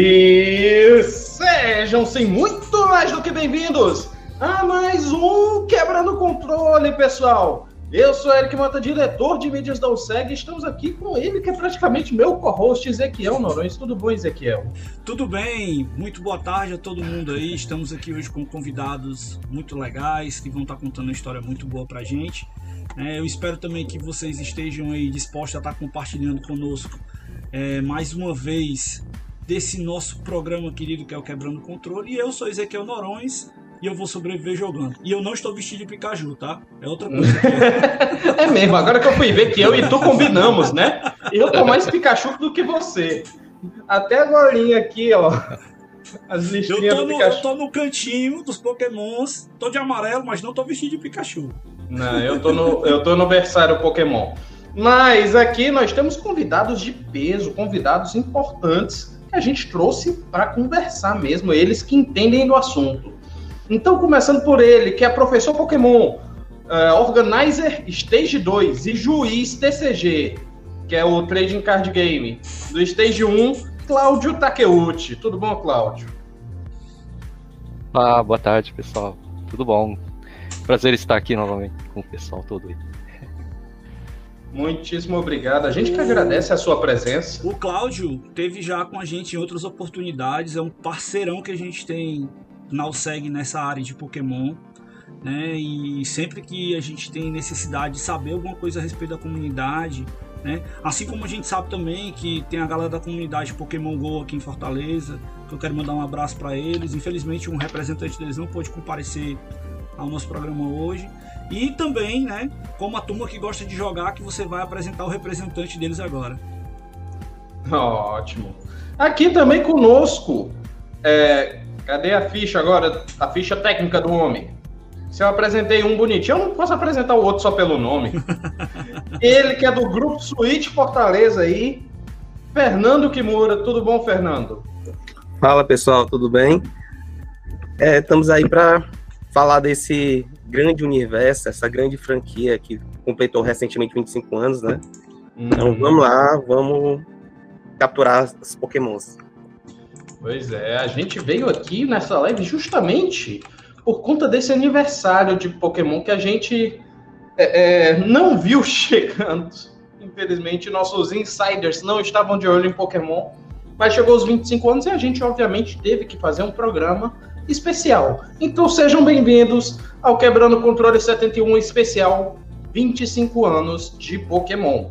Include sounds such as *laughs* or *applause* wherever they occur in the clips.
E sejam-se muito mais do que bem-vindos a mais um Quebrando Controle, pessoal. Eu sou Eric Mota, diretor de mídias da USEG, e estamos aqui com ele, que é praticamente meu co-host, Ezequiel Norões. Tudo bom, Ezequiel? Tudo bem, muito boa tarde a todo mundo aí. Estamos aqui hoje com convidados muito legais que vão estar contando uma história muito boa pra gente. É, eu espero também que vocês estejam aí dispostos a estar compartilhando conosco é, mais uma vez desse nosso programa querido que é o Quebrando o Controle. E eu sou Ezequiel Norões e eu vou sobreviver jogando. E eu não estou vestido de Pikachu, tá? É outra *laughs* coisa. é mesmo, agora que eu fui ver que eu e tu combinamos, né? Eu tô mais Pikachu do que você. Até agora aqui, ó. As listinhas eu tô, no, eu tô no cantinho dos Pokémons, tô de amarelo, mas não tô vestido de Pikachu. Não, eu tô no, eu tô no berçário Pokémon. Mas aqui nós temos convidados de peso, convidados importantes a gente trouxe para conversar mesmo, eles que entendem do assunto. Então, começando por ele, que é professor Pokémon, uh, organizer Stage 2 e juiz TCG, que é o Trading Card Game, do Stage 1, Cláudio Takeuchi. Tudo bom, Cláudio? Ah, boa tarde, pessoal. Tudo bom? Prazer estar aqui novamente com o pessoal todo aí. Muitíssimo obrigado. A gente que agradece a sua presença. O Cláudio teve já com a gente em outras oportunidades, é um parceirão que a gente tem na USEG nessa área de Pokémon. Né? E sempre que a gente tem necessidade de saber alguma coisa a respeito da comunidade, né? assim como a gente sabe também que tem a galera da comunidade Pokémon Go aqui em Fortaleza, que eu quero mandar um abraço para eles. Infelizmente, um representante deles não pôde comparecer ao nosso programa hoje. E também, né, como a turma que gosta de jogar, que você vai apresentar o representante deles agora. Ótimo. Aqui também conosco, é, cadê a ficha agora? A ficha técnica do homem. Se eu apresentei um bonitinho, eu não posso apresentar o outro só pelo nome. *laughs* Ele que é do grupo Suíte Fortaleza aí, Fernando Kimura. Tudo bom, Fernando? Fala pessoal, tudo bem? É, estamos aí para falar desse grande universo, essa grande franquia que completou recentemente 25 anos, né? Uhum. Então vamos lá, vamos capturar os pokémons. Pois é, a gente veio aqui nessa live justamente por conta desse aniversário de Pokémon que a gente é, é, não viu *laughs* chegando. Infelizmente, nossos insiders não estavam de olho em Pokémon, mas chegou os 25 anos e a gente, obviamente, teve que fazer um programa especial. Então sejam bem-vindos ao Quebrando Controle 71 especial 25 anos de Pokémon.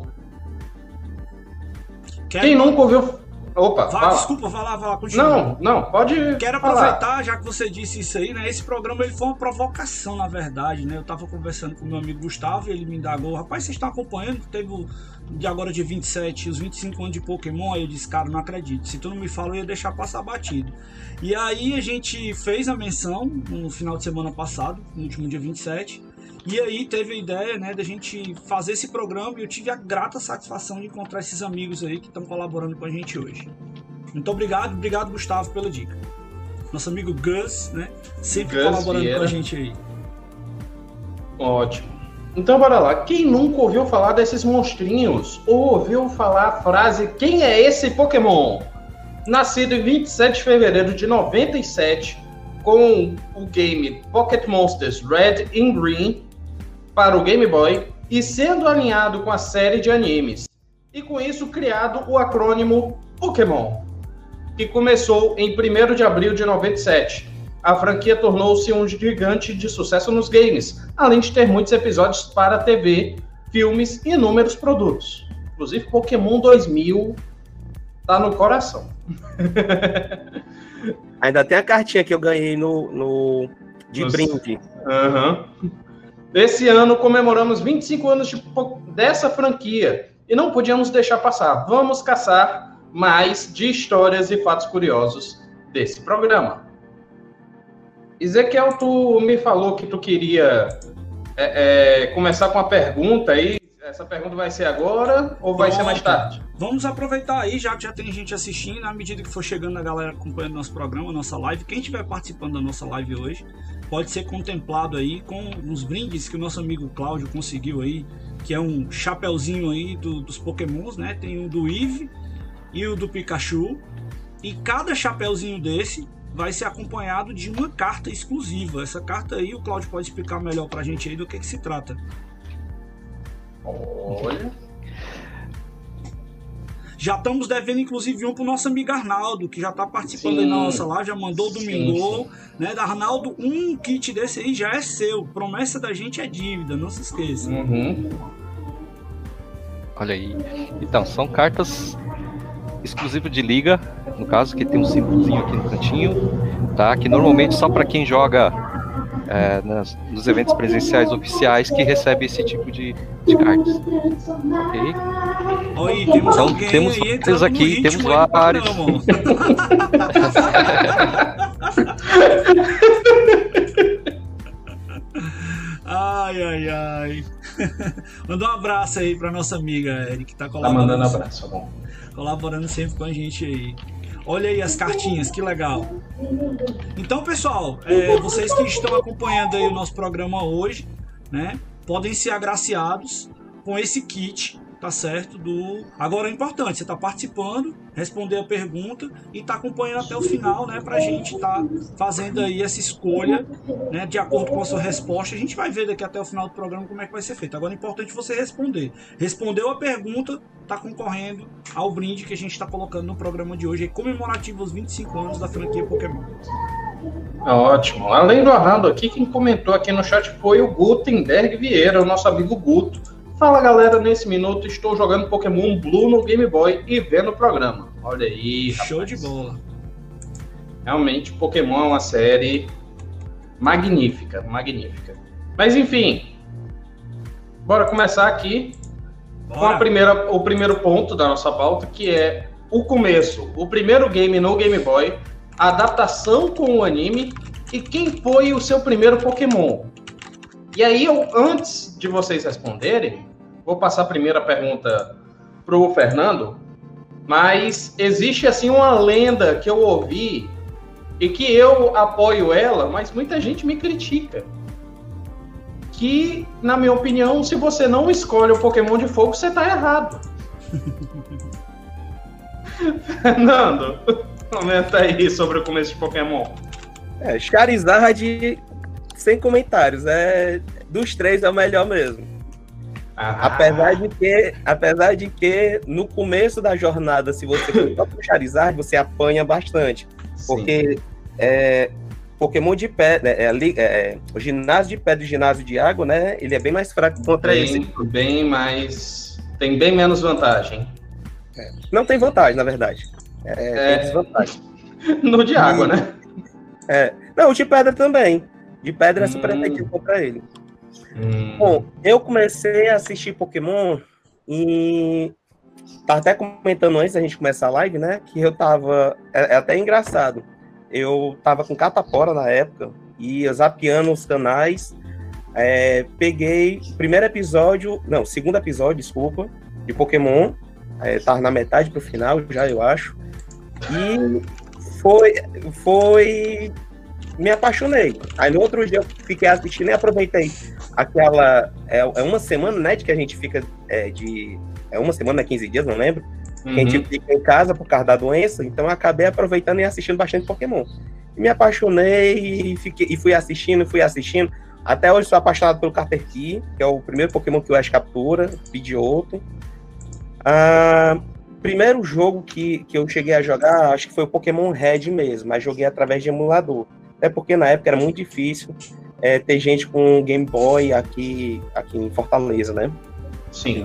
Quem nunca ouviu Opa, Vá, desculpa, vai lá, vai lá, continua. Não, não, pode. Quero aproveitar, falar. já que você disse isso aí, né? Esse programa ele foi uma provocação, na verdade, né? Eu tava conversando com meu amigo Gustavo e ele me indagou, rapaz, vocês estão acompanhando? Teve o, de agora de 27, os 25 anos de Pokémon, aí eu disse, cara, não acredito. Se tu não me fala, eu ia deixar passar batido. E aí a gente fez a menção no final de semana passado, no último dia 27. E aí teve a ideia, né, da gente fazer esse programa e eu tive a grata satisfação de encontrar esses amigos aí que estão colaborando com a gente hoje. Muito obrigado, obrigado Gustavo pela dica. Nosso amigo Gus, né, sempre Gus colaborando Vieira. com a gente aí. Ótimo. Então bora lá. Quem nunca ouviu falar desses monstrinhos? Ou ouviu falar a frase Quem é esse Pokémon? Nascido em 27 de fevereiro de 97, com o game Pocket Monsters Red and Green, para o Game Boy e sendo alinhado com a série de animes. E com isso criado o acrônimo Pokémon, que começou em 1 de abril de 97. A franquia tornou-se um gigante de sucesso nos games, além de ter muitos episódios para TV, filmes e inúmeros produtos. Inclusive Pokémon 2000 tá no coração. *laughs* Ainda tem a cartinha que eu ganhei no, no de Nos... brinde. Aham. Uhum. Esse ano comemoramos 25 anos de, dessa franquia e não podíamos deixar passar. Vamos caçar mais de histórias e fatos curiosos desse programa. Ezequiel, tu me falou que tu queria é, é, começar com uma pergunta aí. Essa pergunta vai ser agora ou vai Pronto. ser mais tarde? Vamos aproveitar aí, já que já tem gente assistindo, à medida que for chegando a galera acompanhando nosso programa, nossa live, quem estiver participando da nossa live hoje, pode ser contemplado aí com os brindes que o nosso amigo Cláudio conseguiu aí, que é um chapéuzinho aí do, dos pokémons, né? Tem o do Eve e o do Pikachu. E cada chapéuzinho desse vai ser acompanhado de uma carta exclusiva. Essa carta aí, o Claudio pode explicar melhor pra gente aí do que, que se trata. Olha. Já estamos devendo, inclusive, um pro nosso amigo Arnaldo, que já tá participando Sim. aí na nossa live, já mandou Sim, domingo, né? Da Arnaldo, um kit desse aí já é seu. Promessa da gente é dívida, não se esqueça. Uhum. Olha aí. Então, são cartas exclusivas de liga, no caso, que tem um símbolozinho aqui no cantinho, tá? Que normalmente só para quem joga é, nas- nos eventos presenciais oficiais que recebe esse tipo de, de cartas. Ok? Aí, temos Então, alguém temos aí vários aqui, temos *laughs* vários. Ai, ai, ai. Manda um abraço aí pra nossa amiga Eric, que tá Tá colaborando, mandando abraço, tá bom. colaborando sempre com a gente aí. Olha aí as cartinhas, que legal. Então, pessoal, é, vocês que estão acompanhando aí o nosso programa hoje, né, podem ser agraciados com esse kit, tá certo? Do agora é importante, você tá participando, responder a pergunta e tá acompanhando até o final, né, pra gente tá fazendo aí essa escolha, né, de acordo com a sua resposta. A gente vai ver daqui até o final do programa como é que vai ser feito. Agora é importante você responder. Respondeu a pergunta, tá concorrendo ao brinde que a gente está colocando no programa de hoje, comemorativo aos 25 anos da franquia Pokémon. Ótimo. Além do Arnaldo aqui, quem comentou aqui no chat foi o Gutenberg Vieira, o nosso amigo Guto. Fala galera, nesse minuto estou jogando Pokémon Blue no Game Boy e vendo o programa. Olha aí, Show rapaz. de bola. Realmente, Pokémon é uma série magnífica, magnífica. Mas enfim, bora começar aqui com a Bora. primeira, o primeiro ponto da nossa pauta, que é o começo, o primeiro game no Game Boy, a adaptação com o anime e quem foi o seu primeiro Pokémon. E aí, eu, antes de vocês responderem, vou passar a primeira pergunta pro Fernando, mas existe assim uma lenda que eu ouvi e que eu apoio ela, mas muita gente me critica. Que, na minha opinião, se você não escolhe o Pokémon de fogo, você tá errado. *laughs* Fernando, comenta aí sobre o começo de Pokémon. É, Charizard, sem comentários. É, dos três é o melhor mesmo. Ah, Apesar de que, apesar de que no começo da jornada, se você for *coughs* só pro Charizard, você apanha bastante. sim. Porque é, Pokémon de pedra, é, li- é, o ginásio de pedra e o ginásio de água, né? Ele é bem mais fraco contra esse. bem, bem mais. Tem bem menos vantagem. Não tem vantagem, na verdade. É, É. Tem desvantagem. *laughs* No de água, né? Não, o de pedra também. De pedra é super Hum. efetivo contra ele. Hum, Bom, eu comecei a assistir Pokémon e tava até comentando antes da gente começar a live, né? Que eu tava. É, é até engraçado. Eu tava com catapora na época e zapeando os canais. é, peguei o primeiro episódio, não, segundo episódio, desculpa, de Pokémon. É, tava na metade pro final já, eu acho. E foi. Foi. Me apaixonei. Aí no outro dia eu fiquei assistindo e aproveitei aquela. É, é uma semana, né? De que a gente fica é, de. É uma semana, 15 dias, não lembro. Que a gente uhum. fica em casa por causa da doença, então eu acabei aproveitando e assistindo bastante Pokémon. Me apaixonei e, fiquei, e fui assistindo, fui assistindo. Até hoje sou apaixonado pelo Caterpie, que é o primeiro Pokémon que o Ash captura, Pidgeotto. Ah, primeiro jogo que, que eu cheguei a jogar, acho que foi o Pokémon Red mesmo, mas joguei através de emulador. Até porque na época era muito difícil é, ter gente com Game Boy aqui, aqui em Fortaleza, né? Sim.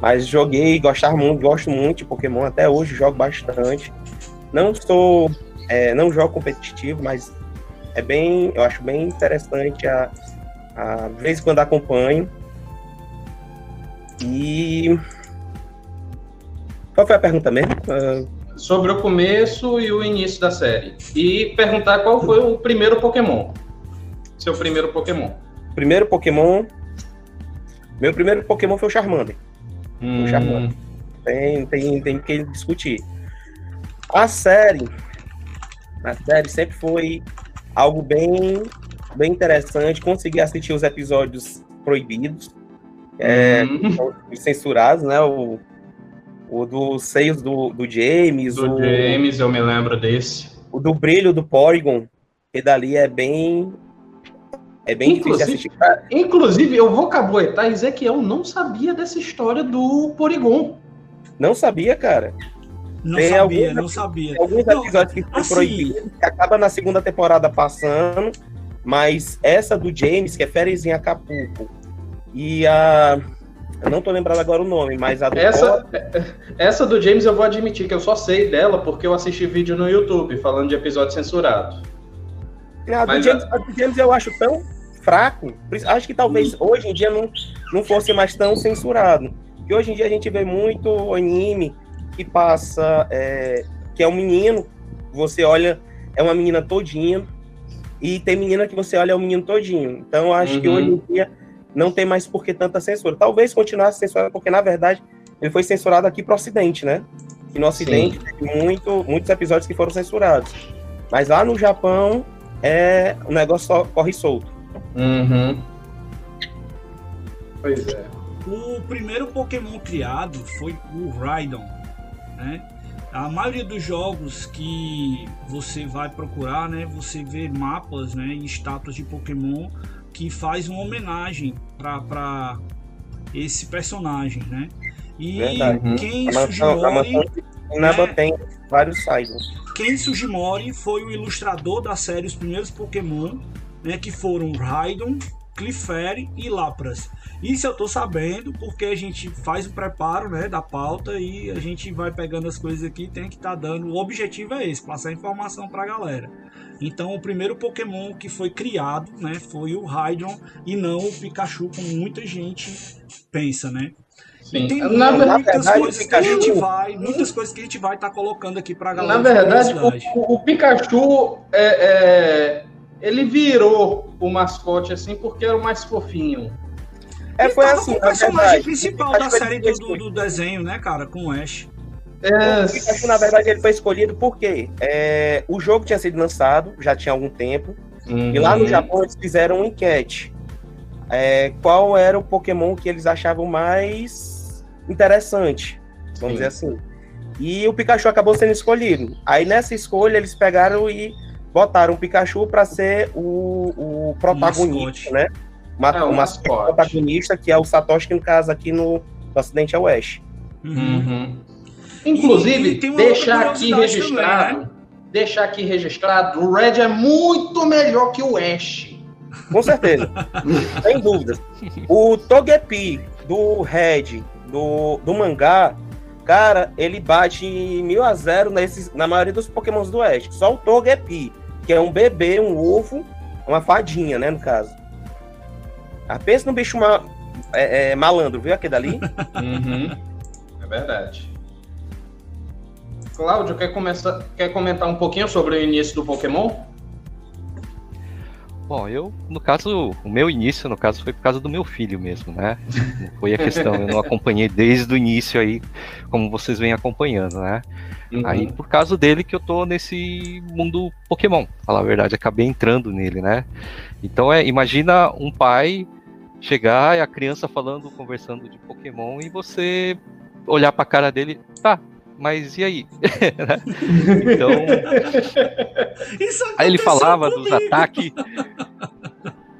Mas joguei, gostava muito, gosto muito de Pokémon até hoje, jogo bastante. Não sou, é, não jogo competitivo, mas é bem, eu acho bem interessante a, a de vez em quando acompanho. E qual foi a pergunta mesmo? Ah, Sobre o começo e o início da série. E perguntar qual foi o primeiro Pokémon. Seu primeiro Pokémon. primeiro Pokémon, meu primeiro Pokémon foi o Charmander. Hum, Charmander. Tem, tem, tem que discutir. A série, a série sempre foi algo bem, bem interessante. Consegui assistir os episódios proibidos, é, hum, censurados, né? O, O dos seios do, do James. Do o, James, eu me lembro desse. O do brilho do Porygon, que dali é bem. É bem inclusive, difícil de assistir. Inclusive, eu vou caboetar, Ezequiel não sabia dessa história do Porygon. Não sabia, cara. Não tem sabia, alguns, não sabia. Alguns episódios que foi assim... proibido, que acaba na segunda temporada passando, mas essa do James, que é Férias em Acapulco, e a eu não tô lembrado agora o nome, mas a do essa, essa do James eu vou admitir que eu só sei dela porque eu assisti vídeo no YouTube falando de episódio censurado. A do, James, a... a do James eu acho tão fraco, acho que talvez hoje em dia não, não fosse mais tão censurado. Porque hoje em dia a gente vê muito anime que passa, é, que é um menino, você olha, é uma menina todinha, e tem menina que você olha é um menino todinho. Então acho uhum. que hoje em dia não tem mais por que tanta censura. Talvez continuasse censurado, porque na verdade ele foi censurado aqui para o Ocidente, né? E no Ocidente tem muito, muitos episódios que foram censurados. Mas lá no Japão, é, o negócio só corre solto. Uhum. Pois é. O primeiro Pokémon criado foi o Raidon, né? A maioria dos jogos que você vai procurar, né, você vê mapas, né, e estátuas de Pokémon que faz uma homenagem para esse personagem, né? E Verdade. quem Sugimori, né, tem vários sites. Ken Sugimori foi o ilustrador da série Os Primeiros Pokémon, né, que foram Raidon, Clefairy e Lapras. Isso eu tô sabendo porque a gente faz o preparo, né, da pauta e a gente vai pegando as coisas aqui, tem que estar tá dando. O objetivo é esse, passar informação para a galera. Então, o primeiro Pokémon que foi criado, né, foi o Hydron e não o Pikachu, como muita gente pensa, né? Sim. tem na muitas verdade, coisas Pikachu... que a gente vai, muitas coisas que a gente vai estar tá colocando aqui para galera. Na verdade, o, o, Pikachu é, é, ele virou o mascote assim porque era o mais fofinho. É, foi assim, o personagem principal da série do, do, do, desenho, né, cara, com o Ash. É... O Pikachu, na verdade, ele foi escolhido porque é, o jogo tinha sido lançado, já tinha algum tempo, uhum. e lá no Japão eles fizeram uma enquete. É, qual era o Pokémon que eles achavam mais interessante, vamos Sim. dizer assim. E o Pikachu acabou sendo escolhido. Aí nessa escolha eles pegaram e botaram o Pikachu para ser o, o protagonista, né? Uma, é, uma protagonista que é o Satoshi, que no caso aqui no, no Ocidente é o Ash. Uhum. Inclusive, e, e deixar aqui registrado, também, né? deixar aqui registrado, o Red é muito melhor que o Ash. Com certeza, *laughs* sem dúvidas. O Togepi do Red, do, do mangá, cara, ele bate mil a zero nesses, na maioria dos Pokémons do Ash. Só o Togepi, que é um bebê, um ovo, uma fadinha, né, no caso. Ah, pensa no bicho ma é, é, malandro, viu aquele dali? *laughs* Uhum. É verdade. Cláudio, quer, começar, quer comentar um pouquinho sobre o início do Pokémon? Bom, eu, no caso, o meu início, no caso, foi por causa do meu filho mesmo, né? Não foi a questão, eu não acompanhei desde o início aí, como vocês vêm acompanhando, né? Uhum. Aí, por causa dele que eu tô nesse mundo Pokémon, falar a verdade, acabei entrando nele, né? Então, é, imagina um pai chegar e a criança falando, conversando de Pokémon e você olhar pra cara dele, tá, mas e aí? *laughs* então. aí ele falava comigo. dos ataques.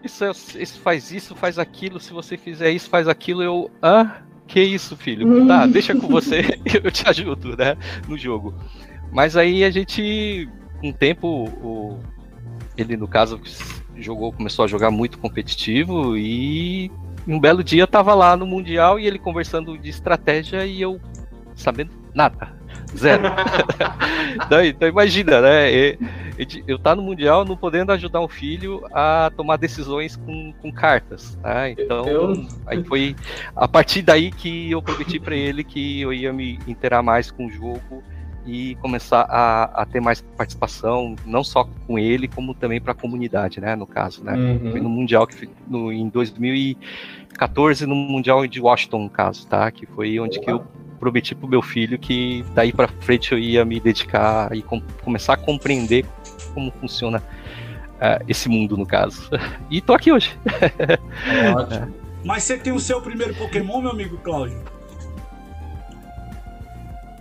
Isso, é, isso faz isso, faz aquilo. Se você fizer isso, faz aquilo. Eu. Ah, que isso, filho? Tá, deixa com você, *laughs* eu te ajudo, né? No jogo. Mas aí a gente, com o tempo, o, ele no caso jogou, começou a jogar muito competitivo e um belo dia tava lá no Mundial e ele conversando de estratégia e eu sabendo nada. Zero. *laughs* então, então, imagina, né? Eu tá no Mundial não podendo ajudar o filho a tomar decisões com, com cartas. Tá? Então, eu... aí foi a partir daí que eu prometi para ele que eu ia me interar mais com o jogo e começar a, a ter mais participação, não só com ele, como também para a comunidade, né? No caso, né? Uhum. Foi no Mundial que no, em 2014, no Mundial de Washington, no caso, tá? Que foi onde que eu prometi pro meu filho que daí para frente eu ia me dedicar e com, começar a compreender como funciona uh, esse mundo, no caso. *laughs* E tô aqui hoje. Ótimo. *laughs* Mas você tem o seu primeiro Pokémon, meu amigo Cláudio?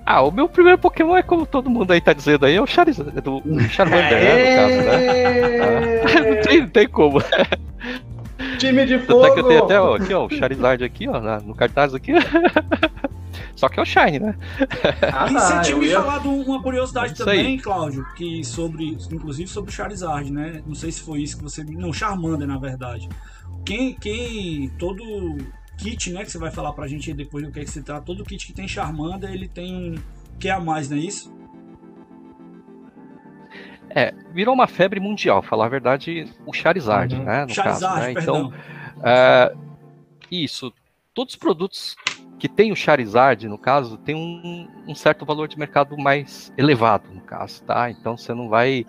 Ah, o meu primeiro Pokémon é como todo mundo aí tá dizendo aí, é o Charizard, é do *laughs* Charmander, né, no caso, né? Não, tem, não tem como. Time de fogo! Até que eu tenho até ó, aqui, ó, o Charizard aqui, ó, no cartaz aqui. Só que é o Shine, né? Ah, e você tinha me ia... falado uma curiosidade é também, aí. Cláudio, que sobre, inclusive sobre o Charizard, né? Não sei se foi isso que você. Não, Charmander, na verdade. Quem, quem todo kit, né, que você vai falar pra gente depois do que, é que você tá, todo kit que tem Charmander, ele tem que a mais, não é isso? É, virou uma febre mundial, falar a verdade, o Charizard, uhum. né? No Charizard, caso, né? Então, é, isso, todos os produtos que tem o Charizard, no caso, tem um, um, certo valor de mercado mais elevado, no caso, tá? Então você não vai.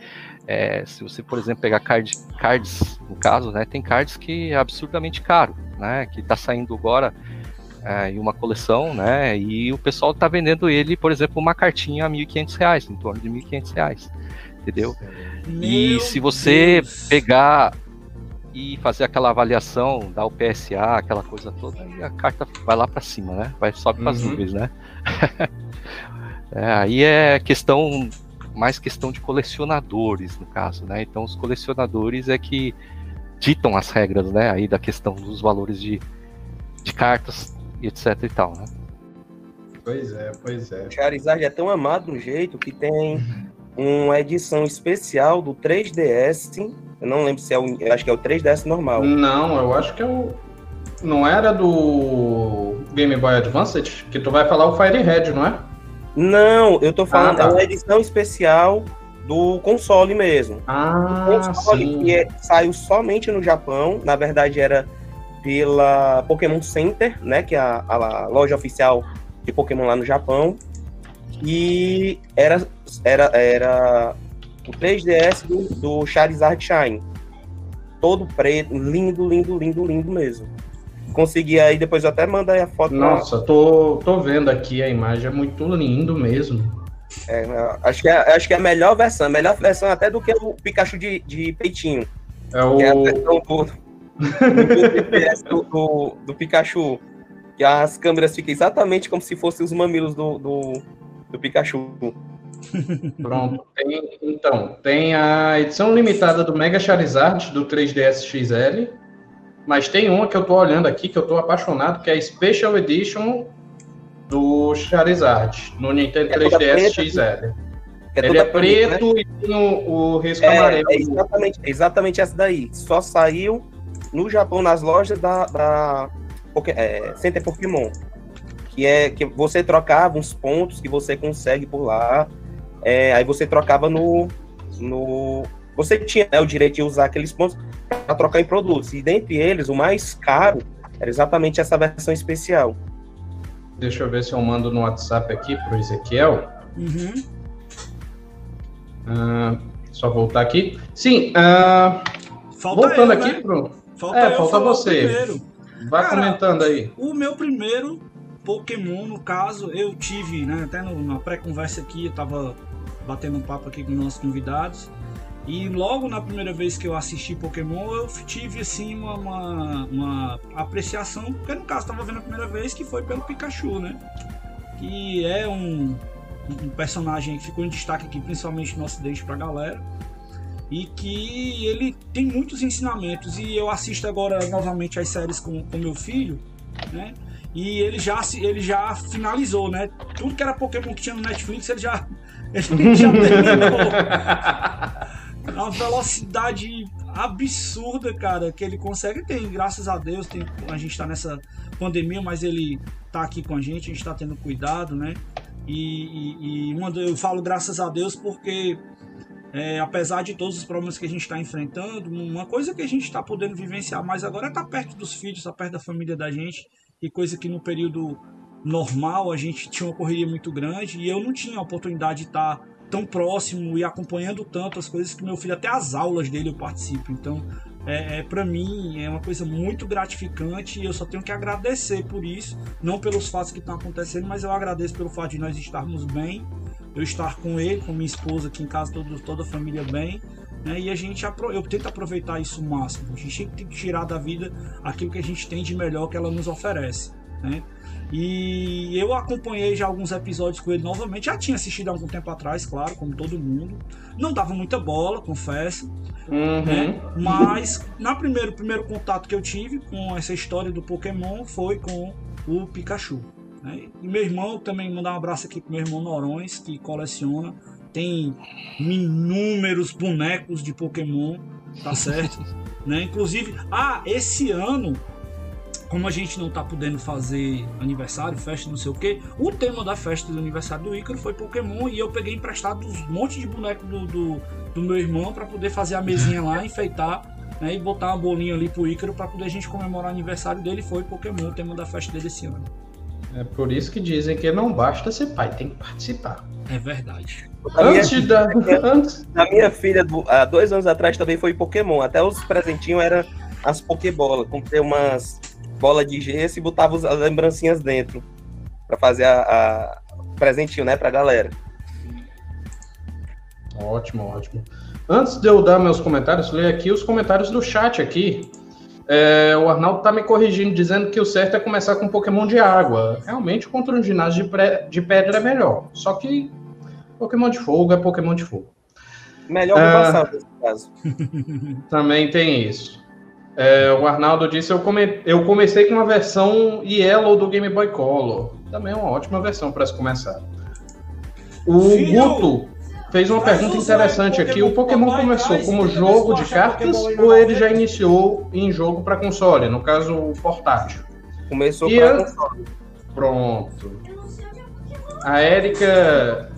É, se você, por exemplo, pegar card, cards, no caso, né? Tem cards que é absurdamente caro, né? Que está saindo agora é, em uma coleção, né? E o pessoal está vendendo ele, por exemplo, uma cartinha a R$ 1.500, em torno de R$ 1.500, entendeu? Meu e se você Deus. pegar e fazer aquela avaliação, dar o PSA, aquela coisa toda, e a carta vai lá para cima, né? Vai sobe para as uhum. nuvens, né? *laughs* é, aí é questão mais questão de colecionadores no caso, né? Então os colecionadores é que ditam as regras, né? Aí da questão dos valores de, de cartas e etc e tal, né? Pois é, pois é. Charizard é tão amado do jeito que tem uma edição especial do 3DS eu não lembro se é o. Eu acho que é o 3DS normal. Não, eu acho que é o. Não era do Game Boy Advance? Que tu vai falar o Fire Red, não é? Não, eu tô falando, ah, tá. uma edição especial do console mesmo. Ah, o console sim. que é, saiu somente no Japão, na verdade era pela Pokémon Center, né, que é a, a loja oficial de Pokémon lá no Japão. E era, era, era o 3DS do, do Charizard Shine. Todo preto, lindo, lindo, lindo, lindo mesmo. Consegui aí, depois eu até mandei a foto. Nossa, tô, tô vendo aqui a imagem, é muito lindo mesmo. É, acho, que é, acho que é a melhor versão, a melhor versão até do que o Pikachu de, de peitinho. É o. é do, *laughs* do, do, do, Pikachu. Que as câmeras ficam exatamente como se fossem os mamilos do, do, do Pikachu. Pronto. Tem, então, tem a edição limitada do Mega Charizard do 3DS XL, mas tem uma que eu tô olhando aqui que eu tô apaixonado, que é a Special Edition do Charizard no Nintendo é 3DS XL. É Ele é preto né? e tem o, o risco é, amarelo. É exatamente, exatamente essa daí. Só saiu no Japão nas lojas da, da é, Center Pokémon. Que é que você trocava uns pontos que você consegue por lá é, aí você trocava no. no você tinha né, o direito de usar aqueles pontos para trocar em produtos. E dentre eles, o mais caro era exatamente essa versão especial. Deixa eu ver se eu mando no WhatsApp aqui para o Ezequiel. Uhum. Uh, só voltar aqui. Sim, uh, voltando eu, aqui né? pro. Falta é, falta você. Vá Cara, comentando aí. O meu primeiro Pokémon, no caso, eu tive, né, até no, na pré-conversa aqui, eu tava batendo um papo aqui com nossos convidados. E logo na primeira vez que eu assisti Pokémon, eu tive assim uma, uma, uma apreciação, porque no caso estava vendo a primeira vez que foi pelo Pikachu, né? Que é um, um personagem que ficou em destaque aqui, principalmente no Ocidente pra galera. E que ele tem muitos ensinamentos. E eu assisto agora novamente as séries com, com meu filho, né? E ele já, ele já finalizou, né? Tudo que era Pokémon que tinha no Netflix, ele já, terminou. uma velocidade absurda, cara, que ele consegue. Tem, graças a Deus, tem, a gente tá nessa pandemia, mas ele tá aqui com a gente, a gente tá tendo cuidado, né? E, e, e eu falo graças a Deus porque, é, apesar de todos os problemas que a gente está enfrentando, uma coisa que a gente está podendo vivenciar mais agora é estar tá perto dos filhos, estar tá perto da família da gente, e coisa que no período normal a gente tinha uma correria muito grande e eu não tinha a oportunidade de estar tão próximo e acompanhando tanto as coisas que meu filho, até as aulas dele eu participo. Então, é, é para mim é uma coisa muito gratificante e eu só tenho que agradecer por isso, não pelos fatos que estão acontecendo, mas eu agradeço pelo fato de nós estarmos bem, eu estar com ele, com minha esposa aqui em casa, todo, toda a família bem. Né, e a gente eu tento aproveitar isso o máximo. A gente tem que tirar da vida aquilo que a gente tem de melhor que ela nos oferece. né? E eu acompanhei já alguns episódios com ele novamente. Já tinha assistido há algum tempo atrás, claro, como todo mundo. Não dava muita bola, confesso. Uhum. Né? Mas na primeiro primeiro contato que eu tive com essa história do Pokémon foi com o Pikachu. Né? E meu irmão também mandar um abraço aqui pro meu irmão Norões, que coleciona. Tem inúmeros bonecos de Pokémon, tá certo? *laughs* né? Inclusive, ah, esse ano como a gente não tá podendo fazer aniversário, festa, não sei o que, o tema da festa do aniversário do Ícaro foi Pokémon e eu peguei emprestado um monte de boneco do, do, do meu irmão para poder fazer a mesinha lá, enfeitar né, e botar uma bolinha ali pro Ícaro para poder a gente comemorar o aniversário dele. Foi Pokémon, o tema da festa dele esse ano. É por isso que dizem que não basta ser pai, tem que participar. É verdade. Antes minha, da. Antes... A minha filha, há dois anos atrás, também foi Pokémon. Até os presentinhos eram as Pokébolas. Comprei umas bola de gesso e botava as lembrancinhas dentro para fazer a, a presentinho, né, pra galera. Ótimo, ótimo. Antes de eu dar meus comentários, ler aqui os comentários do chat aqui. É, o Arnaldo tá me corrigindo, dizendo que o certo é começar com Pokémon de água. Realmente, contra um ginásio de, pré, de pedra é melhor. Só que Pokémon de fogo é Pokémon de fogo. Melhor no passado, nesse caso. *laughs* Também tem isso. É, o Arnaldo disse: eu, come... eu comecei com uma versão Yellow do Game Boy Color. Também é uma ótima versão para se começar. O Filho, Guto fez uma pergunta interessante aqui. O Pokémon começou como jogo de cartas ou ele já iniciou em jogo para console? No caso, o portátil. Começou para console. Pronto. A Erika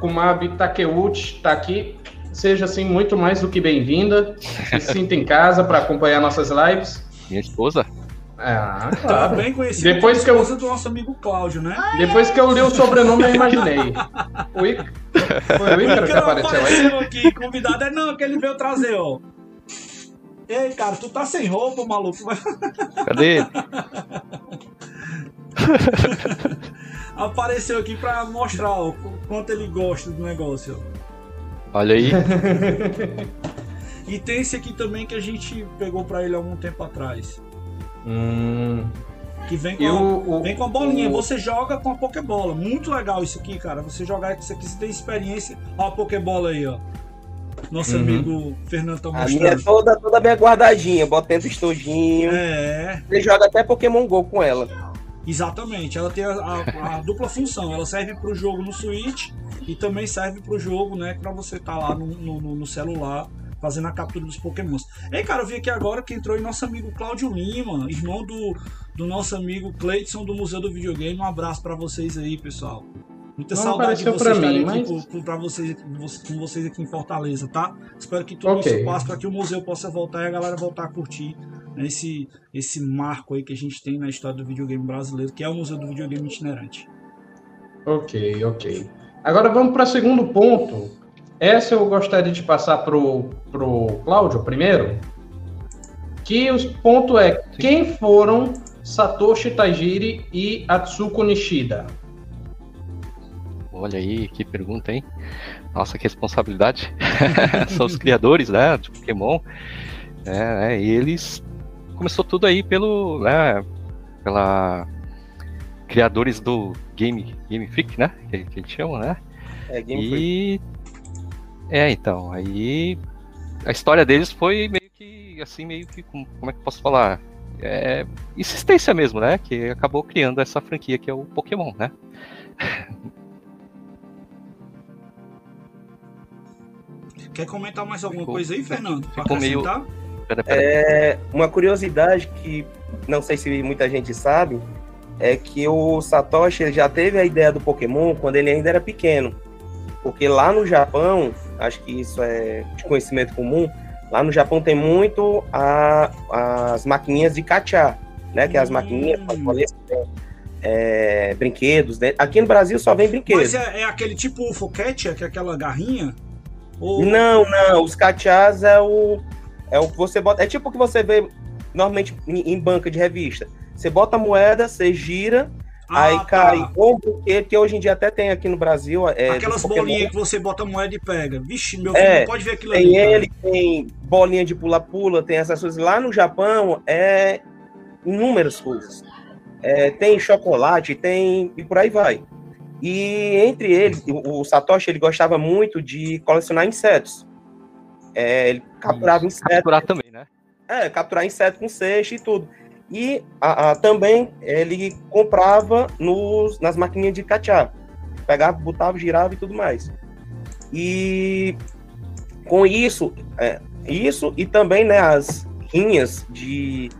Kumabi Takeuchi está aqui. Seja assim muito mais do que bem-vinda. Se *laughs* sinta em casa para acompanhar nossas lives. Minha esposa? Ah, claro. Também conhecido Depois que eu... do nosso amigo Cláudio, né? Depois que eu li o sobrenome, eu imaginei. *laughs* O Ica... Foi o Ícaro que apareceu aí? aqui, convidado. É não, que ele veio trazer, ó. Ei, cara, tu tá sem roupa, maluco. *laughs* Cadê ele? Apareceu aqui pra mostrar o quanto ele gosta do negócio. Olha aí. *laughs* e tem esse aqui também que a gente pegou pra ele algum tempo atrás. Hum. Que vem com, a, vem com a bolinha. Você joga com a Pokébola. Muito legal isso aqui, cara. Você jogar isso aqui, você tem experiência. Ó, a Pokébola aí, ó. Nosso uhum. amigo Fernando tá mostrando. A minha é toda, toda bem guardadinha, bota dentro do estojinho. É. Você joga até Pokémon GO com ela. Exatamente, ela tem a, a, a *laughs* dupla função. Ela serve para o jogo no Switch e também serve para o jogo, né, para você estar tá lá no, no, no, celular fazendo a captura dos Pokémons. Ei, cara, eu vi aqui agora que entrou aí nosso amigo Cláudio Lima, irmão do, do nosso amigo Cleiton do Museu do Videogame. Um abraço para vocês aí, pessoal. Muita Não saudade de vocês estarem mim, aqui mas... com, pra vocês, com vocês aqui em Fortaleza, tá? Espero que tudo okay. isso passe para que o museu possa voltar e a galera voltar a curtir né, esse, esse marco aí que a gente tem na história do videogame brasileiro, que é o Museu do Videogame Itinerante. Ok, ok. Agora vamos para o segundo ponto. Essa eu gostaria de passar pro, pro Cláudio primeiro. Que o ponto é quem foram Satoshi Tajiri e Atsuko Nishida? Olha aí, que pergunta, hein? Nossa, que responsabilidade. *laughs* São os criadores, né, de Pokémon. É, é, e eles começou tudo aí pelo, né, pela criadores do Game Game Freak, né, que, que eles chamam, né? É, Game e... Freak. É, então, aí a história deles foi meio que assim, meio que como é que eu posso falar? É, insistência mesmo, né? Que acabou criando essa franquia que é o Pokémon, né? *laughs* Quer comentar mais alguma ficou, coisa aí, Fernando? Ficou meio. É, uma curiosidade que não sei se muita gente sabe é que o Satoshi já teve a ideia do Pokémon quando ele ainda era pequeno. Porque lá no Japão, acho que isso é de conhecimento comum, lá no Japão tem muito a, as maquininhas de cachá, né? Que é as hum. maquininhas é, brinquedos. Né? Aqui no Brasil só vem brinquedos. Mas é, é aquele tipo o Foquete, que é aquela garrinha? Ou... Não, não. Os cachás é o. É o que você bota. É tipo o que você vê normalmente em, em banca de revista. Você bota a moeda, você gira, ah, aí tá. cai ou brinquedo que hoje em dia até tem aqui no Brasil. É, Aquelas bolinhas que você bota moeda e pega. Vixe, meu filho é, pode ver aquilo tem ali. Tem ele, cara. tem bolinha de pula-pula, tem essas coisas. Lá no Japão é inúmeras coisas. é, tem chocolate, tem e por aí vai. E entre eles, o, o Satoshi ele gostava muito de colecionar insetos. É, ele capturava insetos. Capturar também, né? É, capturar inseto com seixo e tudo. E a, a, também ele comprava nos, nas maquininhas de cachá. Pegava, botava, girava e tudo mais. E com isso, é, isso e também né, as rinhas de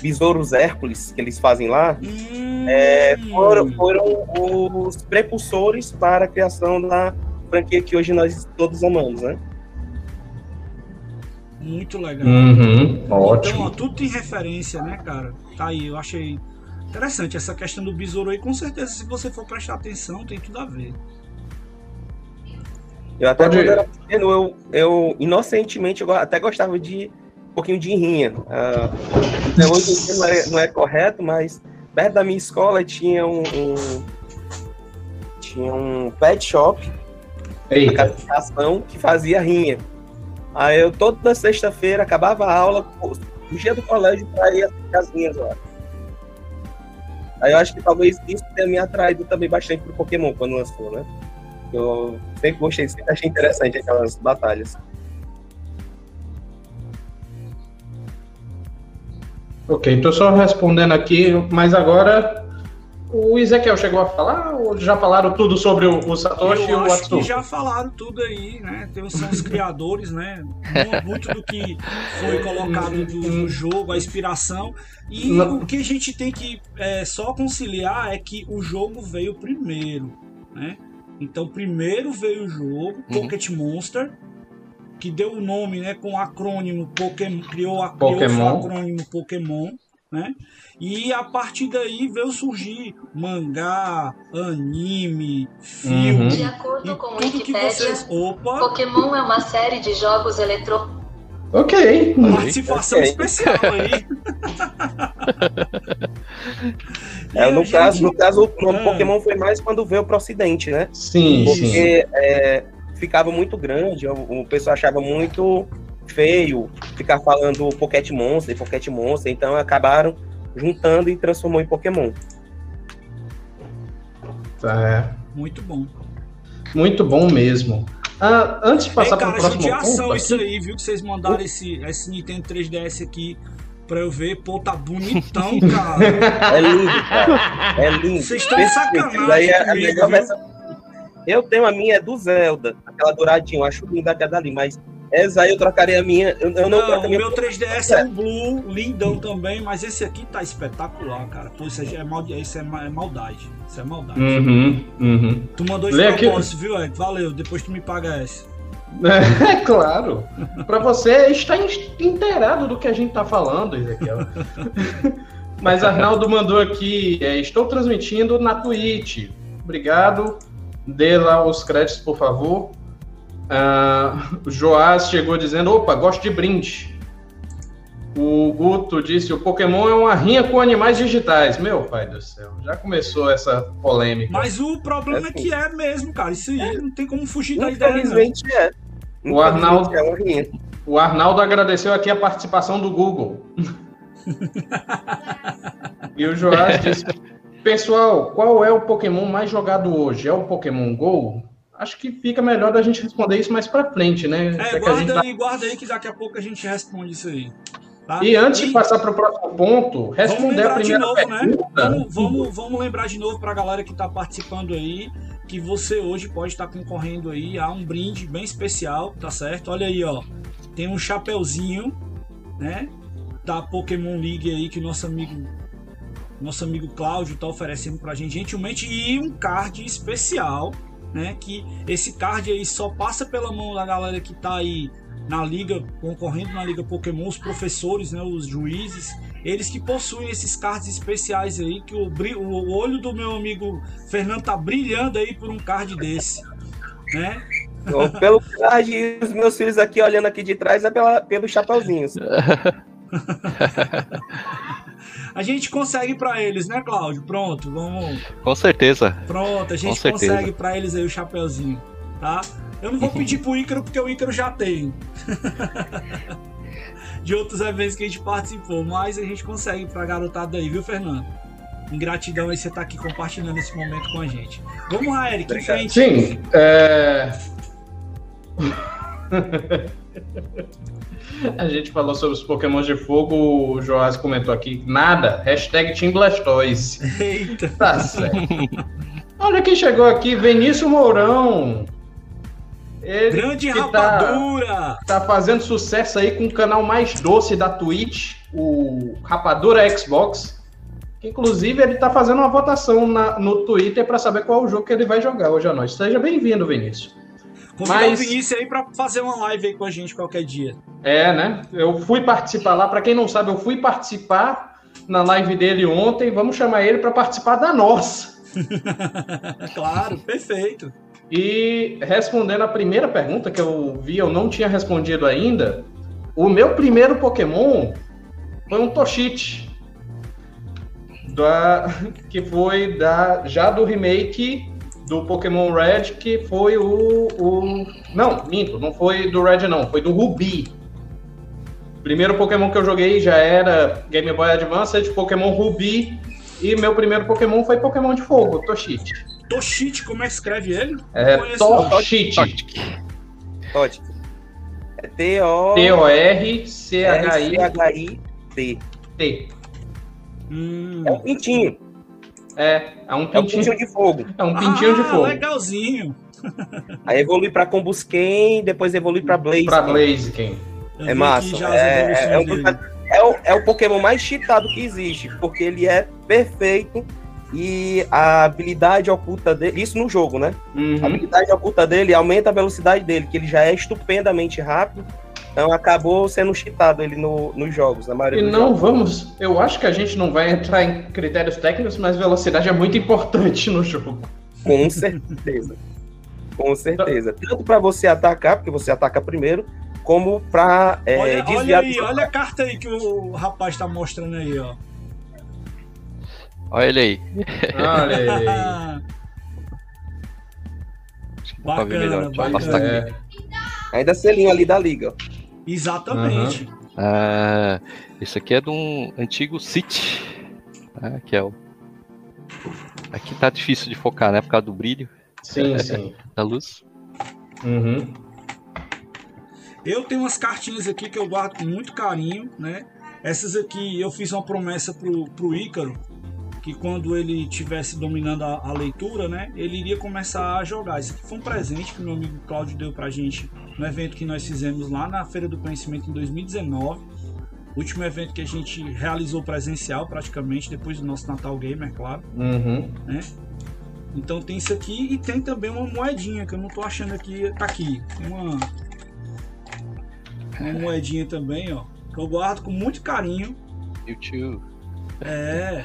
besouros Hércules que eles fazem lá hum. é, foram, foram os precursores para a criação da franquia que hoje nós todos amamos, né? Muito legal. Uhum, ótimo. Então, ó, tudo tem referência, né, cara? Tá aí, eu achei interessante essa questão do besouro aí. Com certeza, se você for prestar atenção, tem tudo a ver. Eu até Pode... quando era pequeno, eu, eu inocentemente eu até gostava de um pouquinho de rinha. Uh, hoje não é, não é correto, mas perto da minha escola tinha um, um tinha um pet shop que fazia rinha. Aí eu toda sexta-feira acabava a aula, dia do colégio para ir às rinhas lá. Aí eu acho que talvez isso tenha me atraído também bastante pro Pokémon quando lançou, né? Eu sempre gostei, sempre achei interessante aquelas batalhas. Ok, estou só respondendo aqui, mas agora o Ezequiel chegou a falar ou já falaram tudo sobre o, o Satoshi Eu e o acho que já falaram tudo aí, né? São os criadores, né? Muito do que foi colocado do, no jogo, a inspiração. E Não. o que a gente tem que é, só conciliar é que o jogo veio primeiro, né? Então, primeiro veio o jogo, uhum. Pocket Monster, que deu o nome, né, com o acrônimo Pokémon, criou, a, Pokémon. criou o acrônimo Pokémon, né? E a partir daí veio surgir mangá, anime, filme. Uhum. De acordo com o Wikipedia, vocês... Opa. Pokémon é uma série de jogos eletrônicos. Ok. Participação okay. especial aí. *laughs* *laughs* É, no, caso, no caso, o nome é. Pokémon foi mais quando veio para o Ocidente, né? Sim. Porque sim. É, ficava muito grande, o, o, pessoal achava muito feio ficar falando Pocket Monster, Pocket Monster, então acabaram juntando e transformou em Pokémon. É. Muito bom. Muito bom mesmo. Ah, antes de passar para o próximo ponto... isso aí, viu? Que vocês mandaram esse, esse Nintendo 3DS aqui pra eu ver. Pô, tá bonitão, *laughs* cara. É lindo, cara. É lindo. Vocês estão sacanagem é comigo, Eu tenho a minha, é do Zelda, aquela douradinha. Eu acho linda aquela ali, mas essa aí eu trocaria a minha. Eu, eu não, não o meu 3DS é um Blue, lindão também, mas esse aqui tá espetacular, cara. Pô, isso é, mal, isso é, é maldade. Isso é maldade. Uhum, uhum. Tu mandou esse propósito, viu, Ed? Valeu, depois tu me paga essa. *laughs* É, claro. Para você estar inteirado do que a gente tá falando, Ezequiel. *laughs* Mas Arnaldo mandou aqui: é, estou transmitindo na Twitch. Obrigado. Dê lá os créditos, por favor. Uh, o Joás chegou dizendo: opa, gosto de brinde. O Guto disse: o Pokémon é uma rinha com animais digitais. Meu pai do céu, já começou essa polêmica. Mas o problema é, é que é mesmo, cara. Isso aí não tem como fugir da ideia. Infelizmente é. O Arnaldo, é o Arnaldo agradeceu aqui a participação do Google. *laughs* e o Joás disse: Pessoal, qual é o Pokémon mais jogado hoje? É o Pokémon Go? Acho que fica melhor da gente responder isso mais pra frente, né? É, guarda aí, tá... guarda aí que daqui a pouco a gente responde isso aí. Tá? E antes e... de passar para o próximo ponto, responder a primeira novo, né? pergunta. Né? Vamos, vamos, vamos, lembrar de novo para a galera que está participando aí que você hoje pode estar tá concorrendo aí a um brinde bem especial, tá certo? Olha aí, ó, tem um chapeuzinho, né? Da Pokémon League aí que nosso amigo nosso amigo Cláudio está oferecendo para a gente gentilmente e um card especial, né? Que esse card aí só passa pela mão da galera que está aí na liga, concorrendo na liga Pokémon, os professores, né, os juízes, eles que possuem esses cards especiais aí, que o, o olho do meu amigo Fernando tá brilhando aí por um card desse, né? Pelo card, os meus filhos aqui olhando aqui de trás é pela, pelos chapeuzinhos. *laughs* a gente consegue para eles, né, Cláudio? Pronto, vamos. Com certeza. Pronto, a gente consegue para eles aí o chapeuzinho, tá? Eu não vou pedir pro Ícaro porque o Ícaro já tem. *laughs* de outros eventos que a gente participou, mas a gente consegue pra garotada aí, viu, Fernando? Ingratidão aí você estar tá aqui compartilhando esse momento com a gente. Vamos lá, Eric, em frente. Sim, é... *laughs* A gente falou sobre os Pokémon de fogo, o Joás comentou aqui, nada, hashtag Team Blastoise. Eita! Tá certo. Olha quem chegou aqui, Vinícius Mourão. Ele Grande tá rapadura! Tá, tá, fazendo sucesso aí com o canal mais doce da Twitch, o Rapadura Xbox. Inclusive, ele tá fazendo uma votação na, no Twitter para saber qual é o jogo que ele vai jogar hoje à noite. Seja bem-vindo, Vinícius. Convidar Mas... o Vinícius aí para fazer uma live aí com a gente qualquer dia. É, né? Eu fui participar lá. Para quem não sabe, eu fui participar na live dele ontem. Vamos chamar ele para participar da nossa. *laughs* claro, perfeito. E respondendo a primeira pergunta que eu vi, eu não tinha respondido ainda. O meu primeiro Pokémon foi um Toshite. Da, que foi da, já do remake do Pokémon Red, que foi o, o. Não, minto, não foi do Red, não, foi do Ruby. Primeiro Pokémon que eu joguei já era Game Boy Advance, de Pokémon Ruby. E meu primeiro Pokémon foi Pokémon de Fogo, Toshite. Toshite, como é que escreve ele? É Toshite. Toshite. É T-O... T-O-R-C-H-I-T. T. É um pintinho. É, é um pintinho, é um pintinho de fogo. É um pintinho ah, de fogo. legalzinho. *laughs* Aí evolui pra Combusken, depois evolui pra Blaze. Pra Blaziken. É massa. É, é, é, um, é, o, é o Pokémon mais cheatado que existe, porque ele é perfeito e a habilidade oculta dele, isso no jogo, né? Uhum. A habilidade oculta dele aumenta a velocidade dele, que ele já é estupendamente rápido. Então acabou sendo cheatado ele no, nos jogos, na maioria E não jogos. vamos. Eu acho que a gente não vai entrar em critérios técnicos, mas velocidade é muito importante no jogo. Com certeza. Com certeza. Tanto para você atacar, porque você ataca primeiro, como para é, olha, desviar. Olha aí, olha a carta aí que o rapaz está mostrando aí, ó. Olha ele aí. Olha aí. bacana, bacana. É. Ainda selinho ali da liga. Exatamente. Uhum. Ah, esse aqui é de um antigo City. Né, que é o. Aqui tá difícil de focar, né? Por causa do brilho. Sim, sim. da luz. Uhum. Eu tenho umas cartinhas aqui que eu guardo com muito carinho, né? Essas aqui eu fiz uma promessa pro, pro Ícaro que quando ele tivesse dominando a, a, leitura, né, ele iria começar a jogar. Isso aqui foi um presente que meu amigo Cláudio deu pra gente no evento que nós fizemos lá na Feira do Conhecimento em 2019. Último evento que a gente realizou presencial praticamente, depois do nosso Natal Gamer, claro. Uhum. Né? Então tem isso aqui e tem também uma moedinha que eu não tô achando aqui. Tá aqui. Tem uma, uma moedinha também, ó. Que eu guardo com muito carinho. YouTube. É,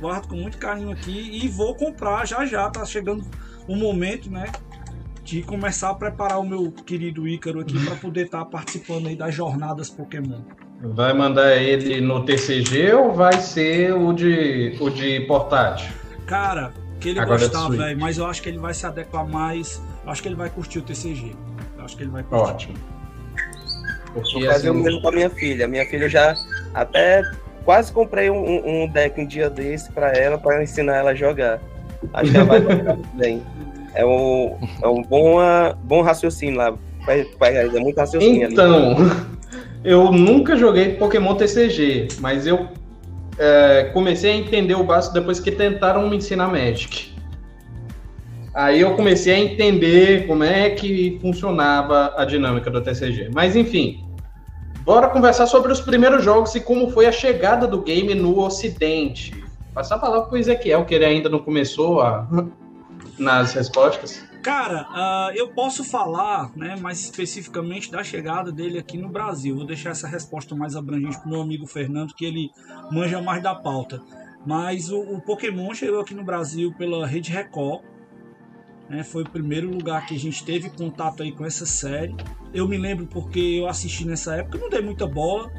guardo com muito carinho aqui e vou comprar já já. Tá chegando o momento, né? De começar a preparar o meu querido Ícaro aqui para poder estar tá participando aí das jornadas Pokémon. Vai mandar ele no TCG ou vai ser o de, o de portátil? Cara, que ele Agora é gostar, velho, mas eu acho que ele vai se adequar mais. Eu acho que ele vai curtir o TCG. Eu acho que ele vai curtir. Ótimo. Vou fazer assim... o mesmo com a minha filha. Minha filha já até quase comprei um, um deck um dia desse para ela, para ensinar ela a jogar. Acho que ela vai jogar *laughs* bem. É um, é um bom, bom raciocínio lá. É muito raciocínio então, ali. eu nunca joguei Pokémon TCG, mas eu é, comecei a entender o básico depois que tentaram me ensinar Magic. Aí eu comecei a entender como é que funcionava a dinâmica do TCG. Mas enfim, Bora conversar sobre os primeiros jogos e como foi a chegada do game no Ocidente. Passar a palavra para o Ezequiel, que ele ainda não começou a... nas respostas. Cara, uh, eu posso falar né, mais especificamente da chegada dele aqui no Brasil. Vou deixar essa resposta mais abrangente para meu amigo Fernando, que ele manja mais da pauta. Mas o, o Pokémon chegou aqui no Brasil pela Rede Record né? Foi o primeiro lugar que a gente teve contato aí com essa série. Eu me lembro porque eu assisti nessa época, não dei muita bola,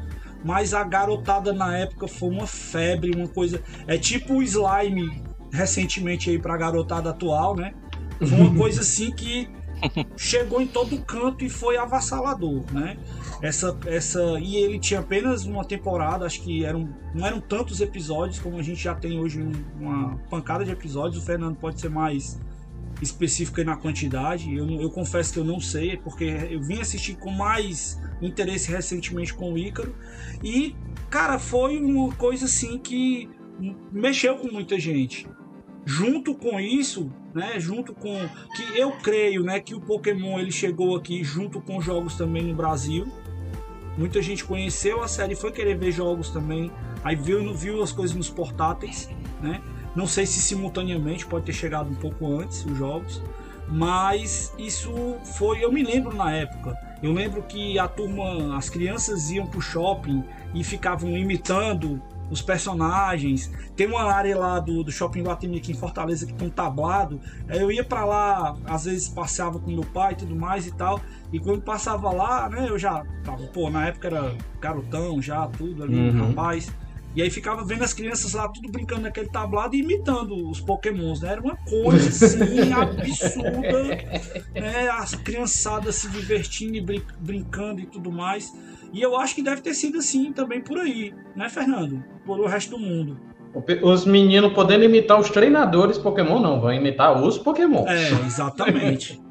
mas a garotada na época foi uma febre, uma coisa. É tipo o slime recentemente aí pra garotada atual, né? Foi uma coisa assim que *laughs* chegou em todo canto e foi avassalador, né? Essa, essa e ele tinha apenas uma temporada, acho que eram não eram tantos episódios como a gente já tem hoje uma pancada de episódios. O Fernando pode ser mais específico na quantidade. Eu, eu confesso que eu não sei, porque eu vim assistir com mais interesse recentemente com o Ícaro e cara foi uma coisa assim que mexeu com muita gente junto com isso, né, junto com que eu creio, né, que o Pokémon ele chegou aqui junto com jogos também no Brasil. Muita gente conheceu a série, foi querer ver jogos também, aí viu, viu as coisas nos portáteis, né? Não sei se simultaneamente pode ter chegado um pouco antes os jogos, mas isso foi, eu me lembro na época. Eu lembro que a turma, as crianças iam pro shopping e ficavam imitando os personagens. Tem uma área lá do, do Shopping Guatemi aqui em Fortaleza que tem um tablado. Eu ia para lá, às vezes passeava com meu pai e tudo mais e tal. E quando passava lá, né, eu já tava, pô, na época era garotão já, tudo ali, uhum. rapaz. E aí ficava vendo as crianças lá tudo brincando naquele tablado e imitando os pokémons, né? Era uma coisa assim *laughs* absurda, né? As criançadas se divertindo e brin brincando e tudo mais. E eu acho que deve ter sido assim também por aí, né, Fernando? Por o resto do mundo. Os meninos podendo imitar os treinadores Pokémon, não, vão imitar os Pokémon. É, exatamente. *laughs*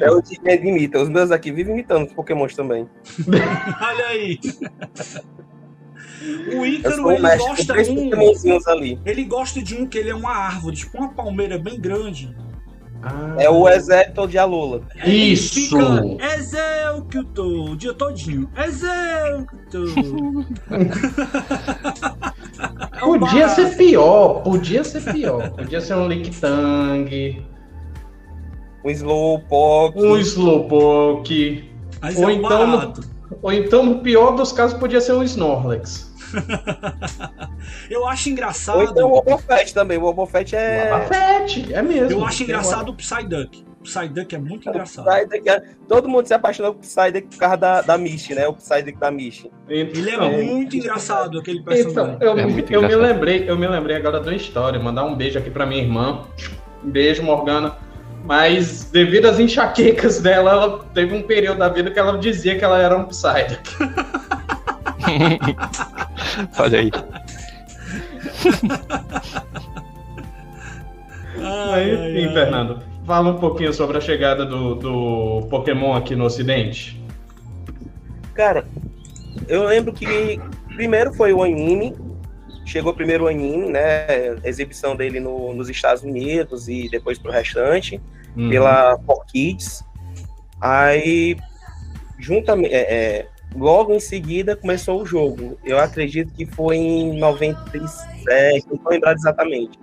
é o que imita. Os meus aqui vivem imitando os Pokémons também. *laughs* *laughs* Olha aí. O Ícaro, ele gosta um. Ali. Ele gosta de um que ele é uma árvore, tipo uma palmeira bem grande. Ah. É o exército de Alula. Isso! Exército o dia todinho. Exército! *laughs* podia ser pior, podia ser pior. Podia ser um Lictang. Um Slowpoke. Um Slowpoke. Ou, é então, ou então, no pior dos casos, podia ser um Snorlax. *laughs* eu acho engraçado. Ou então o Obofet também. O Obofet é. O Obofet, é mesmo. Eu acho engraçado o Psyduck. O Psyduck é muito engraçado. É... Todo mundo se apaixonou por Psyduck por causa da, da Misty, né? O Psyduck da Misty. Ele é muito engraçado, aquele personagem. Então, eu, é eu me lembrei, eu me lembrei agora da história. Mandar um beijo aqui pra minha irmã. Um beijo, Morgana. Mas devido às enxaquecas dela, ela teve um período da vida que ela dizia que ela era um Psyduck. *laughs* *laughs* Olha aí. Enfim, ai, Fernando, fala um pouquinho sobre a chegada do, do Pokémon aqui no Ocidente. Cara, eu lembro que primeiro foi o anime, chegou primeiro o anime, né? A exibição dele no, nos Estados Unidos e depois pro restante, uhum. pela 4Kids. Aí, juntamente, é, é, logo em seguida começou o jogo. Eu acredito que foi em 97, não estou lembrado exatamente.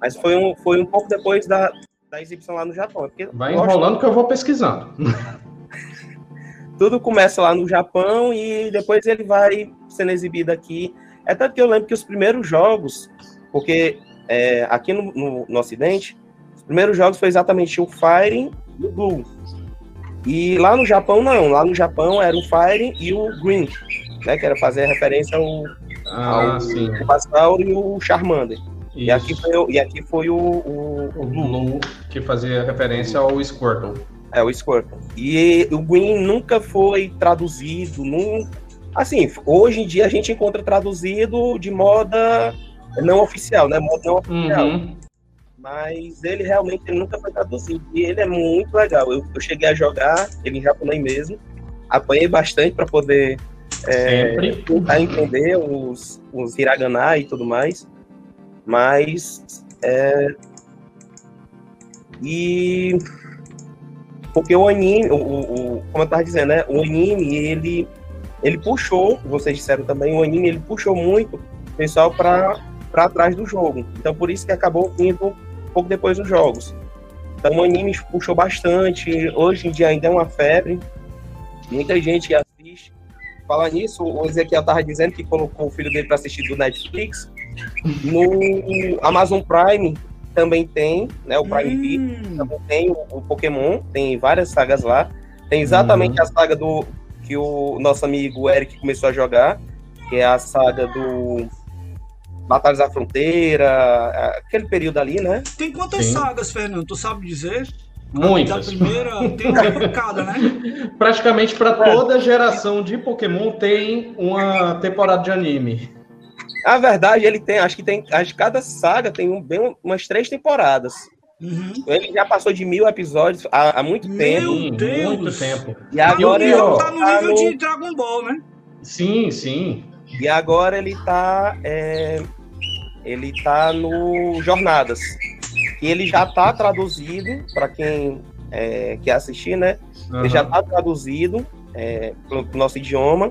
Mas foi um, foi um pouco depois da, da exibição lá no Japão. Porque Vai enrolando que eu vou pesquisando. *laughs* Tudo começa lá no Japão e depois ele vai sendo exibido aqui. É tanto que eu lembro que os primeiros jogos, porque é, aqui no, no, no Ocidente, os primeiros jogos foi exatamente o Fire e o Blue. E lá no Japão, não. Lá no Japão era o Fire e o Green, né? Que era fazer referência ao, ah, ao e o Charmander. E aqui foi, e aqui foi o, o, o Blue. Blue. que fazia referência ao Squirtle. É, o Squirtle. E o Green nunca foi traduzido, num... assim, hoje em dia a gente encontra traduzido de moda não oficial, né? Moda não oficial. Uhum mas ele realmente nunca foi traduzido. E ele é muito legal. Eu, eu cheguei a jogar ele em japonês mesmo, apanhei bastante para poder é, tentar entender os, os hiragana e tudo mais, mas é, e porque o anime, o, o, como eu tava dizendo, né, o anime ele ele puxou, vocês disseram também, o anime ele puxou muito o pessoal para para trás do jogo. Então por isso que acabou vindo pouco depois dos jogos. Então o anime puxou bastante, hoje em dia ainda é uma febre, muita gente assiste. Falar nisso, o Ezequiel estava dizendo que colocou o filho dele para assistir do Netflix. No Amazon Prime também tem, né? O Prime hum. Video também tem o, o, Pokémon, tem várias sagas lá. Tem exatamente uhum. a saga do que o nosso amigo Eric começou a jogar, que é a saga do Batalhas da Fronteira, aquele período ali, né? Tem quantas Sim. sagas, Fernando? Tu sabe dizer? Muitas. A primeira tem uma pancada, né? *laughs* Praticamente para toda geração de Pokémon tem uma temporada de anime. A verdade, ele tem, acho que tem, acho que cada saga tem um, bem umas três temporadas. Uhum. Ele já passou de mil episódios há, há muito Meu tempo. Deus. Muito tempo. E agora ele tá no nível no... de Dragon Ball, né? Sim, sim. E agora ele tá. É, ele tá no Jornadas. E ele já tá traduzido, para quem é, quer assistir, né? Uhum. Ele já tá traduzido é, pro, nosso idioma.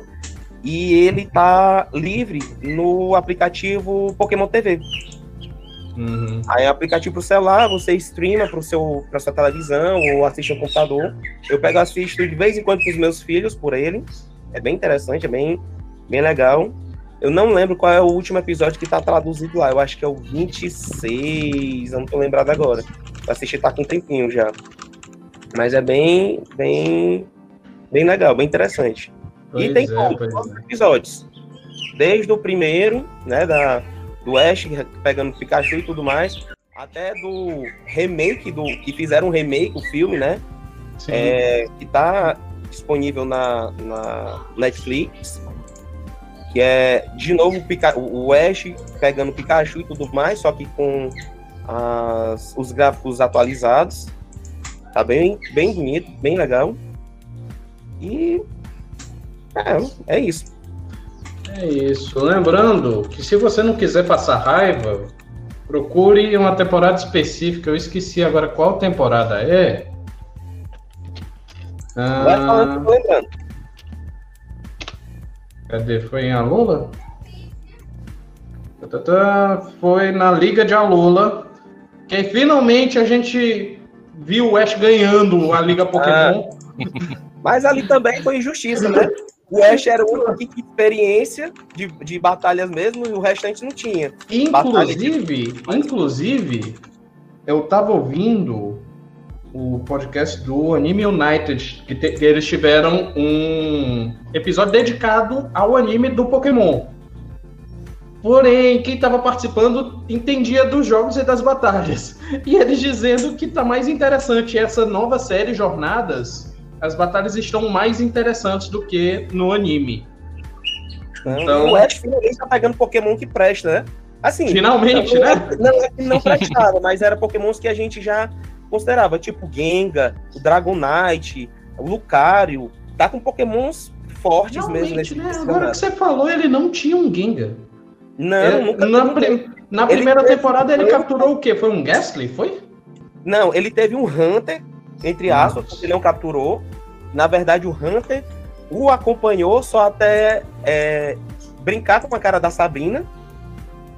E ele tá livre no aplicativo Pokémon TV. Uhum. Aí, aplicativo pro celular, você streama pro seu, pra sua televisão ou assiste no computador. Eu pego assisto de vez em quando com os meus filhos por ele. É bem interessante, é bem, bem legal. Eu não lembro qual é o último episódio que tá traduzido lá. Eu acho que é o 26, eu não tô lembrado agora. Eu assisti tá com um tempinho já. Mas é bem, bem, bem legal, bem interessante. Pois e tem é, todos os episódios. Desde o primeiro, né, da, do Ash pegando Pikachu e tudo mais, até do remake do que fizeram um remake o filme, né? É, que tá disponível na, na Netflix, que é de novo o, o Ash pegando Pikachu e tudo mais, só que com as, os gráficos atualizados. Tá bem, bem bonito, bem legal. E é, é isso. É isso. Lembrando que se você não quiser passar raiva, procure uma temporada específica. Eu esqueci agora qual temporada é. Vai falando, lembrando. Cadê? Foi em Alula? Foi na Liga de Alula. Que finalmente a gente viu o Ash ganhando a Liga Pokémon. Ah. *laughs* Mas ali também foi injustiça, né? O Ash era o único que tinha experiência de, de batalhas mesmo e o restante não tinha. Inclusive, de... inclusive, eu tava ouvindo o podcast do Anime United, que, te, que, eles tiveram um episódio dedicado ao anime do Pokémon. Porém, quem estava participando entendia dos jogos e das batalhas. *laughs* E eles dizendo que tá mais interessante essa nova série Jornadas as batalhas estão mais interessantes do que no anime. então, o Ash finalmente tá pegando Pokémon que presta, né? Assim, finalmente, não, né? Não é não *laughs* prestava, mas era Pokémons que a gente já considerava, tipo Gengar, o Dragonite, o Lucario, tá com Pokémons fortes Realmente, mesmo nesse né? Agora que você falou, ele não tinha um Gengar. Não, é, nunca na, pri na primeira ele temporada ele capturou o quê? Foi um Gastly, foi? Não, ele teve um Hunter entre aspas, porque ele não capturou. Na verdade, o Hunter o acompanhou só até é, brincar com a cara da Sabrina.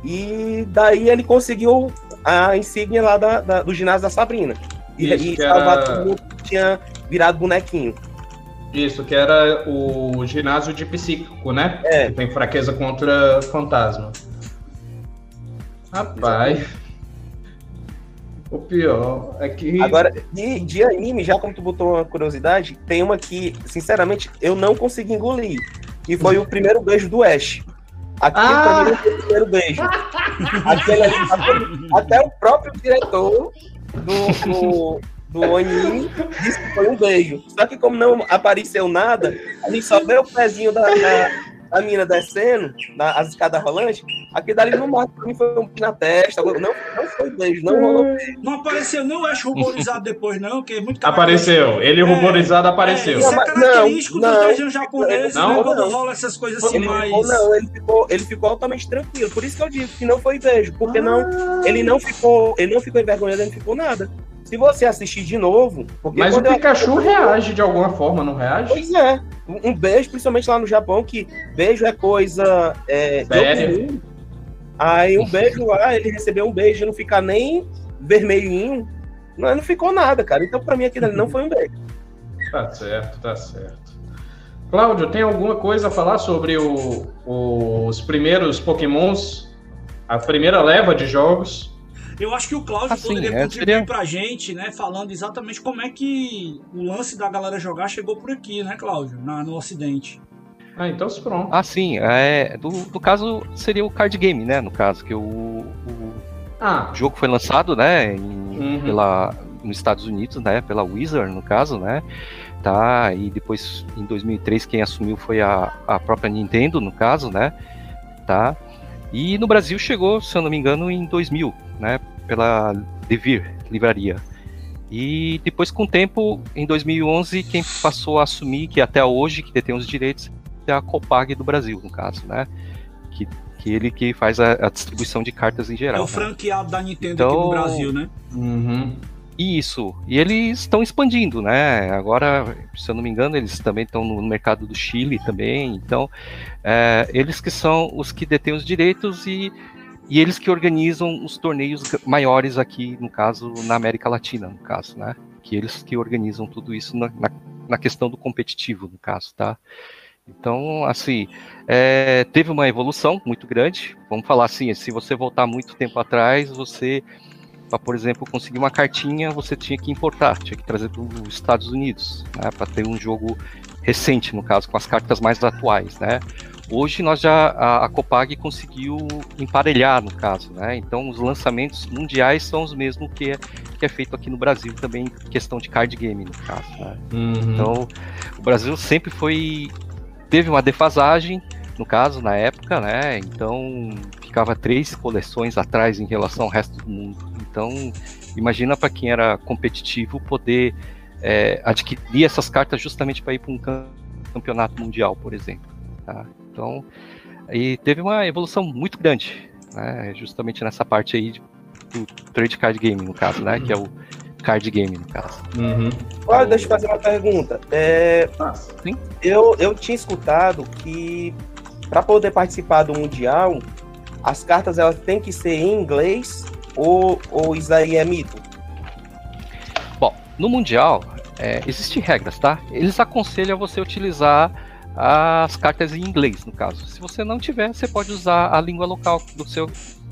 E daí ele conseguiu a insígnia lá da, da, do ginásio da Sabrina. E, Isso, e salvar era... tinha virado bonequinho. Isso, que era o ginásio de psíquico, né? É. Que tem fraqueza contra fantasma. Rapaz. O pior é que. Agora, de, de anime, já como tu botou uma curiosidade, tem uma que, sinceramente, eu não consegui engolir. Que foi o primeiro beijo do Ash. Aquilo ah! pra mim foi o primeiro beijo. Aquele, até, até o próprio diretor do, do, do anime disse que foi um beijo. Só que como não apareceu nada, a gente só vê o pezinho da, da a mina descendo, na, as escadas rolantes, aquele dali no máximo pra mim foi um na testa. Não, não foi beijo, não rolou beijo. Não apareceu, não acho ruborizado depois, não, que é muito Apareceu, ele é, ruborizado apareceu. É, isso é característico não, dos desenhos japoneses, não, né, quando rola essas coisas assim ele mais. Ficou, não, ele ficou, ele ficou altamente tranquilo. Por isso que eu digo que não foi beijo, porque ah. não, ele não ficou, ele não ficou envergonhado, ele não ficou nada. Se você assistir de novo. Mas o Pikachu eu... reage de alguma forma, não reage? Pois é. Um beijo, principalmente lá no Japão, que beijo é coisa. É, Sério? Aí um beijo lá, ele recebeu um beijo, não ficar nem vermelhinho. Não, não ficou nada, cara. Então, pra mim, aquilo ali não foi um beijo. *laughs* Tá certo, tá certo. Cláudio, tem alguma coisa a falar sobre o, os primeiros Pokémons? A primeira leva de jogos? Eu acho que o Cláudio assim, poderia é, contribuir seria... pra gente, né? Falando exatamente como é que o lance da galera jogar chegou por aqui, né, Cláudio? Na, no Ocidente. Ah, então se pronto. Ah, sim. É, do, do caso, seria o card game, né? No caso, que o, o ah. jogo foi lançado, né? Em, uhum. pela, nos Estados Unidos, né, pela Wizard, no caso, né, tá, e depois, em 2003, quem assumiu foi a, a própria Nintendo, no caso, né, tá, e no Brasil chegou, se eu não me engano, em 2000, né, pela Devir, livraria. E depois, com o tempo, em 2011, quem passou a assumir, que até hoje, que detém os direitos, é a Copag do Brasil, no caso, né, que que ele que faz a, a, distribuição de cartas em geral. É o né? franqueado né? da Nintendo então, aqui no então, Brasil, né? Uhum. Isso. E eles estão expandindo, né? Agora, se eu não me engano, eles também estão no mercado do Chile também. Então, é, eles que são os que detêm os direitos e, e eles que organizam os torneios maiores aqui, no caso, na América Latina, no caso, né? Que eles que organizam tudo isso na, na, na questão do competitivo, no caso, tá? Então, assim, é, teve uma evolução muito grande. Vamos falar assim, se você voltar muito tempo atrás, você, para por exemplo, conseguir uma cartinha, você tinha que importar, tinha que trazer dos Estados Unidos, né, para ter um jogo recente, no caso, com as cartas mais atuais, né? Hoje nós já a, a Copag conseguiu emparelhar, no caso, né? Então os lançamentos mundiais são os mesmos que é, que é feito aqui no Brasil também, questão de card game, no caso. Né? Uhum. Então o Brasil sempre foi teve uma defasagem, no caso, na época, né? Então ficava três coleções atrás em relação ao resto do mundo. Então, imagina para quem era competitivo poder é, adquirir essas cartas justamente para ir para um campeonato mundial, por exemplo. Tá? Então, e teve uma evolução muito grande, né? Justamente nessa parte aí do trade card game, no caso, né? Que é o card game, no caso. Uhum. Olha, deixa eu fazer uma pergunta. É, ah, sim? Eu, eu tinha escutado que para poder participar do Mundial, as cartas elas têm que ser em inglês ou, ou isso é mito? Bom, no Mundial, é, existem regras, tá? Eles aconselham você utilizar as cartas em inglês, no caso. Se você não tiver, você pode usar a língua local do seu,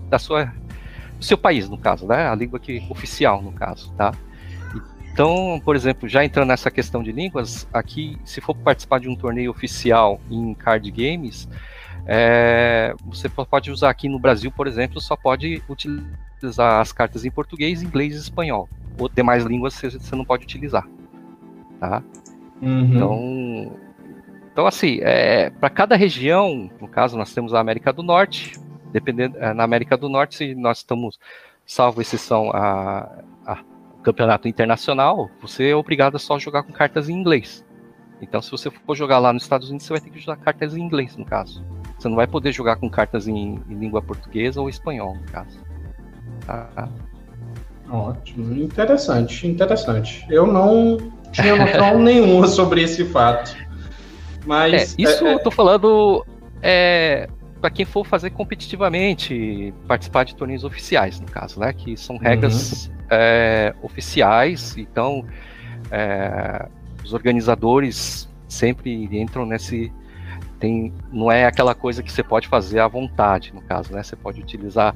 da sua do seu país, no caso, né? A língua que oficial, no caso, tá? Então, por exemplo, já entrando nessa questão de línguas, aqui, se for participar de um torneio oficial em card games, é, você pode usar aqui no Brasil, por exemplo, só pode utilizar as cartas em português, inglês e espanhol. Ou demais línguas você, você não pode utilizar, tá? Uhum. Então, então assim, é, para cada região, no caso nós temos a América do Norte, dependendo é, na América do Norte, se nós estamos, salvo exceção a, a campeonato internacional, você é obrigado a só jogar com cartas em inglês. Então, se você for jogar lá nos Estados Unidos, você vai ter que usar cartas em inglês, no caso. Você não vai poder jogar com cartas em, em língua portuguesa ou espanhol, no caso. Tá? Ótimo, interessante, interessante. Eu não tinha noção *laughs* nenhuma sobre esse fato. Mas. É, isso é, eu tô falando é, para quem for fazer competitivamente, participar de torneios oficiais, no caso, né? Que são regras uhum. é, oficiais, então é, os organizadores sempre entram nesse. Tem, não é aquela coisa que você pode fazer à vontade, no caso, né? Você pode utilizar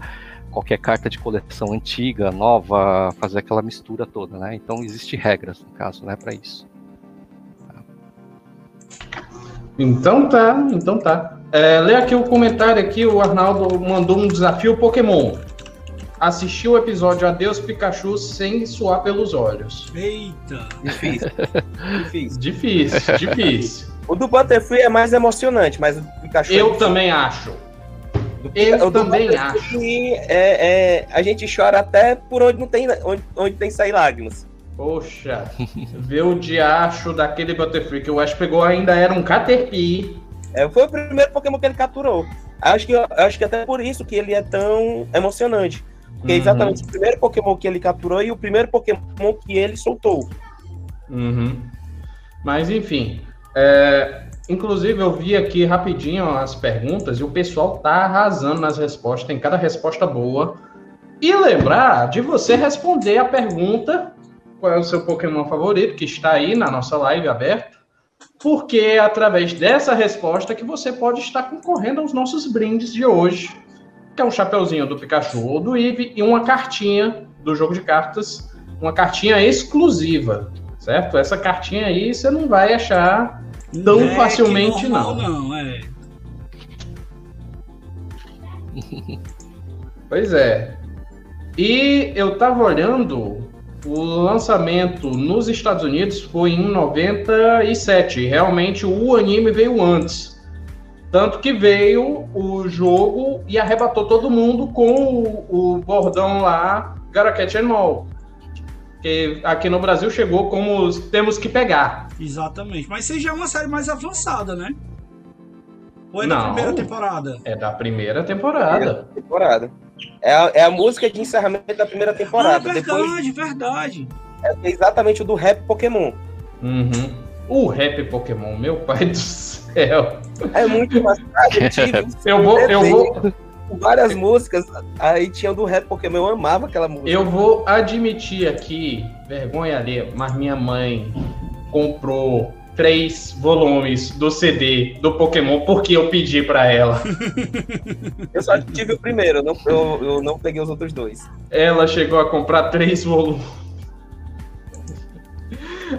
qualquer carta de coleção antiga, nova, fazer aquela mistura toda, né? Então existe regras, no caso, né, para isso. Então tá, então tá. É, lê aqui o comentário aqui, o Arnaldo mandou um desafio Pokémon. Assistiu o episódio Adeus Pikachu sem suar pelos olhos. Eita! Difícil. difícil. Difícil, difícil. *laughs* O do Butterfree é mais emocionante, mas o do Pikachu. Eu é também acho. Eu também acho. É, é, a gente chora até por onde não tem, onde, onde tem sair lágrimas. Poxa, ver o diacho daquele Butterfree que o Ash pegou ainda era um Caterpie é, foi o primeiro Pokémon que ele capturou. Acho que, acho que até por isso que ele é tão emocionante. Porque é uhum. é exatamente o primeiro Pokémon que ele capturou e o primeiro Pokémon que ele soltou. Uhum. Mas enfim. É, inclusive eu vi aqui rapidinho as perguntas e o pessoal tá arrasando nas respostas, tem cada resposta boa. E lembrar de você responder a pergunta qual é o seu Pokémon favorito, que está aí na nossa live aberta porque é através dessa resposta que você pode estar concorrendo aos nossos brindes de hoje, que é um chapeuzinho do Pikachu ou do Eevee e uma cartinha do jogo de cartas, uma cartinha exclusiva, certo? Essa cartinha aí você não vai achar tão é facilmente normal, não. Não, é. *laughs* pois é. E eu tava olhando o lançamento nos Estados Unidos foi em 97. Realmente o anime veio antes. Tanto que veio o jogo e arrebatou todo mundo com o, o bordão lá, and All. Que aqui no Brasil chegou como temos que pegar. Exatamente. Mas você já é uma série mais avançada, né? Ou é Não, da primeira temporada? É da primeira temporada. Primeira temporada. É a, é a, música de encerramento da primeira temporada. Ah, verdade, Depois, verdade. É exatamente o do rap Pokémon. Uhum. O rap Pokémon, meu pai do céu. É muito mais Eu *laughs* vou, eu vou. Várias músicas, aí tinha do rap Pokémon, eu amava aquela música. Eu vou admitir aqui, vergonha ali, mas minha mãe comprou três volumes do CD do Pokémon porque eu pedi para ela. *laughs* eu só tive o primeiro, eu não, eu, eu não peguei os outros dois. Ela chegou a comprar três volumes.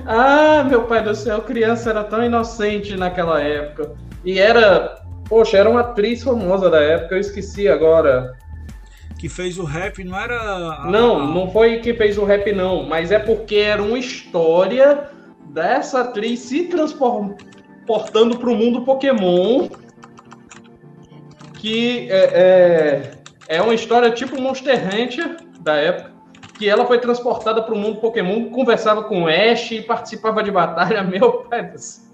Ah, meu pai do céu, criança era tão inocente naquela época. E era, poxa, era uma atriz famosa da época, eu esqueci agora. Que fez o rap, não era. Não, não foi que fez o rap, não, mas é porque era uma história dessa atriz se transportando para o mundo Pokémon, que é, é, é, uma história tipo Monster Hunter da época, que ela foi transportada para o mundo Pokémon, conversava com Ash e participava de batalha, *laughs* meu pai do céu.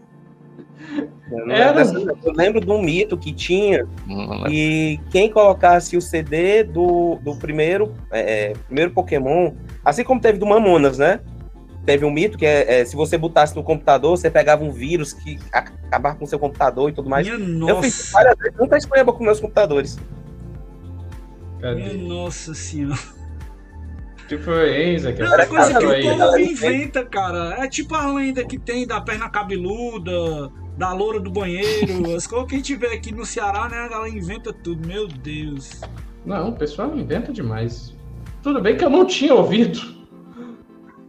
Eu, Era... eu lembro de um mito que tinha e quem colocasse o CD do, do primeiro, é, é, primeiro Pokémon, assim como teve do Mamonas, né? Teve um mito que é, é, se você botasse no computador, você pegava um vírus que acabava com o seu computador e tudo mais. Minha nossa. Eu fiz várias vezes, muita espanha com meus computadores. Cadê? Minha nossa senhora. Que foi isso, Não, é coisa que o povo inventa, cara. É tipo a lenda que tem da perna cabeluda, da loura do banheiro. *laughs* As coisas que a gente vê aqui no Ceará, né? A galera inventa tudo. Meu Deus. Não, o pessoal inventa demais. Tudo bem que eu não tinha ouvido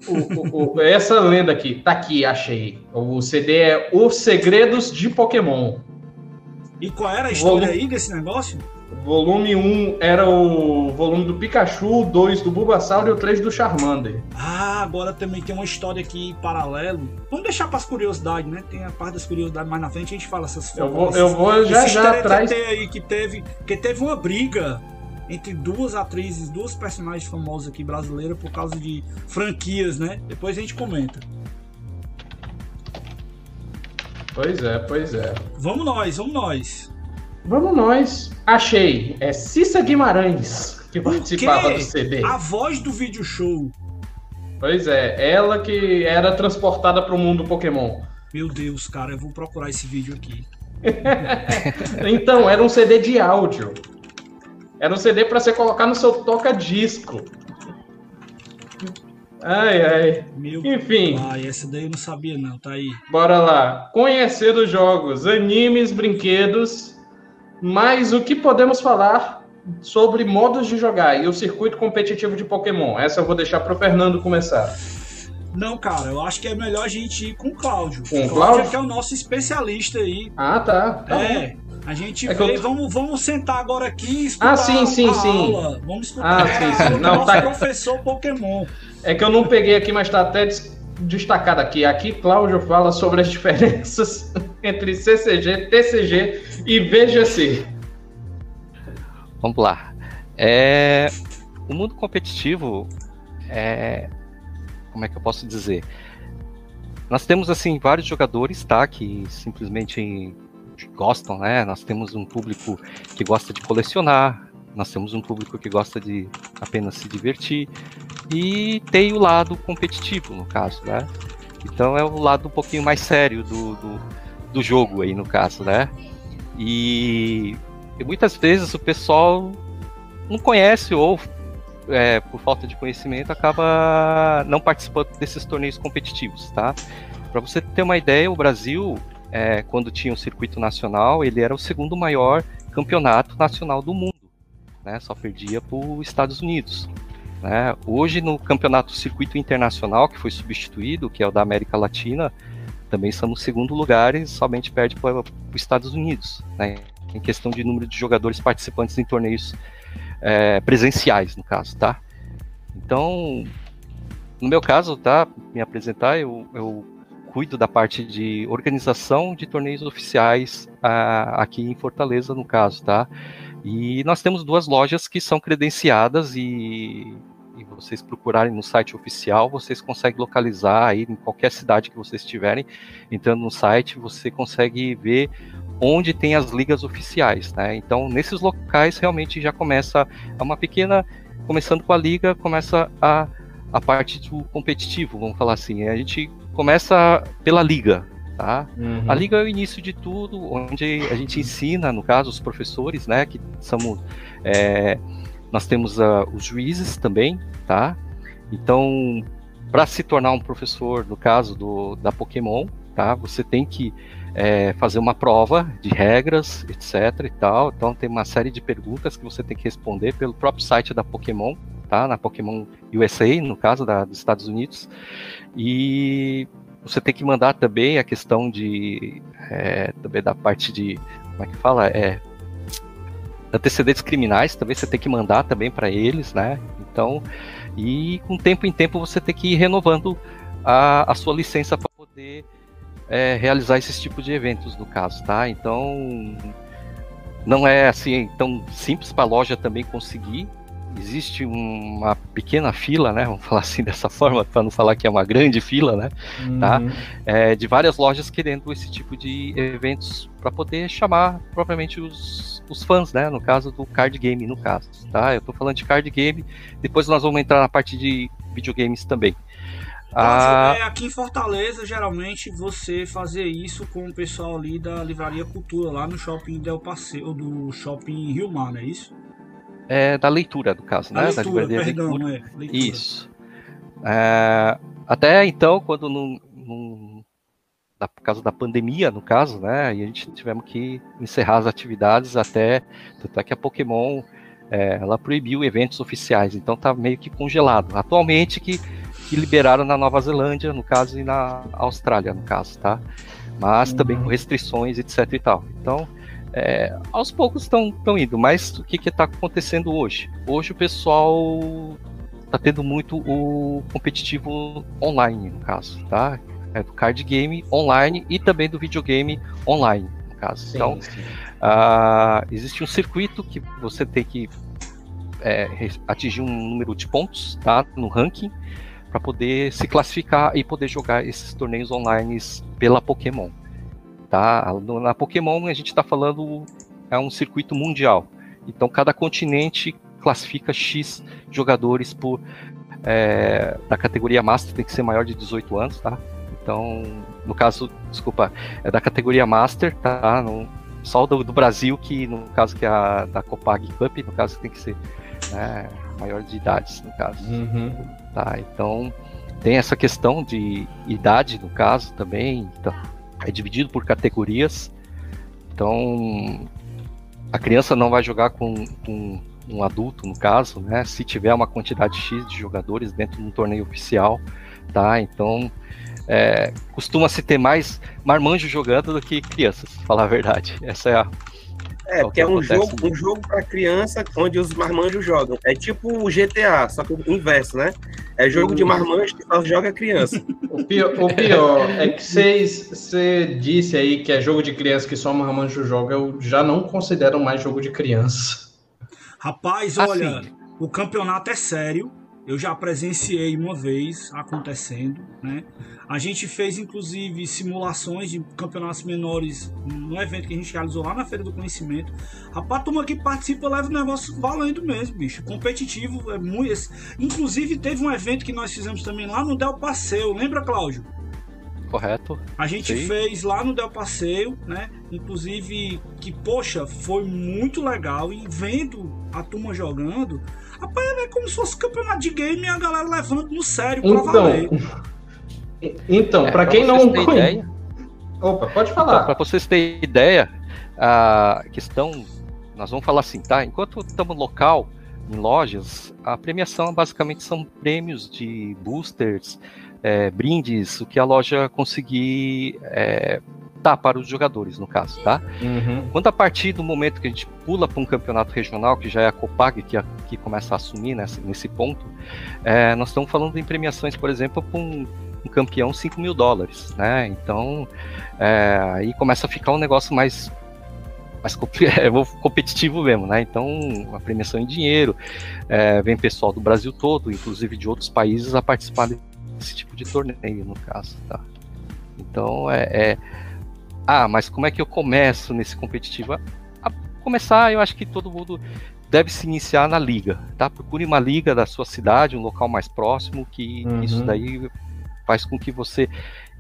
o, o, essa lenda aqui, tá aqui, achei. O CD é Os Segredos de Pokémon. E qual era a história volume, aí desse negócio? Volume 1 era o volume do Pikachu, 2 do Bulbasaur e o 3 do Charmander. Ah, agora também tem uma história aqui paralelo. Vamos deixar para as curiosidades, né? Tem a parte das curiosidades mais na frente, a gente fala essas Eu vou, eu vou já já atrás. aí que teve, que teve uma briga entre duas atrizes, duas personagens famosas aqui brasileiras por causa de franquias, né? Depois a gente comenta. Pois é, pois é. Vamos nós, vamos nós. Vamos nós. Achei. É Cissa Guimarães que participava do CD. A voz do vídeo show. Pois é, ela que era transportada para o mundo Pokémon. Meu Deus, cara, eu vou procurar esse vídeo aqui. *laughs* *laughs* *laughs* então, era um CD de áudio. Era um CD para você colocar no seu toca-disco. Ai, ai. Meu Enfim. Pai, essa daí eu não sabia, não. Tá aí. Bora lá. Conhecer os jogos, animes, brinquedos. Mas o que podemos falar sobre modos de jogar e o circuito competitivo de Pokémon? Essa eu vou deixar para o Fernando começar. Não, cara, eu acho que é melhor a gente ir com o Cláudio. Com o Cláudio? que é o nosso especialista aí. Ah, tá. tá é. Bom. A gente é vê, eu... vamos, vamos sentar agora aqui e escutar ah, sim, sim, a sim. aula. Vamos escutar ah, sim, sim. *laughs* Não, nosso tá... professor Pokémon. É que eu não peguei aqui, mas está até destacado aqui. Aqui Cláudio fala sobre as *laughs* diferenças entre CCG, TCG e VGC. Vamos lá. É... O mundo competitivo é... Como é que eu posso dizer? Nós temos assim vários jogadores, tá, que simplesmente gostam, né? Nós temos um público que gosta de colecionar, nós temos um público que gosta de apenas se divertir e tem o lado competitivo, no caso, né? Então é o lado um pouquinho mais sério do, do, do jogo aí, no caso, né? E, e, muitas vezes o pessoal não conhece ou é, por falta de conhecimento acaba não participando desses torneios competitivos, tá? Para você ter uma ideia, o Brasil é, quando tinha o um circuito nacional, ele era o segundo maior campeonato nacional do mundo, né? Só perdia para os Estados Unidos. Né? Hoje no campeonato circuito internacional que foi substituído, que é o da América Latina, também somos segundo lugar e somente perde para os Estados Unidos, né? Em questão de número de jogadores participantes em torneios é, presenciais, no caso, tá? Então, no meu caso, tá? Me apresentar, eu, eu cuido da parte de organização de torneios oficiais uh, aqui em Fortaleza, no caso, tá? E nós temos duas lojas que são credenciadas e, e vocês procurarem no site oficial, vocês conseguem localizar aí em qualquer cidade que vocês estiverem, entrando no site, você consegue ver onde tem as ligas oficiais, né? Então, nesses locais realmente já começa uma pequena, começando com a liga, começa a, a parte do competitivo, vamos falar assim. A gente começa pela liga, tá? Uhum. A liga é o início de tudo, onde a gente ensina, no caso, os professores, né? Que somos, é, nós temos uh, os juízes também, tá? Então, para se tornar um professor, no caso do, da Pokémon, tá? Você tem que é, fazer uma prova de regras, etc e tal. Então tem uma série de perguntas que você tem que responder pelo próprio site da Pokémon, tá? Na Pokémon USA, no caso da, dos Estados Unidos. E você tem que mandar também a questão de é, também da parte de como é que fala é antecedentes criminais também você tem que mandar também para eles, né? Então e com tempo em tempo você tem que ir renovando a, a sua licença para poder é, realizar esses tipos de eventos, no caso, tá? Então, não é assim tão simples para a loja também conseguir. Existe uma pequena fila, né? Vamos *laughs* falar assim dessa forma, para não falar que é uma grande fila, né? Tá? Uhum. Tá? É, de várias lojas querendo esse tipo de eventos para poder chamar propriamente os, os fãs, né? No caso do card game, no caso, tá? Eu estou falando de card game. Depois nós vamos entrar na parte de videogames também. Ah. É, aqui em Fortaleza, geralmente, você fazer isso com o pessoal ali da Livraria Cultura, lá no shopping Del Passeio, do shopping Rio Mar, não é isso? É da leitura, do caso, né? Leitura, da livraria perdão, leitura. É, leitura. Isso. É, até então, quando no, no, na, por causa da pandemia, no caso, né? E a gente tivemos que encerrar as atividades até. Tanto é que a Pokémon é, ela proibiu eventos oficiais, então tá meio que congelado. Atualmente que que liberaram na Nova Zelândia, no caso, e na Austrália, no caso, tá? Mas uhum. também com restrições, etc e tal. Então, é, aos poucos estão indo, mas o que está acontecendo hoje? Hoje o pessoal está tendo muito o competitivo online, no caso, tá? É do card game online e também do videogame online, no caso. Sim, então, sim. Uh, existe um circuito que você tem que é, atingir um número de pontos, tá? No ranking para poder se classificar e poder jogar esses torneios online pela Pokémon. Tá? Na Pokémon a gente está falando é um circuito mundial. Então cada continente classifica X jogadores por é, da categoria Master tem que ser maior de 18 anos, tá? Então, no caso, desculpa, é da categoria Master, tá? No, só do, do, Brasil, que no caso que é a da Copag Cup, no caso tem que ser né, maior de idades, no caso. Uhum. Tá, então tem essa questão de idade no caso também, então, é dividido por categorias. Então a criança não vai jogar com, com um adulto no caso, né? Se tiver uma quantidade X de jogadores dentro de um torneio oficial, tá? Então é, costuma se ter mais marmanjo jogando do que crianças, falar a verdade. Essa é a, é, porque é um jogo, um jogo para criança onde os marmanjos jogam. É tipo o GTA, só que o inverso, né? É jogo de marmanjo que só joga criança. O pior, o pior é que você disse aí que é jogo de criança que só marmanjo joga, eu já não considero mais jogo de criança. Rapaz, olha, assim. o campeonato é sério. Eu já presenciei uma vez acontecendo, né? A gente fez inclusive simulações de campeonatos menores no evento que a gente realizou lá na Feira do Conhecimento. Rapaz, a turma que participa leva o negócio valendo mesmo, bicho. Competitivo é muito. Inclusive teve um evento que nós fizemos também lá no Del Passeio, lembra, Cláudio? Correto. A gente Sim. fez lá no Del Passeio, né? Inclusive, que, poxa, foi muito legal. E vendo a turma jogando, Rapaz, é como se fosse campeonato de game e a galera levando no sério pra então, valer. *laughs* Então, é, para quem não conhece. Ideia, Opa, pode falar. Então, para vocês terem ideia, a questão. Nós vamos falar assim, tá? Enquanto estamos local, em lojas, a premiação basicamente são prêmios de boosters, é, brindes, o que a loja conseguir é, para os jogadores, no caso, tá? Uhum. Quando a partir do momento que a gente pula para um campeonato regional, que já é a Copag que, a, que começa a assumir nesse, nesse ponto, é, nós estamos falando em premiações, por exemplo, para um, um, campeão 5 mil dólares, né? Então, é, aí começa a ficar um negócio mais mais *laughs* é, competitivo mesmo, né? Então, a premiação em dinheiro, é, vem pessoal do Brasil todo, inclusive de outros países, a participar desse tipo de torneio, no caso, tá? Então, é, é... Ah, mas como é que eu começo nesse competitivo? A começar, eu acho que todo mundo deve se iniciar na liga, tá? Procure uma liga da sua cidade, um local mais próximo, que uhum. isso daí faz com que você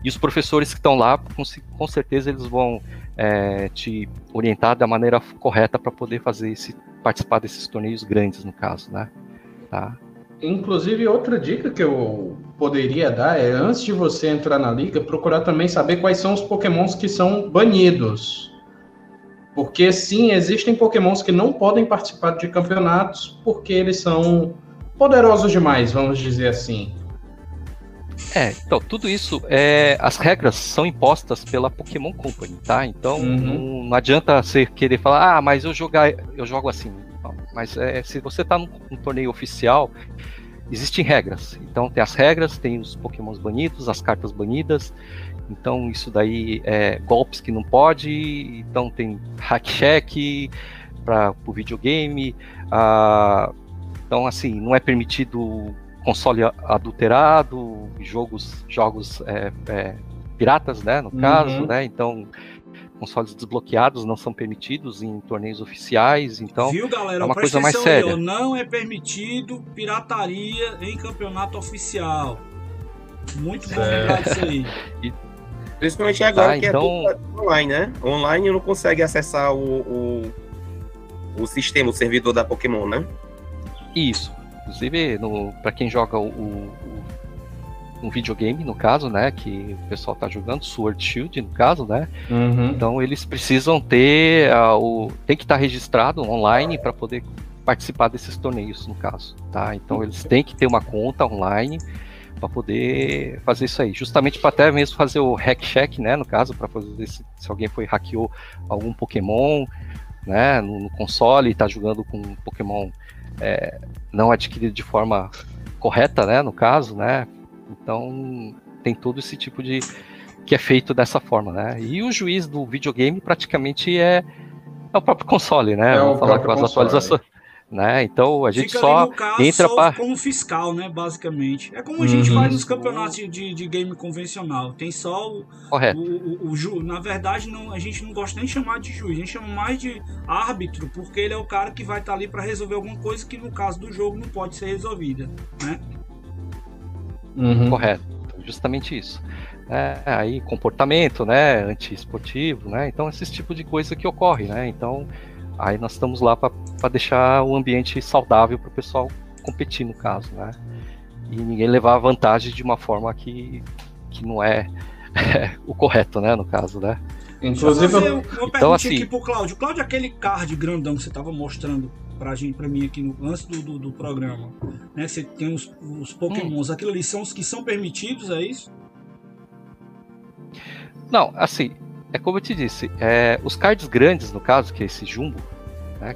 e os professores que estão lá, com, com certeza eles vão é, te orientar da maneira correta para poder fazer esse participar desses torneios grandes, no caso, né? Tá? Inclusive, outra dica que eu poderia dar é, antes de você entrar na liga, procurar também saber quais são os pokémons que são banidos. Porque, sim, existem pokémons que não podem participar de campeonatos porque eles são poderosos demais, vamos dizer assim. É, então, tudo isso, é, as regras são impostas pela Pokémon Company, tá? Então, uhum. não, não, adianta você querer falar, ah, mas eu, jogar, eu jogo assim. Mas é, se você está num, num, torneio oficial, existem regras. Então, tem as regras, tem os Pokémons banidos, as cartas banidas. Então, isso daí é golpes que não pode. Então, tem hack check para o videogame. Ah, então, assim, não é permitido console adulterado, jogos, jogos é, é, piratas, né, no uhum. caso, né, então consoles desbloqueados não são permitidos em torneios oficiais, então Viu, galera? é uma coisa mais séria. não é permitido pirataria em campeonato oficial. Muito bom lembrar disso aí. E, Principalmente agora tá, que é então... é online, né? Online não consegue acessar o, o, o sistema, o servidor da Pokémon, né? Isso. Inclusive, para quem joga o, o, um videogame, no caso, né? Que o pessoal tá jogando, Sword Shield, no caso, né? Uhum. Então eles precisam ter uh, o. tem que estar tá registrado online para poder participar desses torneios, no caso. Tá? Então eles têm que ter uma conta online para poder fazer isso aí. Justamente para até mesmo fazer o hack check, né? No caso, para fazer se, se alguém foi hackeou algum Pokémon, né? No, no console e está jogando com um Pokémon é, não adquirido de forma correta, né, no caso, né? Então tem todo esse tipo de que é feito dessa forma, né? E o juiz do videogame praticamente é, é o próprio console, né? É Vamos falar com as console. atualizações. Né? Então a gente Fica só caso, entra para como fiscal, né? Basicamente é como a gente uhum. faz nos campeonatos de, de game convencional. Tem só o, Correto. o, o, o ju... na verdade não a gente não gosta nem de chamar de juiz, a gente chama mais de árbitro porque ele é o cara que vai estar tá ali para resolver alguma coisa que no caso do jogo não pode ser resolvida, né? Uhum. Correto, justamente isso. É, aí comportamento, né, antiesportivo, né? Então esse tipo de coisa que ocorre, né? Então Aí nós estamos lá para deixar o ambiente saudável para o pessoal competir, no caso, né? E ninguém levar vantagem de uma forma que, que não é, é *laughs* o correto, né? No caso, né? Inclusive, eu... uma então, assim... aqui pro Cláudio. Cláudio, aquele card grandão que você estava mostrando pra gente, para mim aqui no, antes do, do, do, programa, né? Você tem os, os pokémons, hum. aquilo ali são os que são permitidos, é isso? Não, assim, é como eu te disse, é, os cards grandes, no caso, que é esse jumbo, né?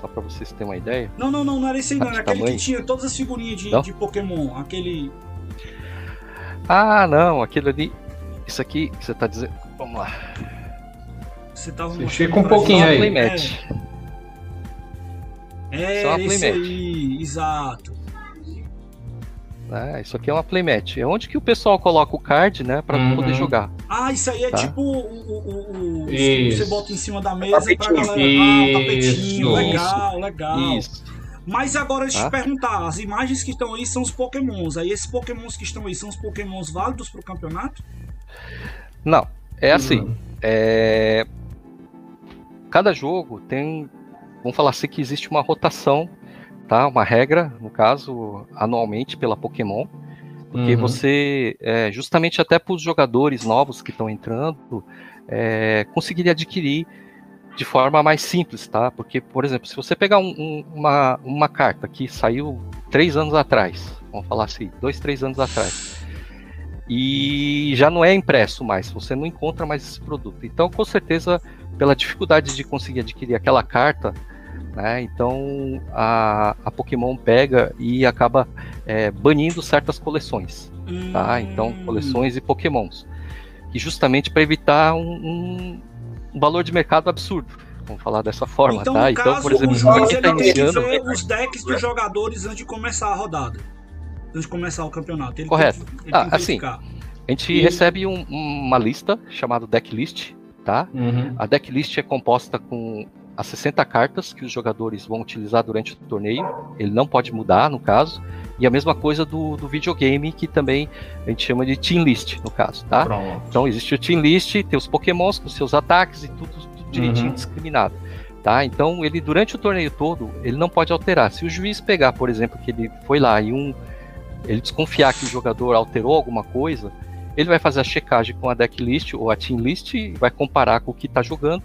Só pra vocês terem uma ideia. Não, não, não, não era esse aí, não. Era aquele tamanho. que tinha todas as figurinhas de, de Pokémon. Aquele. Ah, não, aquele ali. Isso aqui que você tá dizendo. Vamos lá. Você tava você Fica um pouquinho aí. Playmatch. É, é esse aí, exato. Né? Isso aqui é uma playmat. É onde que o pessoal coloca o card, né, para uhum. poder jogar. Ah, isso aí é tá? tipo o, o, o, você bota em cima da mesa para galera. Ah, tapetinho, legal, legal. Isso. Mas agora deixa eu te tá? perguntar, as imagens que estão aí são os pokémons. Aí esses pokémons que estão aí são os pokémons válidos para o campeonato? Não, é assim. Uhum. É... Cada jogo tem, vamos falar assim que existe uma rotação tá? Uma regra, no caso, anualmente pela Pokémon. Porque uhum. você, é, justamente até para os jogadores novos que estão entrando, é, conseguiria adquirir de forma mais simples, tá? Porque, por exemplo, se você pegar um, um, uma, uma carta que saiu três anos atrás, vamos falar assim, dois, três anos atrás, e já não é impresso mais, você não encontra mais esse produto. Então, com certeza, pela dificuldade de conseguir adquirir aquela carta, né, então a, a Pokémon pega e acaba é, banindo certas coleções, tá? Então, hum. coleções e Pokémons, e justamente para evitar um, um, um valor de mercado absurdo vamos falar dessa forma, então, tá? então, por exemplo, o juiz tá iniciando... tem que ver os decks dos jogadores antes de começar a rodada antes de começar o campeonato. Ele Correto. Tem, ah, assim, a gente e... recebe um, uma lista chamada decklist, tá? Uhum. A decklist é composta com as 60 cartas que os jogadores vão utilizar durante o torneio. Ele não pode mudar, no caso. E a mesma coisa do, do videogame, que também a gente chama de Team List, no caso, tá? Pronto. Então existe o Team List, tem os pokémons com seus ataques e tudo, tudo direitinho uhum. discriminado. Tá? Então ele durante o torneio todo ele não pode alterar. Se o juiz pegar, por exemplo, que ele foi lá e um ele desconfiar que o jogador alterou alguma coisa, ele vai fazer a checagem com a deck list ou a team list, vai comparar com o que está jogando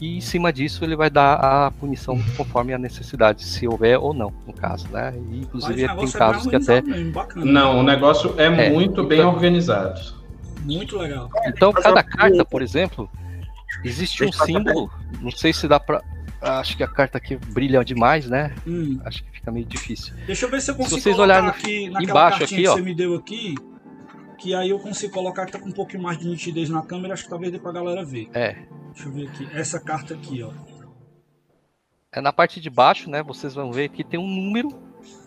e em cima disso ele vai dar a punição conforme a necessidade, se houver ou não, no caso, né? E, inclusive tem é casos que até não, o negócio é, é muito então... bem organizado. Muito legal. Então cada carta, por exemplo, existe um símbolo, não sei se dá para acho que a carta aqui brilha demais, né? Hum. Acho que fica meio difícil. Deixa eu ver se eu consigo se vocês olharem aqui embaixo aqui, ó. que você me deu aqui, que aí eu consigo colocar que tá com um pouquinho mais de nitidez na câmera, acho que talvez dê pra galera ver. É. Deixa eu ver aqui, essa carta aqui, ó. É na parte de baixo, né? Vocês vão ver que tem um número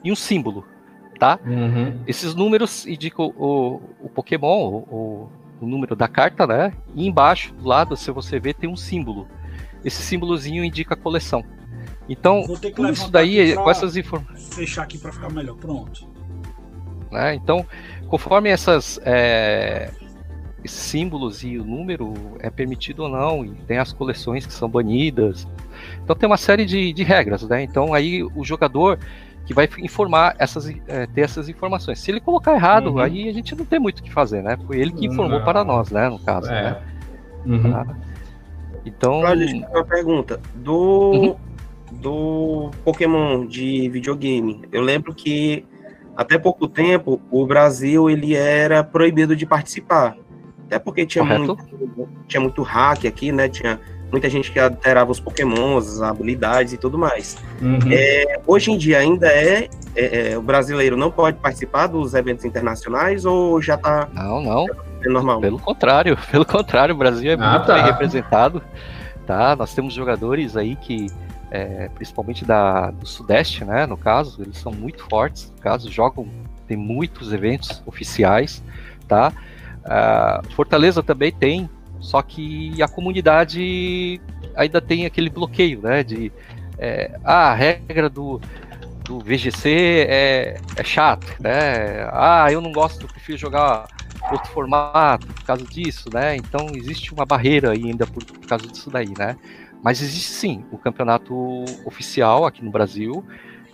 e um símbolo, tá? Uhum. Esses números indicam o, o Pokémon, o, o, número da carta, né? E embaixo, do lado, se você ver, tem um símbolo esse símbolozinho indica a coleção. Então, isso daí, com essas informações. Fechar aqui para ficar melhor, pronto. Né? Então, conforme essas é, esses símbolos e o número é permitido ou não, e tem as coleções que são banidas. Então tem uma série de, de regras, né? Então aí o jogador que vai informar essas, é, ter essas informações. Se ele colocar errado, uhum. aí a gente não tem muito o que fazer, né? Foi ele que informou não. para nós, né? No caso, é. né? Uhum. Tá? Então. Olha, uma pergunta. Do, uhum. do Pokémon de videogame, eu lembro que até pouco tempo o Brasil ele era proibido de participar. Até porque tinha muito, tinha muito hack aqui, né? Tinha muita gente que alterava os pokémons, as habilidades e tudo mais. Uhum. É, hoje em dia ainda é, é, é, o brasileiro não pode participar dos eventos internacionais ou já está Não, não. É normal. Pelo contrário, *laughs* pelo contrário, o Brasil é ah, muito tá. bem representado. Tá? Nós temos jogadores aí que, é, principalmente da, do Sudeste, né, no caso, eles são muito fortes, no caso, jogam, tem muitos eventos oficiais, tá? Uh, Fortaleza também tem, só que a comunidade ainda tem aquele bloqueio, né, de é, ah, a regra do, do VGC é, é chato, né? Ah, eu não gosto, prefiro jogar outro formato por causa disso, né? Então existe uma barreira ainda por, por causa disso daí, né? Mas existe sim o campeonato oficial aqui no Brasil,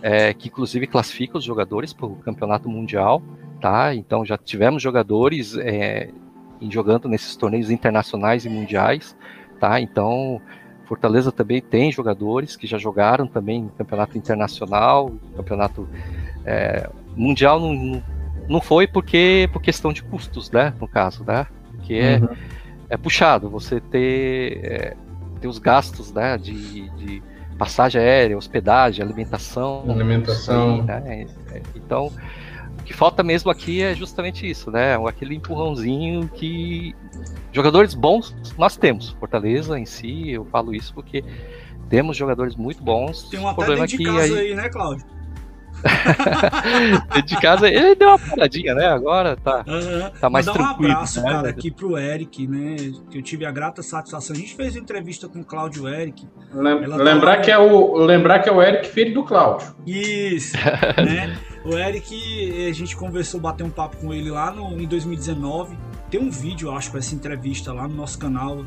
é, que inclusive classifica os jogadores para o campeonato mundial, tá? Então já tivemos jogadores é, jogando nesses torneios internacionais e mundiais, tá? Então Fortaleza também tem jogadores que já jogaram também no campeonato internacional, campeonato é, mundial não, não foi porque por questão de custos, né? No caso, né? Que é, uhum. é puxado você ter, é, ter os gastos, né? De, de, passagem aérea, hospedagem, alimentação. Alimentação. Né? É, então, o que falta mesmo aqui é justamente isso, né? Aquele empurrãozinho que jogadores bons nós temos. Fortaleza em si, eu falo isso porque temos jogadores muito bons. Tem um até dentro de casa aí, aí né, Cláudio? *laughs* de casa, ele deu uma paradinha, né? Agora tá, uhum. tá mais tranquilo. um abraço, né? cara, aqui pro Eric, né? Que eu tive a grata satisfação. A gente fez entrevista com o Cláudio Eric. Lem lembrar, que é o, lembrar que é o Eric, filho do Cláudio. Isso, *laughs* né? O Eric, a gente conversou, bateu um papo com ele lá no, em 2019. Tem um vídeo, acho, com essa entrevista lá no nosso canal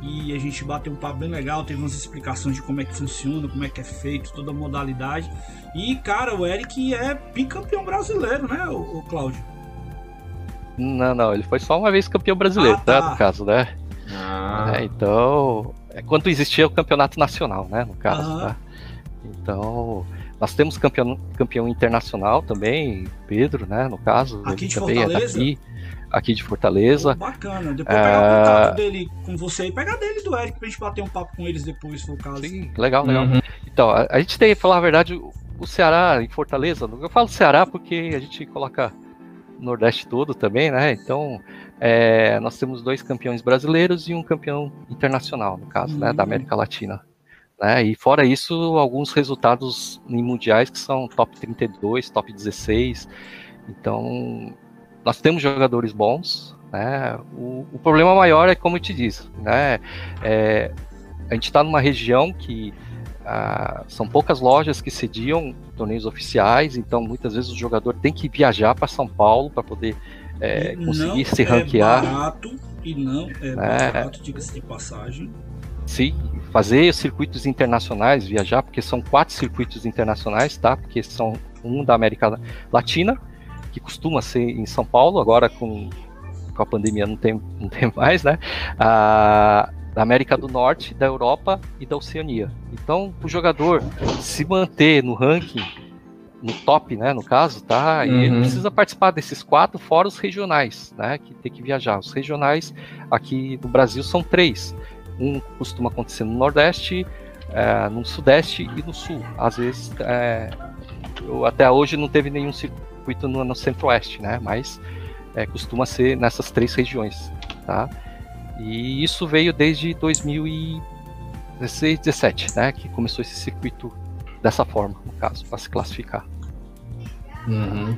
e a gente bateu um papo bem legal, teve umas explicações de como é que funciona, como é que é feito, toda a modalidade. E, cara, o Eric é bicampeão brasileiro, né, o, o Cláudio? Não, não, ele foi só uma vez campeão brasileiro, ah, tá. tá? No caso, né? Ah. É, então, é quando existia o campeonato nacional, né, no caso, ah. tá? Então, nós temos campeão, campeão internacional também, Pedro, né, no caso. Aqui de também Fortaleza? É daqui. Aqui de Fortaleza. Oh, bacana. Depois é... pegar o contato dele com você e pegar dele do Eric pra gente bater um papo com eles depois, se for o caso. Sim, legal, legal. Uhum. Então, a, a, gente tem, falar a verdade, o, o Ceará em Fortaleza, eu falo Ceará porque a gente coloca o Nordeste todo também, né? Então, é, nós temos dois campeões brasileiros e um campeão internacional, no caso, uhum. né, da uhum. América Latina. Né? E fora isso, alguns resultados em mundiais que são top 32, top 16. Então, nós temos jogadores bons. Né? O, o problema maior é como eu te disse, né? É, a gente está numa região que ah, são poucas lojas que cediam torneios oficiais, então muitas vezes o jogador tem que viajar para São Paulo para poder é, conseguir se ranquear. É barato e não é, é barato, diga-se de passagem. Sim, fazer circuitos internacionais, viajar, porque são quatro circuitos internacionais, tá? Porque são um da América Latina, que costuma ser em São Paulo, agora com, com a pandemia não tem, *laughs* não tem mais, né? A, da América do Norte, da Europa e da Oceania. Então, o jogador se manter no ranking, no top, né, no caso, tá? E ele uhum. precisa participar desses quatro, fora os regionais, né? Que tem que viajar. Os regionais aqui no Brasil são três. Um costuma acontecer no Nordeste, é, no Sudeste e no Sul. Às vezes, é, até hoje não teve nenhum circuito no, no Centro-Oeste, né? Mas é, costuma ser nessas três regiões, tá? E isso veio desde 2016, 17, né? Que começou esse circuito dessa forma, no caso, para se classificar. Uhum.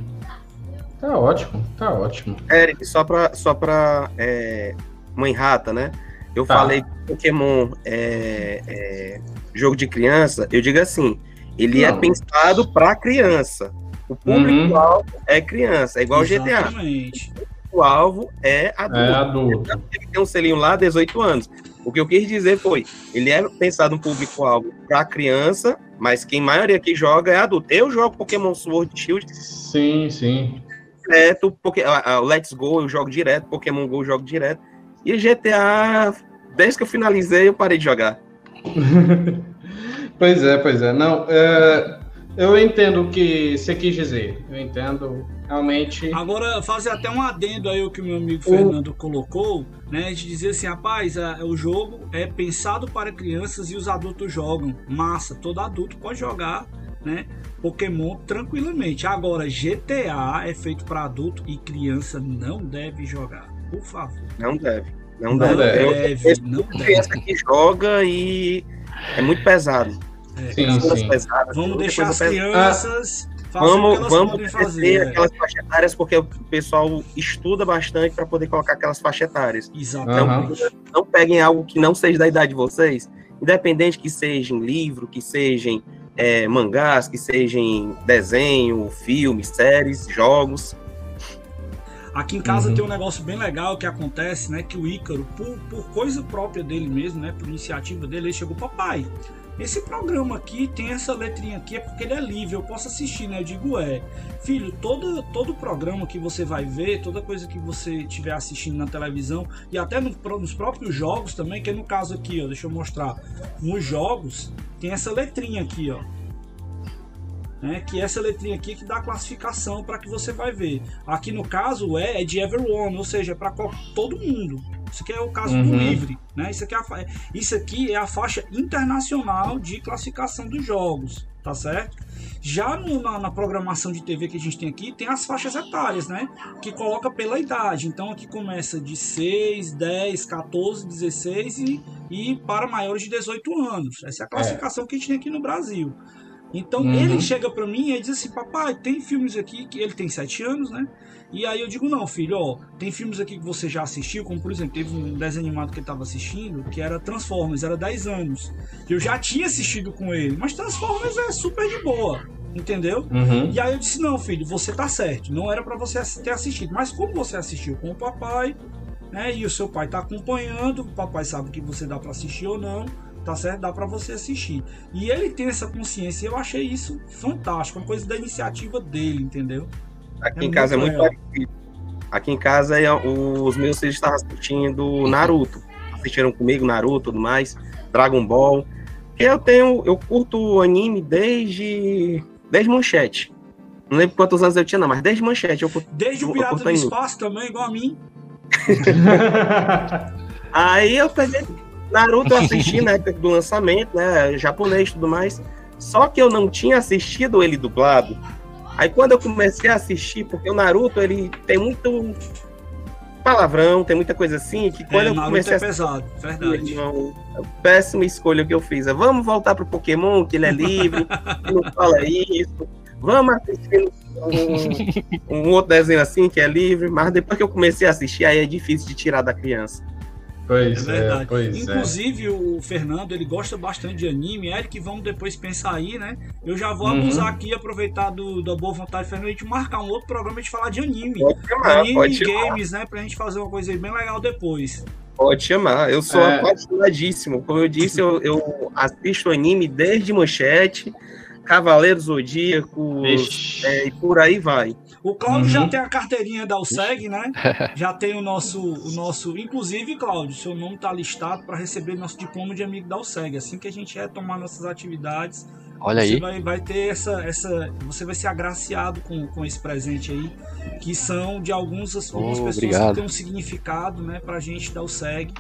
Tá ótimo, tá ótimo. Eric, só para só pra, é, Mãe Rata, né? Eu tá. falei que Pokémon é, é, jogo de criança, eu digo assim, ele é Não. é pensado para criança. O público-alvo uhum. é criança, é igual Exatamente. GTA. O público-alvo é adulto. É adulto. Ele tem um selinho lá, 18 anos. O que eu quis dizer foi, ele é pensado no público-alvo para criança, mas quem maioria que joga é adulto. Eu jogo Pokémon Sword Shield. Sim, sim. Direto, porque, o Let's Go eu jogo direto, Pokémon Go eu jogo direto. E GTA, desde que eu finalizei, eu parei de jogar. *laughs* pois é, pois é. Não, é, eu entendo o que você quis dizer. Eu entendo realmente. Agora, fazer até um adendo aí o que o meu amigo Fernando colocou, né? De dizer assim, rapaz, a, o jogo é pensado para crianças e os adultos jogam. Massa, todo adulto pode jogar, né? Pokémon tranquilamente. Agora, GTA é feito para adulto e criança não deve jogar por favor. Não deve. Não, não deve. deve. Eu, não criança deve. que joga e é muito pesado. É, sim, sim. Pesadas, vamos deixar as crianças. Ah, vamos, vamos fazer aquelas faixas etárias, porque o pessoal estuda bastante para poder colocar aquelas faixas etárias. Exatamente. Então, não peguem algo que não seja da idade de vocês, independente que seja em livro, que sejam é, mangás, que sejam desenho, filmes, séries, jogos. Aqui em casa uhum. tem um negócio bem legal que acontece, né? Que o Ícaro, por, por coisa própria dele mesmo, né? Por iniciativa dele, ele chegou, papai, esse programa aqui tem essa letrinha aqui, é porque ele é livre, eu posso assistir, né? Eu digo, é. Filho, todo, todo programa que você vai ver, toda coisa que você estiver assistindo na televisão, e até no, nos próprios jogos também, que é no caso aqui, ó, deixa eu mostrar. Nos jogos, tem essa letrinha aqui, ó né? Que é essa letrinha aqui que dá a classificação para que você vai ver. Aqui no caso E é de everyone, ou seja, é para todo mundo. Isso aqui é o caso uhum. do livre, né? Isso aqui, é a, isso aqui é a faixa internacional de classificação dos jogos, tá certo? Já no, na, na, programação de TV que a gente tem aqui, tem as faixas etárias, né? Que coloca pela idade. Então aqui começa de 6, 10, 14, 16 e, e para maiores de 18 anos. Essa é a é. classificação é. que a gente tem aqui no Brasil. Então uhum. ele chega para mim e diz assim: Papai, tem filmes aqui que ele tem sete anos, né? E aí eu digo: Não, filho, ó, tem filmes aqui que você já assistiu, como por exemplo, teve um desenho animado que ele tava assistindo que era Transformers, era 10 anos. Eu já tinha assistido com ele, mas Transformers é super de boa. Entendeu? Uhum. E aí eu disse: Não, filho, você tá certo. Não era para você ter assistido. Mas como você assistiu com o papai, né? E o seu pai tá acompanhando, o papai sabe que você dá para assistir ou não tá certo? Dá para você assistir. E ele tem essa consciência, eu achei isso fantástico, uma coisa da iniciativa dele, entendeu? Aqui é em casa é muito parecido. Aqui em casa é, os meus filhos estavam assistindo Naruto. Assistiram comigo Naruto e tudo mais, Dragon Ball. Eu tenho, eu curto anime desde desde manchete. Não lembro quantos anos eu tinha, não, mas desde manchete. Eu, desde o Pirata do Espaço também, igual a mim. *laughs* *laughs* Aí eu peguei Naruto, eu *laughs* assisti na época do lançamento, né? Japonês e tudo mais. Só que eu não tinha assistido ele dublado. Aí quando eu comecei a assistir, porque o Naruto ele tem muito palavrão, tem muita coisa assim, que quando é, eu comecei é a pesado, verdade. Irmão, péssima escolha que eu fiz. É, vamos voltar pro Pokémon, que ele é livre, *laughs* não fala isso. Vamos assistir um, um, outro desenho assim que é livre, mas depois que eu comecei a assistir, aí é difícil de tirar da criança. Pois é, verdade. É, pois Inclusive, é. o Fernando, ele gosta bastante de anime. É que vamos depois pensar aí, né? Eu já vou uhum. abusar aqui, aproveitar do, da boa vontade do Fernando, a gente marcar um outro programa de falar de anime. Pode chamar, anime pode e chamar. games, né? Pra gente fazer uma coisa bem legal depois. Pode chamar, eu sou é. apaixonadíssimo. Como eu disse, eu, eu assisto anime desde manchete, Cavaleiros Zodíacos, é, e por aí vai. O Cláudio uhum. já tem a carteirinha da USEG, né? *laughs* já tem o nosso, o nosso. Inclusive, Cláudio, seu nome está listado para receber nosso diploma de amigo da USEG. Assim que a gente retomar nossas atividades, Olha você aí. Vai, vai ter essa, essa. Você vai ser agraciado com, com esse presente aí, que são de alguns, algumas oh, pessoas obrigado. que têm um significado né, para a gente da USEG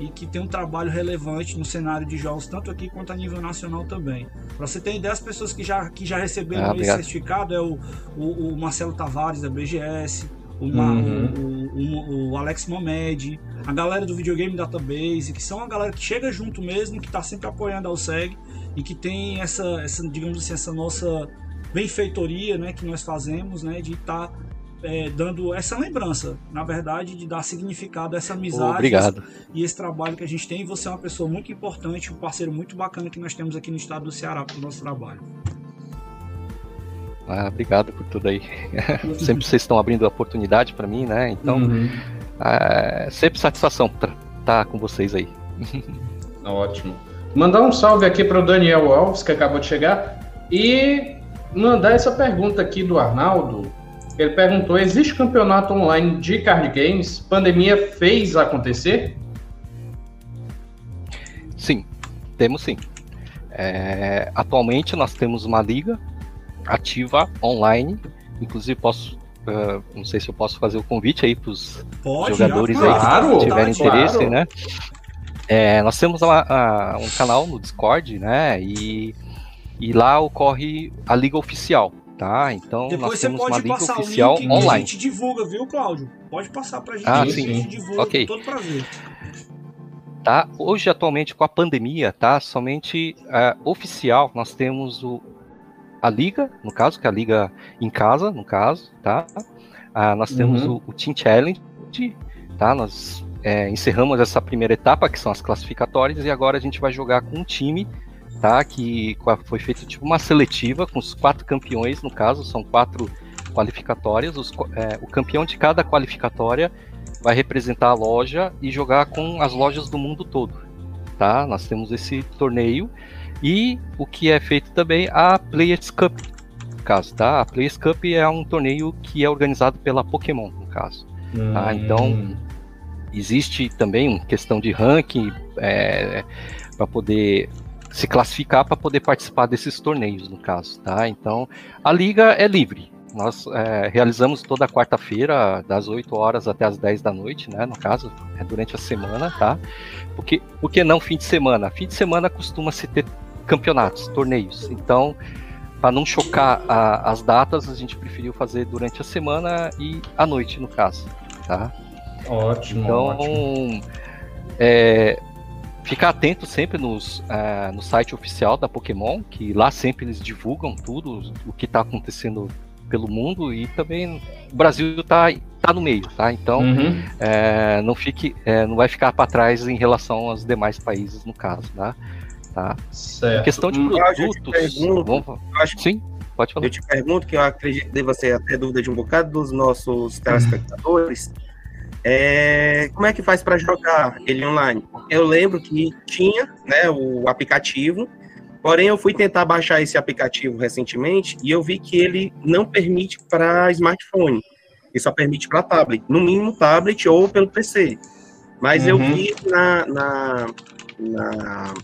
e que tem um trabalho relevante no cenário de jogos, tanto aqui quanto a nível nacional também. Para você ter ideia, as pessoas que já, que já receberam ah, esse certificado é o, o, o, Marcelo Tavares, da BGS, o, uhum. o, o, Alex Momed, a galera do Videogame Database, que são a galera que chega junto mesmo, que está sempre apoiando a OSEG e que tem essa, essa digamos assim, essa nossa benfeitoria né, que nós fazemos né, de estar tá é, dando essa lembrança, na verdade, de dar significado a essa amizade Obrigado. e esse trabalho que a gente tem. Você é uma pessoa muito importante, um parceiro muito bacana que nós temos aqui no estado do Ceará para o nosso trabalho. Ah, obrigado por tudo aí. *laughs* sempre vocês estão abrindo a oportunidade para mim, né? Então, uhum. é sempre satisfação estar tá com vocês aí. *laughs* Ótimo. Mandar um salve aqui para o Daniel Alves, que acabou de chegar, e mandar essa pergunta aqui do Arnaldo ele perguntou: existe campeonato online de card games? Pandemia fez acontecer? Sim, temos sim. É, atualmente nós temos uma liga ativa online. Inclusive posso, uh, não sei se eu posso fazer o convite aí para os jogadores aí claro, que tiverem claro. interesse, né? É, nós temos a, um canal no Discord, né? E, e lá ocorre a liga oficial tá? Então Depois nós temos uma liga oficial online. a gente divulga, viu, Cláudio? Pode passar pra gente. Ah, sim. A gente divulga okay. todo prazer. Tá? Hoje, atualmente, com a pandemia, tá? Somente uh, oficial, nós temos o, a liga, no caso, que é a liga em casa, no caso, tá? Uh, nós temos uhum. o, o, Team Challenge, tá? Nós é, encerramos essa primeira etapa, que são as classificatórias, e agora a gente vai jogar com um time tá? Que foi feita tipo uma seletiva com os quatro campeões, no caso, são quatro qualificatórias. Os, é, o campeão de cada qualificatória vai representar a loja e jogar com as lojas do mundo todo, tá? Nós temos esse torneio e o que é feito também a Players Cup, no caso, tá? A Players Cup é um torneio que é organizado pela Pokémon, no caso. Tá? Hum. Então existe também uma questão de ranking é, para poder se classificar para poder participar desses torneios, no caso, tá? Então, a liga é livre. Nós é, realizamos toda quarta-feira, das 8 horas até as 10 da noite, né? No caso, é durante a semana, tá? Porque, por que não fim de semana? Fim de semana costuma-se ter campeonatos, torneios. Então, para não chocar a, as datas, a gente preferiu fazer durante a semana e à noite, no caso, tá? Ótimo. Então, ótimo. É, ficar atento sempre nos, uh, no site oficial da Pokémon, que lá sempre eles divulgam tudo o que está acontecendo pelo mundo e também o Brasil está tá no meio, tá? Então uhum. é, não fique, é, não vai ficar para trás em relação aos demais países no caso, tá? tá? Certo. Em questão de hum, produtos, pergunto, vamos... acho, sim, pode falar. Eu te pergunto que eu acredito que deva ser até dúvida de um bocado dos nossos telespectadores. É, como é que faz para jogar ele online? Eu lembro que tinha né, o aplicativo, porém eu fui tentar baixar esse aplicativo recentemente e eu vi que ele não permite para smartphone, ele só permite para tablet, no mínimo tablet ou pelo PC. Mas uhum. eu vi na, na, na,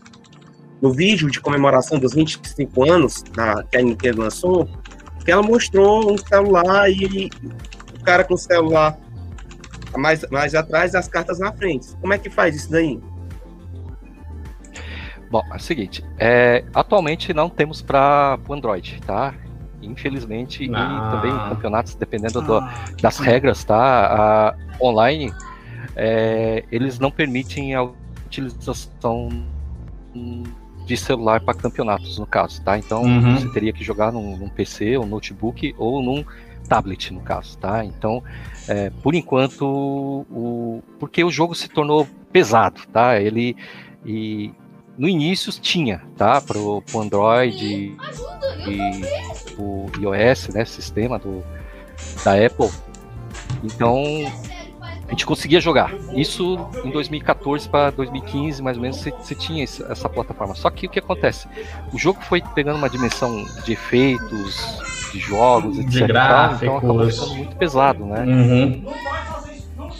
no vídeo de comemoração dos 25 anos da, que a Nintendo lançou, que ela mostrou um celular e o cara com o celular mais, mais atrás as cartas na frente. Como é que faz isso daí? Bom, é o seguinte, é, atualmente não temos para o Android, tá? Infelizmente, ah. e também campeonatos, dependendo do, ah. das regras, tá? A, online, é, eles não permitem a utilização de celular para campeonatos, no caso, tá? Então, uhum. você teria que jogar num, num PC, ou notebook, ou num tablet, no caso, tá? Então, é, por enquanto, o, porque o jogo se tornou pesado, tá? Ele e no início tinha, tá? Pro, pro Android e, e o iOS, né? Sistema do, da Apple. Então a gente conseguia jogar. Isso em 2014 para 2015, mais ou menos, você, tinha essa, plataforma. Só que o que acontece? O jogo foi pegando uma dimensão de efeitos, de jogos, etc. De gráficos. Então acabou ficando muito pesado, né? Uhum.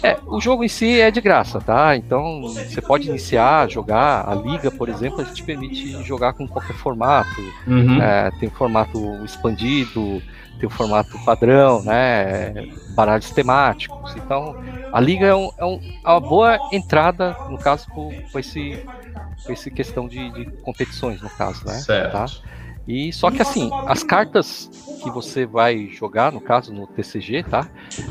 É, o jogo em si é de graça, tá? Então você pode iniciar, jogar. A liga, por exemplo, a gente permite jogar com qualquer formato. Uhum. É, tem formato expandido, tem o formato padrão, né? Baralhos temáticos. Então a liga é, um, é, um, é uma boa entrada, no caso, com, com esse, com esse questão de, de competições, no caso, né? Certo. Tá? E só que assim, as cartas que você vai jogar, no caso no TCG, tá?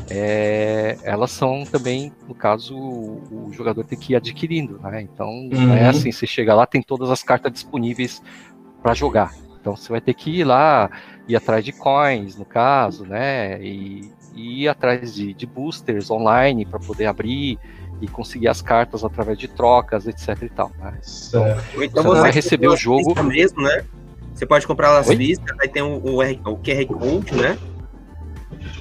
É, elas são também, no caso, o, o, jogador tem que ir adquirindo, né? Então uhum. não é uhum. assim, você chega lá, tem todas as cartas disponíveis para jogar. Então você vai ter que ir lá, ir atrás de coins, no caso, né? E, e ir atrás de, de boosters online para poder abrir e conseguir as cartas através de trocas, etc e tal. Né? Então, então, você, vai receber o jogo mesmo, né? Você pode comprar as vistas, aí tem o, o, o QR Code, né?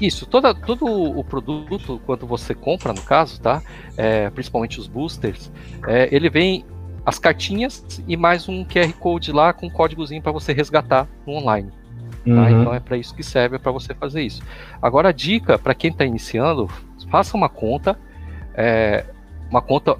Isso, toda, todo o produto, quando você compra, no caso, tá? É, principalmente os boosters, é, ele vem as cartinhas e mais um QR Code lá com um códigozinho para você resgatar no online. Tá? Uhum. Então é para isso que serve, é para você fazer isso. Agora a dica para quem está iniciando, faça uma conta, é, uma conta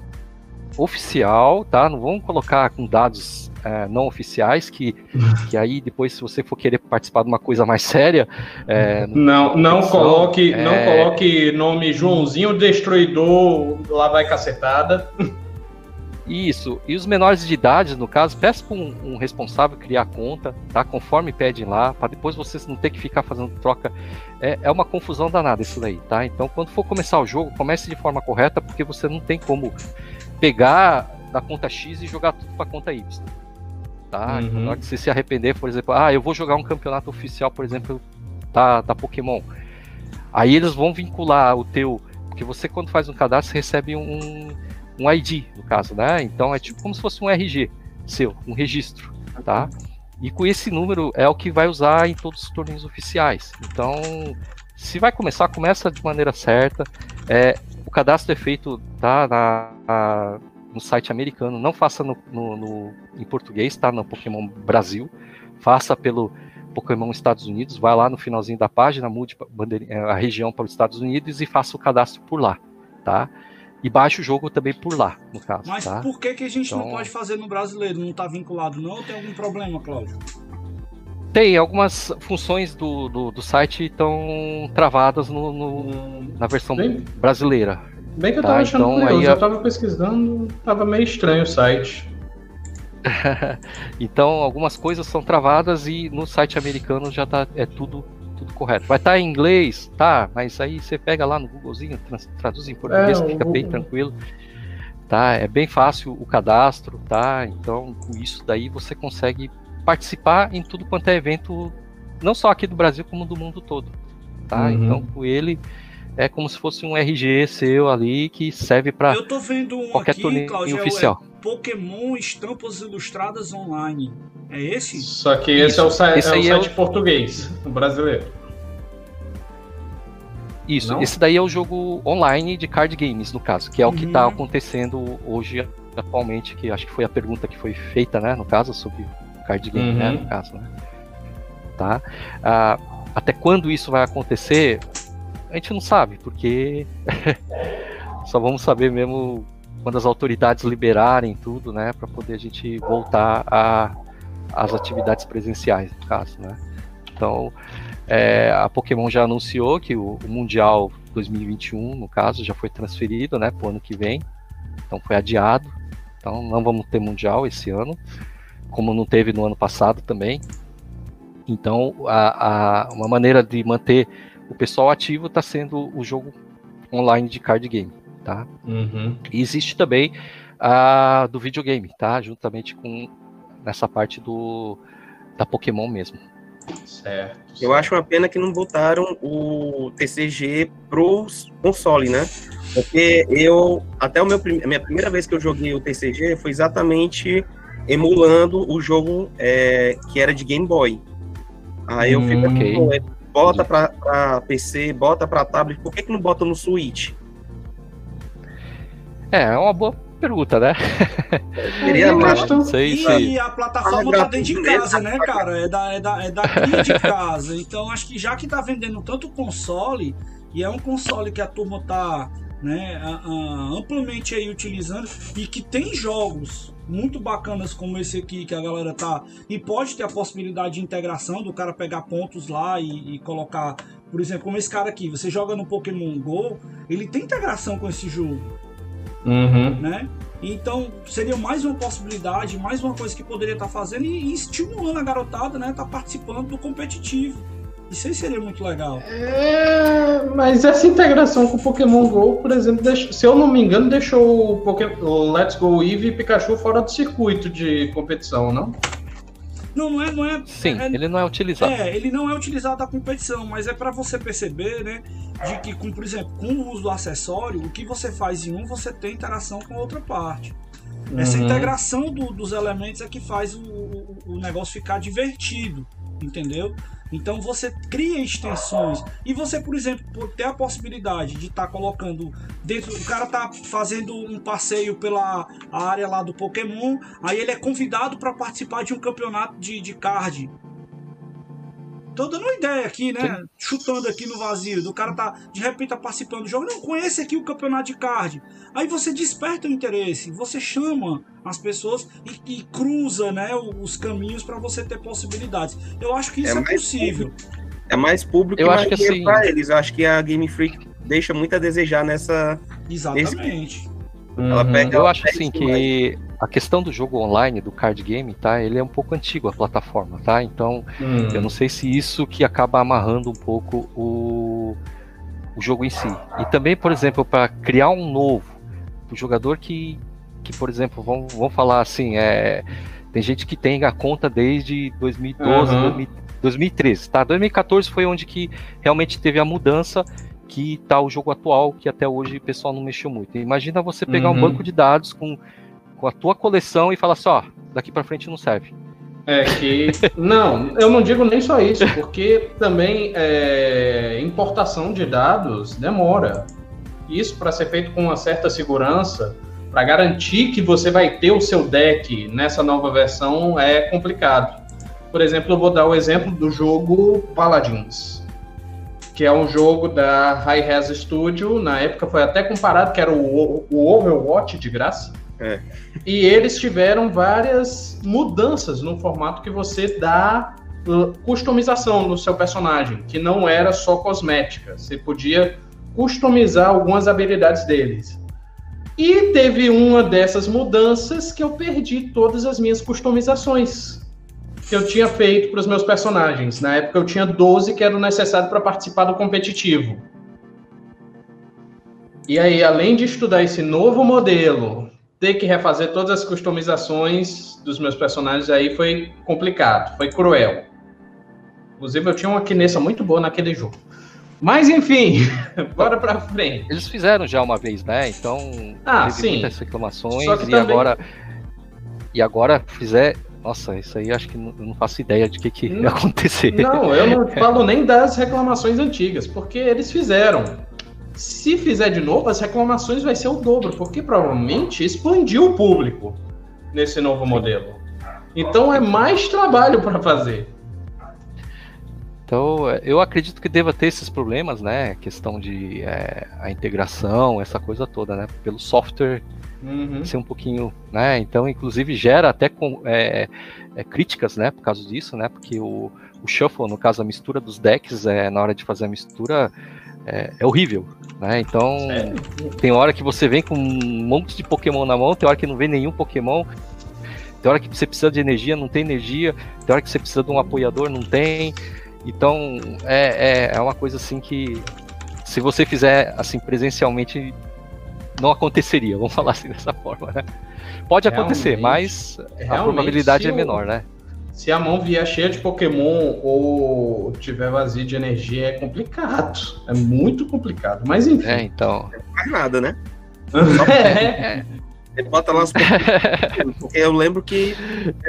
oficial, tá? Não vamos colocar com dados é, não oficiais, que, *laughs* que aí depois, se você for querer participar de uma coisa mais séria. É, não, não coloque, é... não coloque nome Joãozinho Destruidor, lá vai cacetada. *laughs* Isso, e os menores de idade, no caso, peça para um, um, responsável criar a conta, tá? Conforme pedem lá, para depois vocês não ter que ficar fazendo troca. É, é uma confusão danada isso daí, tá? Então, quando for começar o jogo, comece de forma correta, porque você não tem como pegar da conta X e jogar tudo para conta Y tá? Uhum. Na hora que você se arrepender, por exemplo, ah, eu vou jogar um campeonato oficial, por exemplo, da, da Pokémon. Aí eles vão vincular o teu. Porque você, quando faz um cadastro, recebe um, um ID, no caso, né? Então é tipo como se fosse um RG seu, um registro, tá? E com esse número é o que vai usar em todos os torneios oficiais. Então, se vai começar, começa de maneira certa. É, o cadastro é feito tá, na, na no site americano, não faça no, no, no, em português, tá? No Pokémon Brasil, faça pelo Pokémon Estados Unidos, vai lá no finalzinho da página, mude a região para os Estados Unidos e faça o cadastro por lá, tá? E baixe o jogo também por lá, no caso. Mas tá? por que, que a gente então... não pode fazer no brasileiro? Não está vinculado, não? Ou tem algum problema, Cláudio? Tem, algumas funções do, do, do site estão travadas no, no, na versão Bem, brasileira. Bem que eu tá, tava achando então, curioso, aí, eu tava pesquisando, tava meio estranho o site. *laughs* então, algumas coisas são travadas e no site americano já tá é tudo tudo correto. Vai estar tá em inglês, tá? Mas aí você pega lá no Googlezinho, traduz em português, é, fica bem tranquilo. Tá? É bem fácil o cadastro, tá? Então, com isso daí você consegue participar em tudo quanto é evento, não só aqui do Brasil, como do mundo todo. Tá? Uhum. Então, com ele é como se fosse um RG seu ali que serve para qualquer aqui, torneio Claudio, é oficial. É Pokémon Estampas Ilustradas Online. É esse? Só que esse Isso. é o, esse é o site é o... português, o brasileiro. Isso, Não? esse daí é o jogo online de card games, no caso, que é o que está uhum. acontecendo hoje, atualmente, que acho que foi a pergunta que foi feita, né, no caso, sobre card game, né, uhum. né, no caso, né. Tá? Ah, até quando isso vai acontecer, a gente não sabe, porque *laughs* só vamos saber mesmo quando as autoridades liberarem tudo, né, para poder a gente voltar as atividades presenciais, no caso, né. Então, É, a Pokémon já anunciou que o, o, Mundial 2021, no caso, já foi transferido né, para o ano que vem. Então foi adiado. Então não vamos ter Mundial esse ano, como não teve no ano passado também. Então a, a uma maneira de manter o pessoal ativo está sendo o jogo online de card game. Tá? Uhum. E existe também a do videogame, tá? Juntamente com nessa parte do da Pokémon mesmo. Certo. Eu acho uma pena que não botaram o TCG pro console, né? Porque eu, até o meu, a minha primeira vez que eu joguei o TCG foi exatamente emulando o jogo é, que era de Game Boy. Aí eu fico, hum, okay. Bota para PC, bota para tablet, por que, que não bota no Switch? É, é uma boa pergunta, né? Queria mais. Sei, e a plataforma tá dentro de casa, né, cara? É da, é da, é daqui de casa. Então acho que já que tá vendendo tanto console, e é um console que a turma tá né, amplamente aí utilizando e que tem jogos muito bacanas como esse aqui que a galera tá e pode ter a possibilidade de integração do cara pegar pontos lá e, e colocar, por exemplo, como esse cara aqui, você joga no Pokémon Go, ele tem integração com esse jogo. Uhum. Né? Então seria mais uma possibilidade, mais uma coisa que poderia estar fazendo e, e estimulando a garotada, né? Tá participando do competitivo. Isso aí seria muito legal. É, mas essa integração com o Pokémon GO, por exemplo, deixa, se eu não me engano, deixou o, Pokémon, o Let's Go Eevee e Pikachu fora do circuito de competição, não? Não, não é, não é. Sim, é, ele não é utilizado. É, ele não é utilizado da competição, mas é para você perceber, né, de que, com, por exemplo, com o uso do acessório, o que você faz em um, você tem interação com a outra parte. Uhum. Essa integração do, dos elementos é que faz o, o, o negócio ficar divertido, entendeu? Então você cria extensões e você, por exemplo, ter a possibilidade de estar tá colocando dentro, o cara tá fazendo um passeio pela área lá do Pokémon, aí ele é convidado para participar de um campeonato de, de card Tô dando uma ideia aqui, né? Sim. Chutando aqui no vazio. Do cara tá, de repente, tá participando do jogo. Não, conhece aqui o campeonato de card. Aí você desperta o interesse, você chama as pessoas e, e cruza, né, os caminhos para você ter possibilidades. Eu acho que isso é, é possível. Público. É mais público eu acho que assim... para eles. Eu acho que a Game Freak deixa muito a desejar nessa. Exatamente. Esse... Ela uhum. pega, eu acho assim que a questão do jogo online, do card game, tá? Ele é um pouco antigo a plataforma, tá? Então, hum. eu não sei se isso que acaba amarrando um pouco o, o jogo em si. E também, por exemplo, para criar um novo, o jogador que, que por exemplo, vamos, vamos falar assim, é, tem gente que tem a conta desde 2012, uhum. 2013, tá? 2014 foi onde que realmente teve a mudança que tá o jogo atual, que até hoje o pessoal não mexeu muito. Imagina você pegar uhum. um banco de dados com com a tua coleção e falar só, assim, daqui para frente não serve. É que. Não, eu não digo nem só isso, porque também é, importação de dados demora. Isso para ser feito com uma certa segurança, para garantir que você vai ter o seu deck nessa nova versão, é complicado. Por exemplo, eu vou dar o exemplo do jogo Paladins, que é um jogo da High Res Studio. Na época foi até comparado que era o, o Overwatch de graça. É. E eles tiveram várias mudanças no formato que você dá uh, customização no seu personagem, que não era só cosmética. Você podia customizar algumas habilidades deles. E teve uma dessas mudanças que eu perdi todas as minhas customizações que eu tinha feito para os meus personagens. Na época eu tinha 12 que eram necessários para participar do competitivo. E aí, além de estudar esse novo modelo, ter que refazer todas as customizações dos meus personagens aí foi complicado, foi cruel. Inclusive, eu tinha uma Kinessa muito boa naquele jogo. Mas enfim, *laughs* bora pra frente. Eles fizeram já uma vez, né? Então, ah, teve sim. muitas reclamações e também... agora. E agora fizer. Nossa, isso aí acho que não, eu não faço ideia de que, que *laughs* ia acontecer. Não, eu não falo nem das reclamações antigas, porque eles fizeram. Se fizer de novo, as reclamações vai ser o dobro, porque provavelmente expandiu o público nesse novo modelo. Então é mais trabalho para fazer. Então, eu acredito que deva ter esses problemas, né? Questão de é, a integração, essa coisa toda, né? Pelo software uhum. ser um pouquinho, né? Então, inclusive, gera até com, é, é, críticas, né? Por causa disso, né? Porque o, o shuffle, no caso, a mistura dos decks, é, na hora de fazer a mistura, é, é horrível, né? Então, tem hora que você vem com um monte de Pokémon na mão, tem hora que não vem nenhum Pokémon, tem hora que você precisa de energia, não tem energia, tem hora que você precisa de um apoiador, não tem. Então, é, é, é uma coisa assim que, se você fizer assim presencialmente, não aconteceria, *laughs* vamos falar assim dessa forma, né? Pode acontecer, mas a probabilidade é menor, né? Se a mão vier cheia de Pokémon ou tiver vazio de energia, é complicado. É muito complicado. Mas enfim. É, então. Não faz nada, né? *laughs* é. Você bota lá os Porque eu lembro que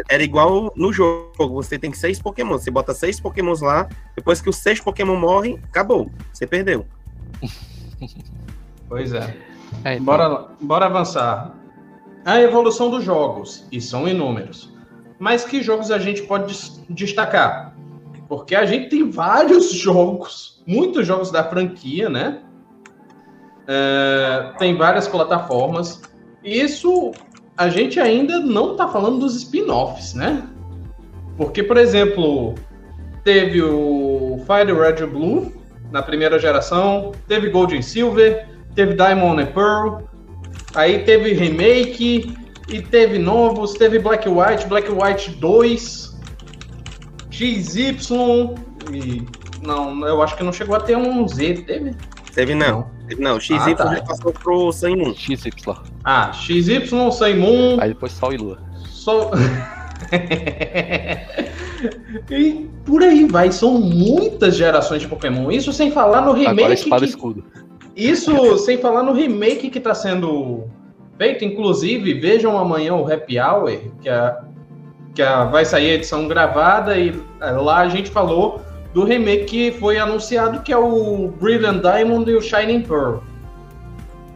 era igual no jogo. Você tem seis Pokémon. Você bota seis Pokémons lá. Depois que os seis Pokémon morrem, acabou. Você perdeu. Pois é. é então. bora, bora avançar. A evolução dos jogos. E são inúmeros. Mas que jogos a gente pode destacar? Porque a gente tem vários *laughs* jogos. Muitos jogos da franquia, né? É, tem várias plataformas. Isso a gente ainda não está falando dos spin-offs, né? Porque, por exemplo, teve o Fire Red Blue na primeira geração, teve Gold Silver, teve Diamond and Pearl, aí teve remake e teve novos, teve Black White, Black White 2, XY e não, eu acho que não chegou a ter um Z, teve? Teve não. Não, XY ah, tá. passou pro Sun Moon. XY. Ah, XY, Sun Moon. Aí depois Sol e Lua. Sol. *laughs* e por aí vai, são muitas gerações de Pokémon. Isso sem falar no remake. Agora espada que... escudo. Isso sem falar no remake que está sendo feito. Inclusive, vejam amanhã o Happy Hour, que, é, que é, vai sair a edição gravada, e é, lá a gente falou do remake que foi anunciado, que é o Brilliant Diamond e o Shining Pearl.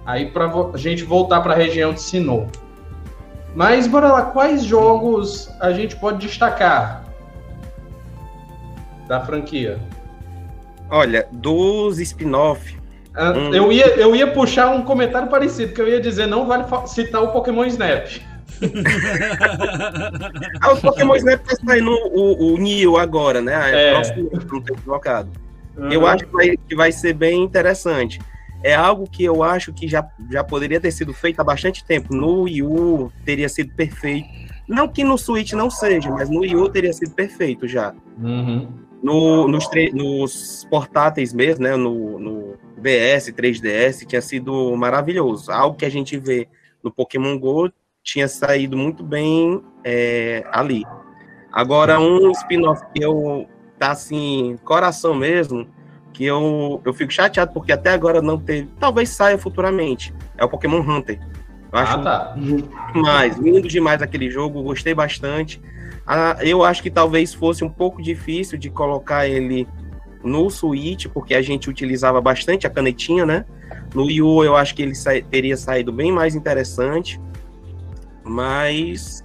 Aí para a gente voltar para a região de Sinnoh. Mas bora lá, quais jogos a gente pode destacar da franquia? Olha, dos spin-off. Ah, hum. eu, ia, eu ia puxar um comentário parecido, que eu ia dizer, não vale citar o Pokémon Snap ah, o Pokémon Snap tá saindo o, o Neo agora, né? É. Próximo não tem colocado. Uhum. Eu acho que vai, que vai ser bem interessante. É algo que eu acho que já, já poderia ter sido feito há bastante tempo. No Wii U teria sido perfeito. Não que no Switch não seja, mas no Wii U teria sido perfeito já. Uhum. No, nos, nos, portáteis mesmo, né? No, no DS, 3DS, tinha sido maravilhoso. Algo que a gente vê no Pokémon GO tinha saído muito bem é, ali. Agora, um spin-off que eu tá assim, coração mesmo, que eu, eu fico chateado porque até agora não teve. Talvez saia futuramente. É o Pokémon Hunter. Eu acho ah, tá. demais, lindo demais aquele jogo, gostei bastante. Ah, eu acho que talvez fosse um pouco difícil de colocar ele no Switch, porque a gente utilizava bastante a canetinha, né? No Wii U eu acho que ele sa teria saído bem mais interessante. Mas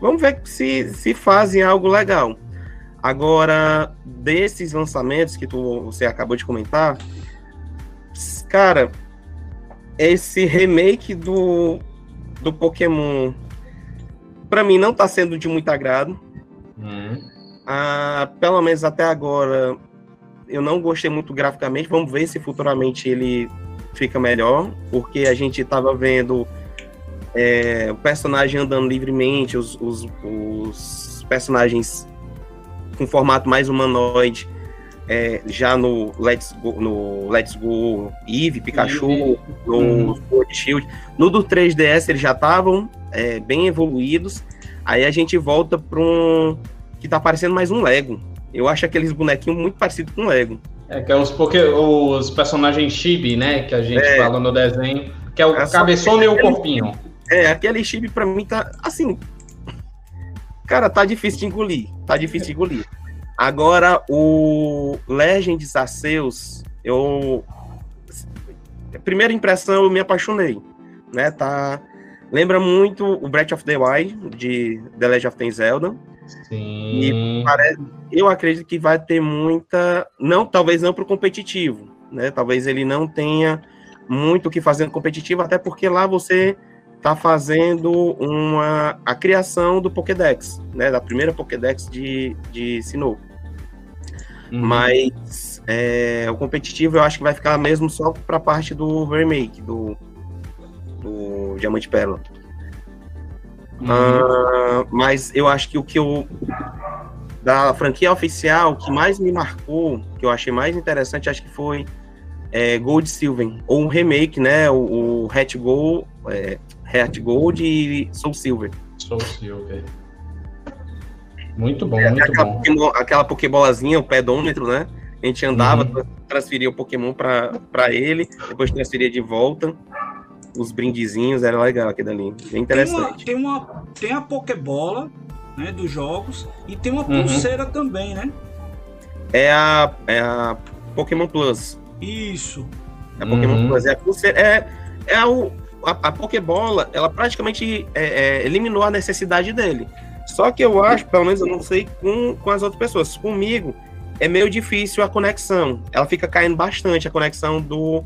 vamos ver se, se fazem algo legal. Agora, desses lançamentos que tu, você acabou de comentar, cara, esse remake do, do Pokémon, para mim, não tá sendo de muito agrado. Uhum. Ah, pelo menos até agora, eu não gostei muito graficamente. Vamos ver se futuramente ele fica melhor, porque a gente tava vendo é, o personagem andando livremente, os, os, os, personagens com formato mais humanoide, é, já no Let's Go, no Let's Go Eve, Pikachu, uhum. no uhum. Sword Shield. No do 3DS eles já estavam é, bem evoluídos. Aí a gente volta para um que tá parecendo mais um Lego. Eu acho aqueles bonequinhos muito parecidos com Lego. É, que é os, porque, os personagens chibi, né? Que a gente é, fala no desenho. Que é o é cabeçona e o corpinho. É, aquele chip pra mim tá assim. Cara, tá difícil de engolir. Tá difícil de engolir. Agora, o Legends Arceus, eu. Primeira impressão, eu me apaixonei. Né? Tá... Lembra muito o Breath of the Wild, de The Legend of the Zelda. Sim. E parece, eu acredito que vai ter muita, não, talvez não para o competitivo, né? Talvez ele não tenha muito o que fazer no competitivo, até porque lá você está fazendo uma a criação do Pokédex, né? Da primeira Pokédex de, de Sinnoh. Uhum. Mas é, o competitivo eu acho que vai ficar mesmo só para a parte do remake, do, do Diamante Pérola. Uhum. Uh, mas eu acho que o que eu. Da franquia oficial, que mais me marcou, que eu achei mais interessante, acho que foi é, Gold Silver, ou um remake, né? O, o Hat Gold, é, Hat Gold e Soul Silver. Soul Silver. Muito bom, muito aquela bom. Pokémon, aquela Pokébolazinha, o pedômetro, né? A gente andava, uhum. transferia o Pokémon para ele, depois transferia de volta os brindezinhos, era legal aquilo ali. Bem interessante. Tem uma, tem, uma, tem a Pokébola, né, dos jogos, e tem uma uhum. pulseira também, né? É a, é a Pokémon Plus. Isso. É a Pokémon uhum. Plus. É a pulseira. É, é a, a, a Pokébola, ela praticamente é, é, eliminou a necessidade dele. Só que eu acho, pelo menos eu não sei com, com as outras pessoas, comigo é meio difícil a conexão. Ela fica caindo bastante a conexão do,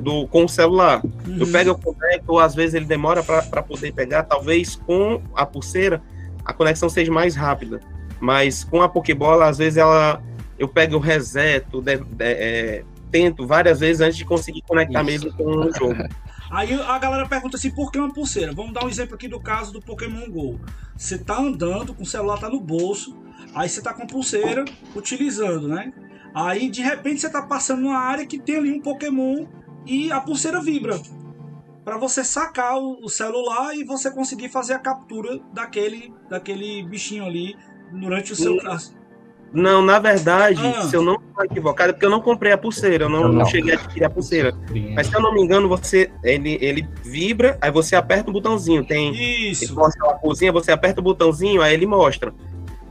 do, com o celular. Uhum. Eu pego o conecto, ou às vezes ele demora para poder pegar, talvez com a pulseira a conexão seja mais rápida. Mas com a Pokébola, às vezes ela eu pego o reseto, de, de, é, tento várias vezes antes de conseguir conectar Isso. mesmo com o jogo. *laughs* Aí a galera pergunta assim, por que uma pulseira? Vamos dar um exemplo aqui do caso do Pokémon GO. Você tá andando, com o celular tá no bolso, aí você tá com a pulseira utilizando, né? Aí de repente você tá passando numa área que tem ali um Pokémon e a pulseira vibra para você sacar o, celular e você conseguir fazer a captura daquele, daquele bichinho ali durante o seu caso. Não, na verdade, ah. se eu não estou equivocado, é porque eu não comprei a pulseira, eu não, não. não cheguei a adquirir a pulseira. Mas se eu não me engano, você ele, ele vibra, aí você aperta o botãozinho. Tem Isso. mostra uma cozinha, você aperta o botãozinho, aí ele mostra.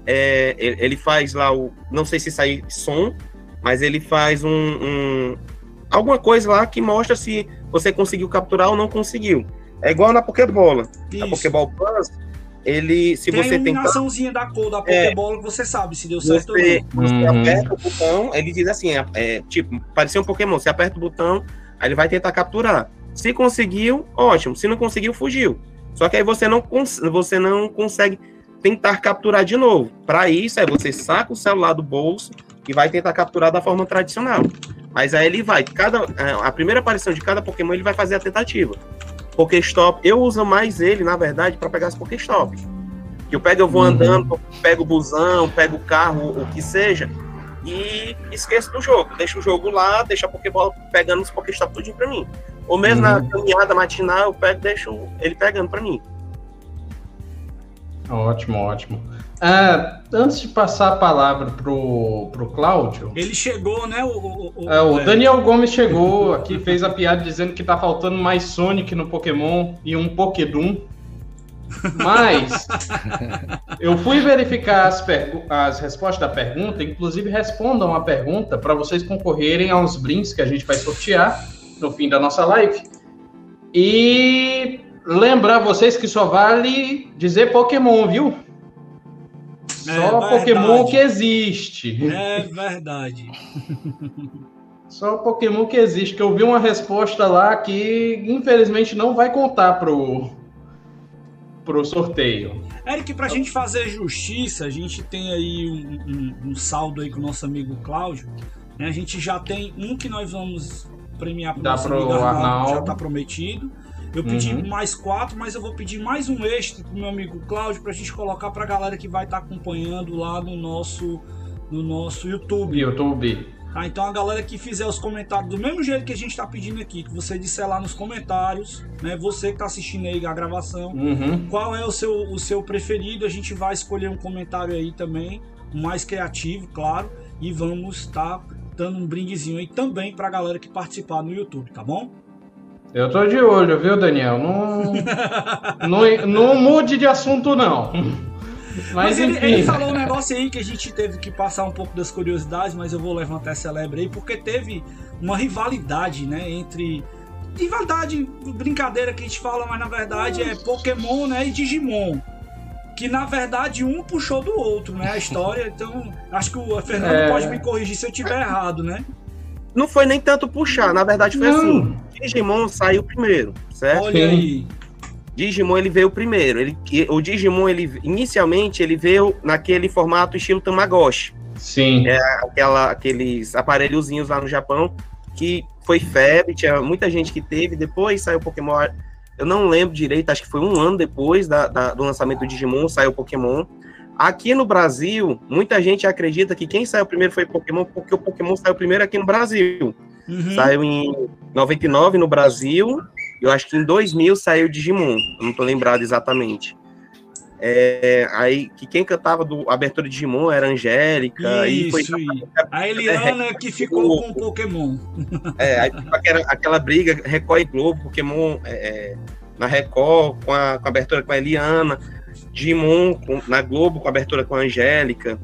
É, ele faz lá o. Não sei se sai som, mas ele faz um, um alguma coisa lá que mostra se você conseguiu capturar ou não conseguiu. É igual na Pokébola. Isso. A Pokéball Plus, ele, se tem você tem. Tem a iluminaçãozinha da cor da é. Pokébola é, que você sabe se deu certo você, ou não. Você uhum. aperta o botão, ele diz assim: é, é, tipo, parecia um Pokémon, você aperta o botão, aí ele vai tentar capturar. Se conseguiu, ótimo. Se não conseguiu, fugiu. Só que aí você não, você não consegue tentar capturar de novo. Para isso, aí você saca o celular do bolso e vai tentar capturar da forma tradicional. Mas aí ele vai, cada, é, a primeira aparição de cada Pokémon ele vai fazer a tentativa. Pokéstop, eu uso mais ele, na verdade, para pegar as Pokéstop. Que eu pego, eu vou uhum. andando, pego o busão, pego o carro, o que seja, e esqueço do jogo. Deixo o jogo lá, deixo a Pokébola pegando os Pokéstop tudinho pra mim. Ou mesmo uhum. na caminhada matinal, eu pego deixo ele pegando pra mim. Ótimo, ótimo. Ah, antes de passar a palavra pro, pro Cláudio. Ele chegou, né? O, o, o, é, o Daniel Gomes chegou aqui, fez a piada dizendo que tá faltando mais Sonic no Pokémon e um Pokédum. Mas eu fui verificar as, as respostas da pergunta, inclusive respondam a pergunta para vocês concorrerem a uns brinks que a gente vai sortear no fim da nossa live. E lembrar vocês que só vale dizer Pokémon, viu? Só é Pokémon que existe. É verdade. *laughs* Só Pokémon que existe. Que eu vi uma resposta lá que infelizmente não vai contar pro, pro sorteio. Eric, pra gente fazer justiça, a gente tem aí um, um, um saldo aí com o nosso amigo Cláudio. Né? A gente já tem um que nós vamos premiar pro Dá nosso pro amigo Arnaldo, já tá prometido. Eu pedi uhum. mais quatro, mas eu vou pedir mais um extra pro meu amigo Cláudio pra gente colocar pra galera que vai estar tá acompanhando lá no nosso, no nosso YouTube. YouTube. Tá, então a galera que fizer os comentários do mesmo jeito que a gente está pedindo aqui, que você disser lá nos comentários, né? Você que está assistindo aí a gravação, uhum. qual é o seu, o seu preferido, a gente vai escolher um comentário aí também, mais criativo, claro, e vamos estar tá dando um brindezinho aí também para a galera que participar no YouTube, tá bom? Eu tô de olho, viu, Daniel? Não, *laughs* não, não mude de assunto, não. Mas, mas ele, ele, falou um negócio aí que a gente teve que passar um pouco das curiosidades, mas eu vou levantar essa lebre aí, porque teve uma rivalidade, né, entre rivalidade, brincadeira que a gente fala, mas na verdade é Pokémon, né, e Digimon. que na verdade um puxou do outro, né? A história. Então, acho que o Fernando é... pode me corrigir se eu tiver errado, né? Não foi nem tanto puxar, na verdade foi não. assim. Digimon saiu primeiro, certo? Olha aí. Digimon ele veio primeiro. Ele, o Digimon ele inicialmente ele veio naquele formato estilo Tamagotchi. Sim. É aquela, aqueles aparelhozinhos lá no Japão que foi febre, tinha muita gente que teve. Depois saiu Pokémon. Eu não lembro direito, acho que foi um ano depois da, da, do lançamento do Digimon, saiu Pokémon. Aqui no Brasil, muita gente acredita que quem saiu primeiro foi Pokémon, porque o Pokémon saiu primeiro aqui no Brasil. Uhum. Saiu em 99 no Brasil, eu acho que em 2000 saiu Digimon, não tô lembrado exatamente. É, aí que quem cantava do abertura de Digimon era Angélica. Isso, e foi a Eliana é, que ficou com o Pokémon. É, aí aquela, aquela briga Record e Globo, Pokémon é, é, na Record, com a, com a abertura com a Eliana, Digimon com, na Globo com a abertura com a Angélica.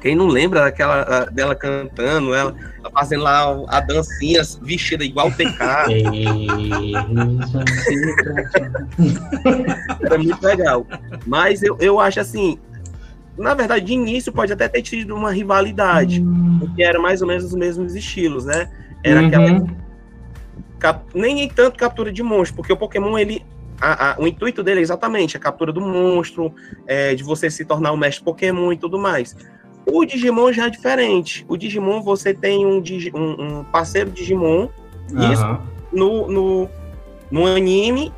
Quem não lembra daquela dela cantando, ela, ela fazendo lá a dancinha vestida igual o TK. Era *laughs* muito legal. Mas eu, eu acho assim, na verdade, de início pode até ter tido uma rivalidade, hum. porque era mais ou menos os mesmos estilos, né? Era uhum. aquela. Nem tanto captura de monstro, porque o Pokémon ele a, a, o intuito dele é exatamente a captura do monstro, é, de você se tornar o mestre Pokémon e tudo mais. O Digimon já é diferente. O Digimon, você tem um, um, um parceiro Digimon, uhum. isso no, no, no anime,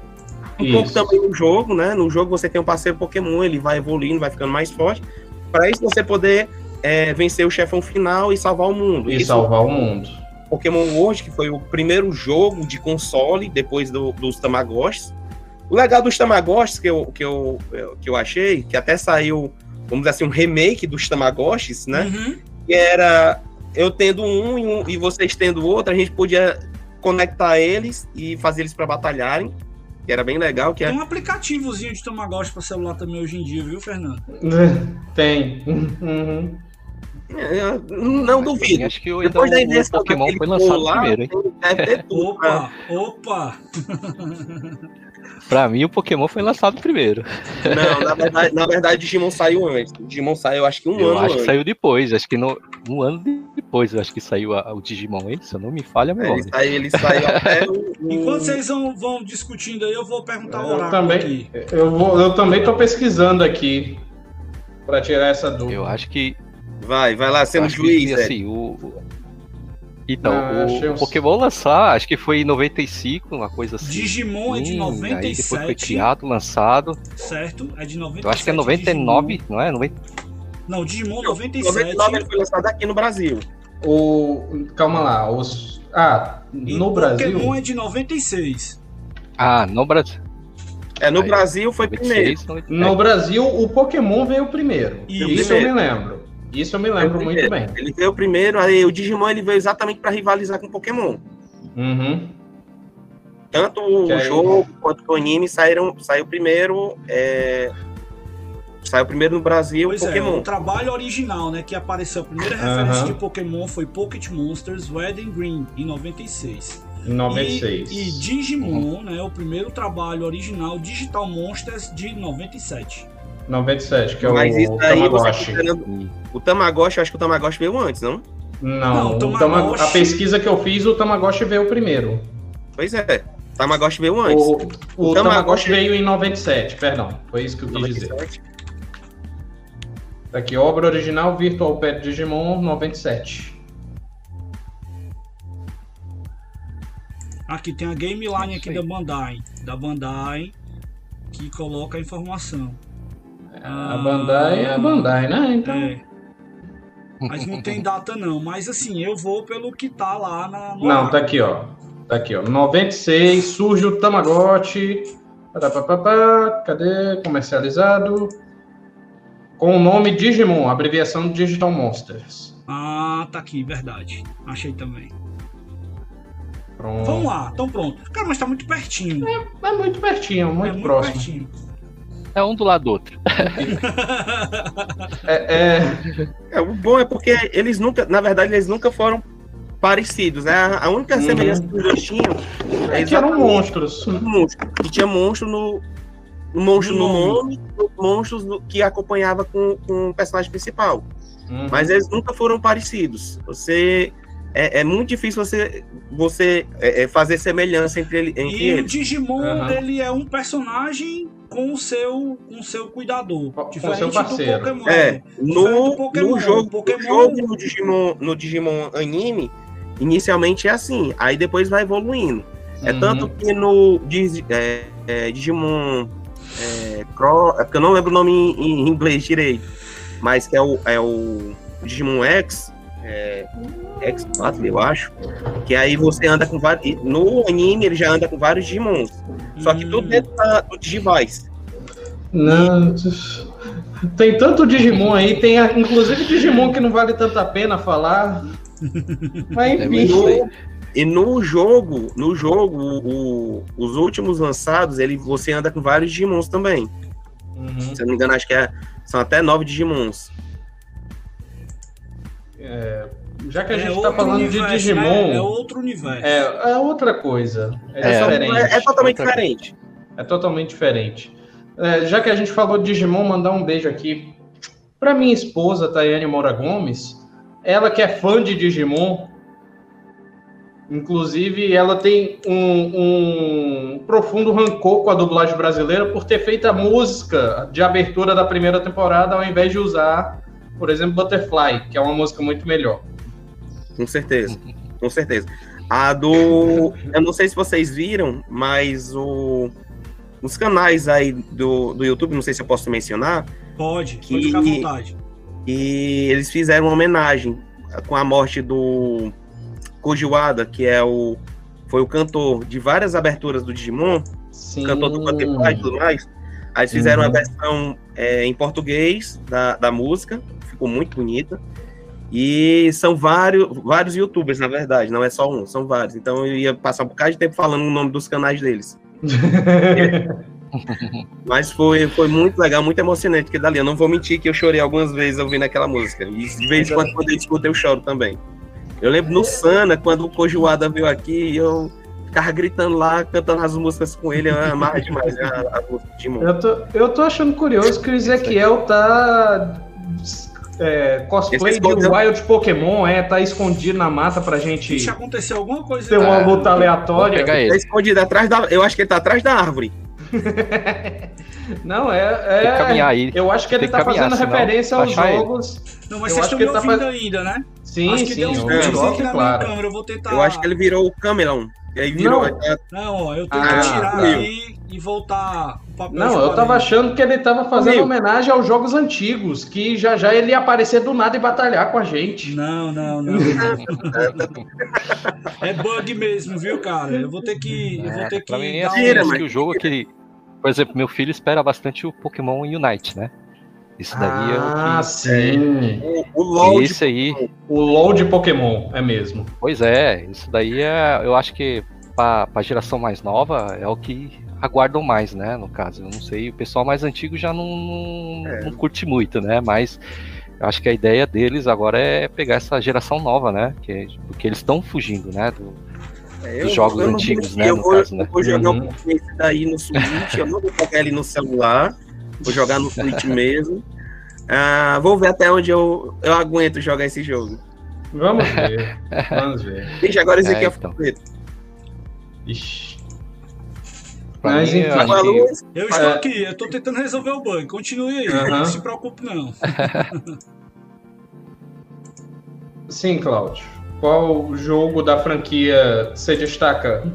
um isso. pouco também no jogo, né? No jogo você tem um parceiro Pokémon, ele vai evoluindo, vai ficando mais forte. Para isso você poder é, vencer o chefão final e salvar o mundo. E isso, salvar o mundo. Pokémon World, que foi o primeiro jogo de console depois do, dos Tamagotchis. O legal dos Tamagotchis que eu, que, eu, que eu achei, que até saiu vamos dizer assim, um remake dos Tamagotchis, né? Uhum. Que era eu tendo um e, um e vocês tendo outro, a gente podia conectar eles e fazer eles para batalharem. Que era bem legal. Que Tem é... um aplicativozinho de Tamagotchi para celular também hoje em dia, viu, Fernando? *laughs* Tem. Uhum. É, não duvido. Acho que Depois da o Pokémon foi lançado lá, primeiro, hein? Deve ter tudo, opa, opa! *laughs* Pra mim, o Pokémon foi lançado primeiro. Não, na verdade, na verdade Digimon saiu antes. O Digimon saiu, acho que um eu ano acho antes. que saiu depois. Acho que no, um ano depois, eu acho que saiu a, o Digimon, hein? Se eu não me falha a memória. Ele saiu, *laughs* ele saiu até o... Enquanto vocês vão, vão discutindo aí, eu vou perguntar o eu também, aqui. Eu, vou, eu também tô pesquisando aqui pra tirar essa dúvida. Eu acho que... Vai, vai lá, sendo juiz. Que, assim, o, então, ah, o, uns... Pokémon lançar, acho que foi em 95, uma coisa assim. Digimon é de 97. Aí depois foi criado, lançado. Certo, é de 97. Eu acho que é 99, Digimon. não é? 90... Não, Digimon 97. 99 ele foi lançado aqui no Brasil. O... Calma lá, os... Ah, no e Brasil... Pokémon é de 96. Ah, no Brasil. É, no aí, Brasil foi 96, primeiro. No Brasil, o Pokémon veio primeiro. Isso, Isso eu me lembro. Isso eu me lembro muito bem. Ele veio primeiro, aí o Digimon ele veio exatamente para rivalizar com o Pokémon. Uhum. Tanto o que jogo aí... quanto o anime saíram, saiu primeiro. É... Saiu primeiro no Brasil pois Pokémon. É, o trabalho original, né? Que apareceu. A primeira referência uhum. de Pokémon foi Pocket Monsters Red and Green, em 96. Em 96. E, e Digimon, uhum. né? O primeiro trabalho original, Digital Monsters, de 97. 97, que é Mas o isso aí Tamagotchi. Você o Tamagotchi, acho que o Tamagotchi veio antes, não? Não, não Tamagotchi... a pesquisa que eu fiz, o Tamagotchi veio primeiro. Pois é, o Tamagotchi veio antes. O, o, o Tamagotchi... Tamagotchi veio em 97, perdão, foi isso que eu quis 97. dizer. Tá aqui, obra original Virtual Pet Digimon 97. Aqui tem a gameline aqui da Bandai, da Bandai, que coloca a informação. A Bandai é a Bandai, né? Então. É. Mas não tem data não. Mas assim, eu vou pelo que tá lá na. Não, tá aqui, ó. Tá aqui, ó. 96, surge o Tamagotchi. Cadê? Comercializado. Com o nome Digimon, abreviação Digital Monsters. Ah, tá aqui, verdade. Achei também. Pronto. Vamos lá, então pronto. Cara, mas tá muito pertinho. É, é muito pertinho, muito, é muito próximo. Pertinho. É um do lado do outro. é, é... é, o bom é porque eles nunca, na verdade, eles nunca foram parecidos, né? A única uhum. semelhança que os dois tinham é que eram monstros. Monstro. E tinha monstro no, monstro no nome, monstros que acompanhava com, com o personagem principal. Uhum. Mas eles nunca foram parecidos. Você é, é, muito difícil você, você é, é fazer semelhança entre, ele, entre e eles. o Digimon, uhum. ele é um personagem com o seu, com o seu cuidador. Com o seu parceiro. Pokémon. É, no, Pokémon, no jogo, Pokémon... no jogo no Digimon, no Digimon anime, inicialmente é assim, aí depois vai evoluindo. É uhum. tanto que no é, é, Digimon é, Cro, é porque eu não lembro o nome em, em, inglês direito, mas que é o, é o Digimon X, é, X4, eu acho. Que aí você anda com vários. No anime ele já anda com vários Digimons. Só que tudo dentro da, do Digivice. Não. Tem tanto Digimon aí, tem inclusive Digimon que não vale tanta pena falar. *laughs* Mas é enfim. E no jogo, no jogo, o, os últimos lançados, ele, você anda com vários Digimons também. Uhum. Se eu não me engano, acho que é, são até nove Digimons. É, já que a é gente está falando universo, de Digimon. Né? É outro universo. É, é outra coisa. É, é diferente. É, é totalmente diferente. É totalmente diferente. É, já que a gente falou de Digimon, mandar um beijo aqui para minha esposa, Tayane Moura Gomes. Ela que é fã de Digimon. Inclusive, ela tem um, um profundo rancor com a dublagem brasileira por ter feito a música de abertura da primeira temporada ao invés de usar, por exemplo, Butterfly, que é uma música muito melhor. Com certeza, com certeza. A do. Eu não sei se vocês viram, mas o, os canais aí do, do YouTube, não sei se eu posso mencionar. Pode, que, pode ficar à vontade. E eles fizeram uma homenagem com a morte do Kojiwada, que é o foi o cantor de várias aberturas do Digimon, Sim. cantor do Butterfly e tudo mais. Aí eles fizeram uhum. a versão é, em português da, da música, ficou muito bonita. E são vários, vários youtubers, na verdade, não é só um, são vários. Então eu ia passar um bocado de tempo falando o nome dos canais deles. *laughs* Mas foi, foi muito legal, muito emocionante, porque dali eu não vou mentir que eu chorei algumas vezes ouvindo aquela música. E de vez em quando, quando eu escuto, eu choro também. Eu lembro no Sana, quando o Cojuada veio aqui, eu ficava gritando lá, cantando as músicas com ele, eu amava demais a, a música de Eu tô, eu tô achando curioso que o Ezequiel tá é, cosplay de Wild Pokémon, é, tá escondido na mata pra gente. Deixa acontecer alguma coisa. Ter uma luta aleatória. Pegar ele. Tá escondido atrás da. Eu acho que ele tá atrás da árvore. *laughs* Não, é. é caminhar aí. Eu acho que ele tá caminhar, fazendo referência aos jogos. Ele. Não, mas vocês estão me tá ouvindo tá faz... ainda, né? Sim, acho que sim. Deu uns é, claro. câmera, eu vou tentar. Eu acho que ele virou o Camelon. E aí virou. Não, não eu tenho ah, que tirar aí e voltar o papel. Não, eu tava achando que ele tava fazendo homenagem aos jogos antigos, que já já ele ia aparecer do nada e batalhar com a gente. Não, não, não. é bug mesmo, viu, cara? Eu vou ter que. Eu vou é, ter que. Pra mim é assim, um... que o jogo que. Por exemplo, meu filho espera bastante o Pokémon Unite, né? Isso daí ah, é o que. Ah, sim. O, o LOL. Esse aí. O LOL de Pokémon, é mesmo. Pois é, isso daí é. Eu acho que para a geração mais nova é o que aguardam mais, né? No caso, eu não sei, o pessoal mais antigo já não, não, é. não curte muito, né? Mas eu acho que a ideia deles agora é pegar essa geração nova, né? Que, porque eles estão fugindo, né? Do, é, dos jogos antigos, né? Eu vou, caso, né? vou jogar uhum. um pouquinho daí no Switch, eu não vou pegar ele no celular, vou jogar no Switch *laughs* mesmo. Ah, vou ver até onde eu, eu aguento jogar esse jogo. Vamos ver. Vamos ver. Deixa agora esse aqui é, então. Ixi. Mas mim, enfim. Eu, eu estou aqui, eu estou tentando resolver o bug. Continue aí, uhum. não se preocupe não. *laughs* Sim, Cláudio. Qual jogo da franquia você destaca?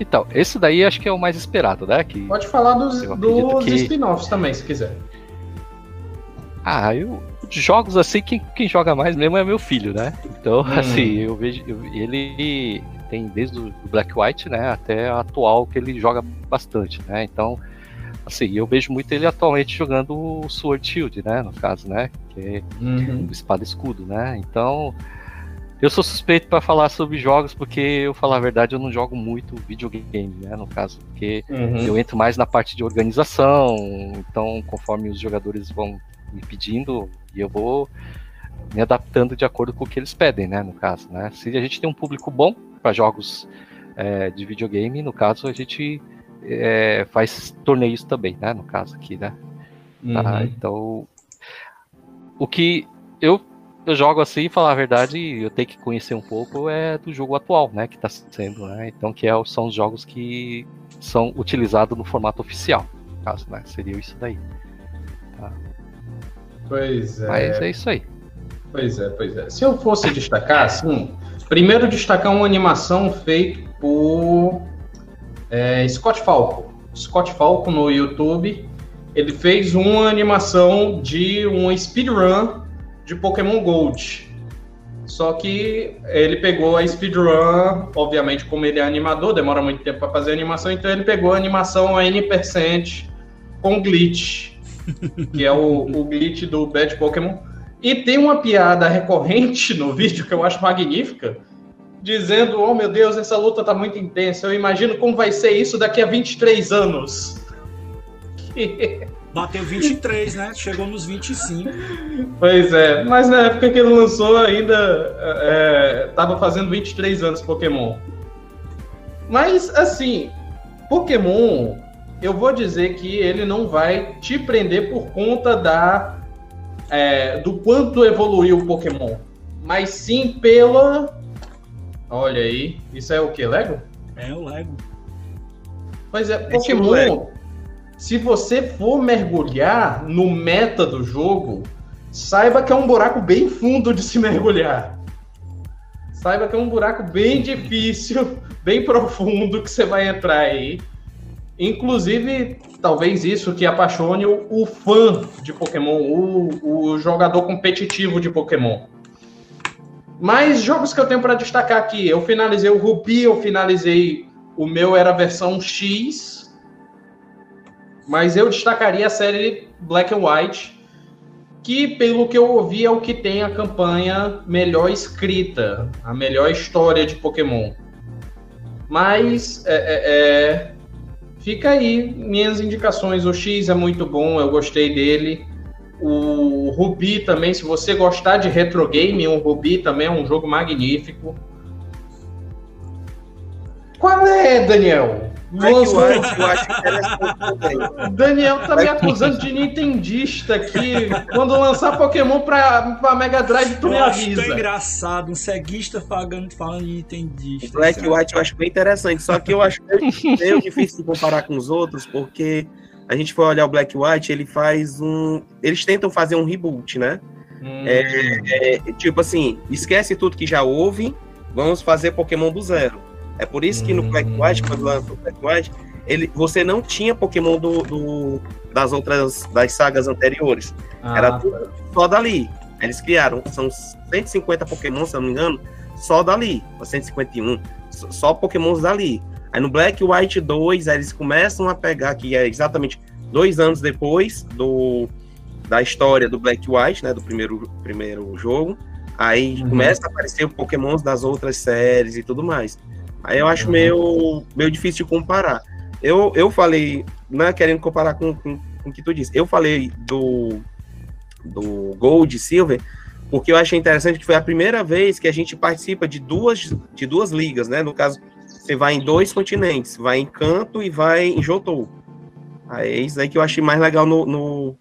Então, esse daí acho que é o mais esperado, né? Que Pode falar dos, dos que... spin-offs também, se quiser. Ah, eu jogos assim, quem, quem joga mais mesmo é meu filho, né? Então, hum. assim, eu vejo eu, ele tem desde o Black White, né, até a atual que ele joga bastante, né? Então, assim, eu vejo muito ele atualmente jogando o Sword Shield, né, no caso, né, que é uhum. espada escudo, né? Então, eu sou suspeito para falar sobre jogos porque eu falar a verdade eu não jogo muito videogame, né, no caso, porque uhum. eu entro mais na parte de organização, então conforme os jogadores vão me pedindo e eu vou me adaptando de acordo com o que eles pedem, né, no caso, né? Se a gente tem um público bom para jogos é, de videogame, no caso a gente é, faz torneios também, né? No caso aqui, né? Tá, uhum. Tá, então, o que eu, eu jogo assim, falar a verdade, eu tenho que conhecer um pouco é do jogo atual, né? Que está sendo, né? Então, que é, são os jogos que são utilizados no formato oficial, no caso, né? Seria isso daí. Tá. Pois é. Mas é isso aí. Pois é, pois é. Se eu fosse destacar, assim, primeiro destacar uma animação feita por é, Scott Falco. Scott Falco no YouTube, ele fez uma animação de um speedrun de Pokémon Gold. Só que ele pegou a speedrun, obviamente, como ele é animador, demora muito tempo para fazer a animação, então ele pegou a animação N% com glitch, que é o, o glitch do Bad Pokémon. E tem uma piada recorrente no vídeo que eu acho magnífica, dizendo: Oh meu Deus, essa luta tá muito intensa. Eu imagino como vai ser isso daqui a 23 anos. *laughs* Bateu 23, né? Chegou nos 25. Pois é, mas na época que ele lançou ainda é, tava fazendo 23 anos Pokémon. Mas assim, Pokémon, eu vou dizer que ele não vai te prender por conta da é, do quanto evoluiu o Pokémon, mas sim pela. Olha aí, isso é o que? Lego? É o Lego. Pois é, é Pokémon. Se você for mergulhar no meta do jogo, saiba que é um buraco bem fundo de se mergulhar. Saiba que é um buraco bem difícil, bem profundo que você vai entrar aí. Inclusive, talvez isso que apaixone o, o fã de Pokémon, o, o, jogador competitivo de Pokémon. Mas jogos que eu tenho para destacar aqui, eu finalizei o Ruby, eu finalizei o meu era a versão X, mas eu destacaria a série Black and White, que pelo que eu ouvi é o que tem a campanha melhor escrita, a melhor história de Pokémon. Mas é, é, é fica aí minhas indicações. O X é muito bom, eu gostei dele. O Ruby também, se você gostar de retro game, o Ruby também é um jogo magnífico. Qual é, Daniel? Lançou... eu acho interessante Daniel tá me acusando de nintendista aqui. Quando lançar Pokémon pra, pra Mega Drive, tu eu me avisa. Acho engraçado, um ceguista falando, falando de nintendista. Black e White eu acho bem interessante, só que eu acho meio difícil de comparar com os outros, porque a gente foi olhar o Black White, ele faz um... Eles tentam fazer um reboot, né? Hum. É, é, tipo assim, esquece tudo que já houve, vamos fazer Pokémon do zero. É por isso que no Black hum. White, quando lançou o Black White, ele, você não tinha Pokémon do, do, das outras das sagas anteriores. Ah, Era tudo só dali. Eles criaram, são 150 Pokémon, se eu não me engano, só dali. 151. Só Pokémons dali. Aí no Black White 2, eles começam a pegar, que é exatamente dois anos depois do, da história do Black White, né? Do primeiro, primeiro jogo. Aí uhum. começa a aparecer o Pokémons das outras séries e tudo mais. Aí eu acho meio, meio difícil de comparar. Eu, eu falei, não é querendo comparar com, com, com o que tu disse, eu falei do, do Gold e Silver, porque eu achei interessante que foi a primeira vez que a gente participa de duas, de duas ligas, né? No caso, você vai em dois continentes, vai em Canto e vai em Johto. Aí é isso aí que eu achei mais legal no, no,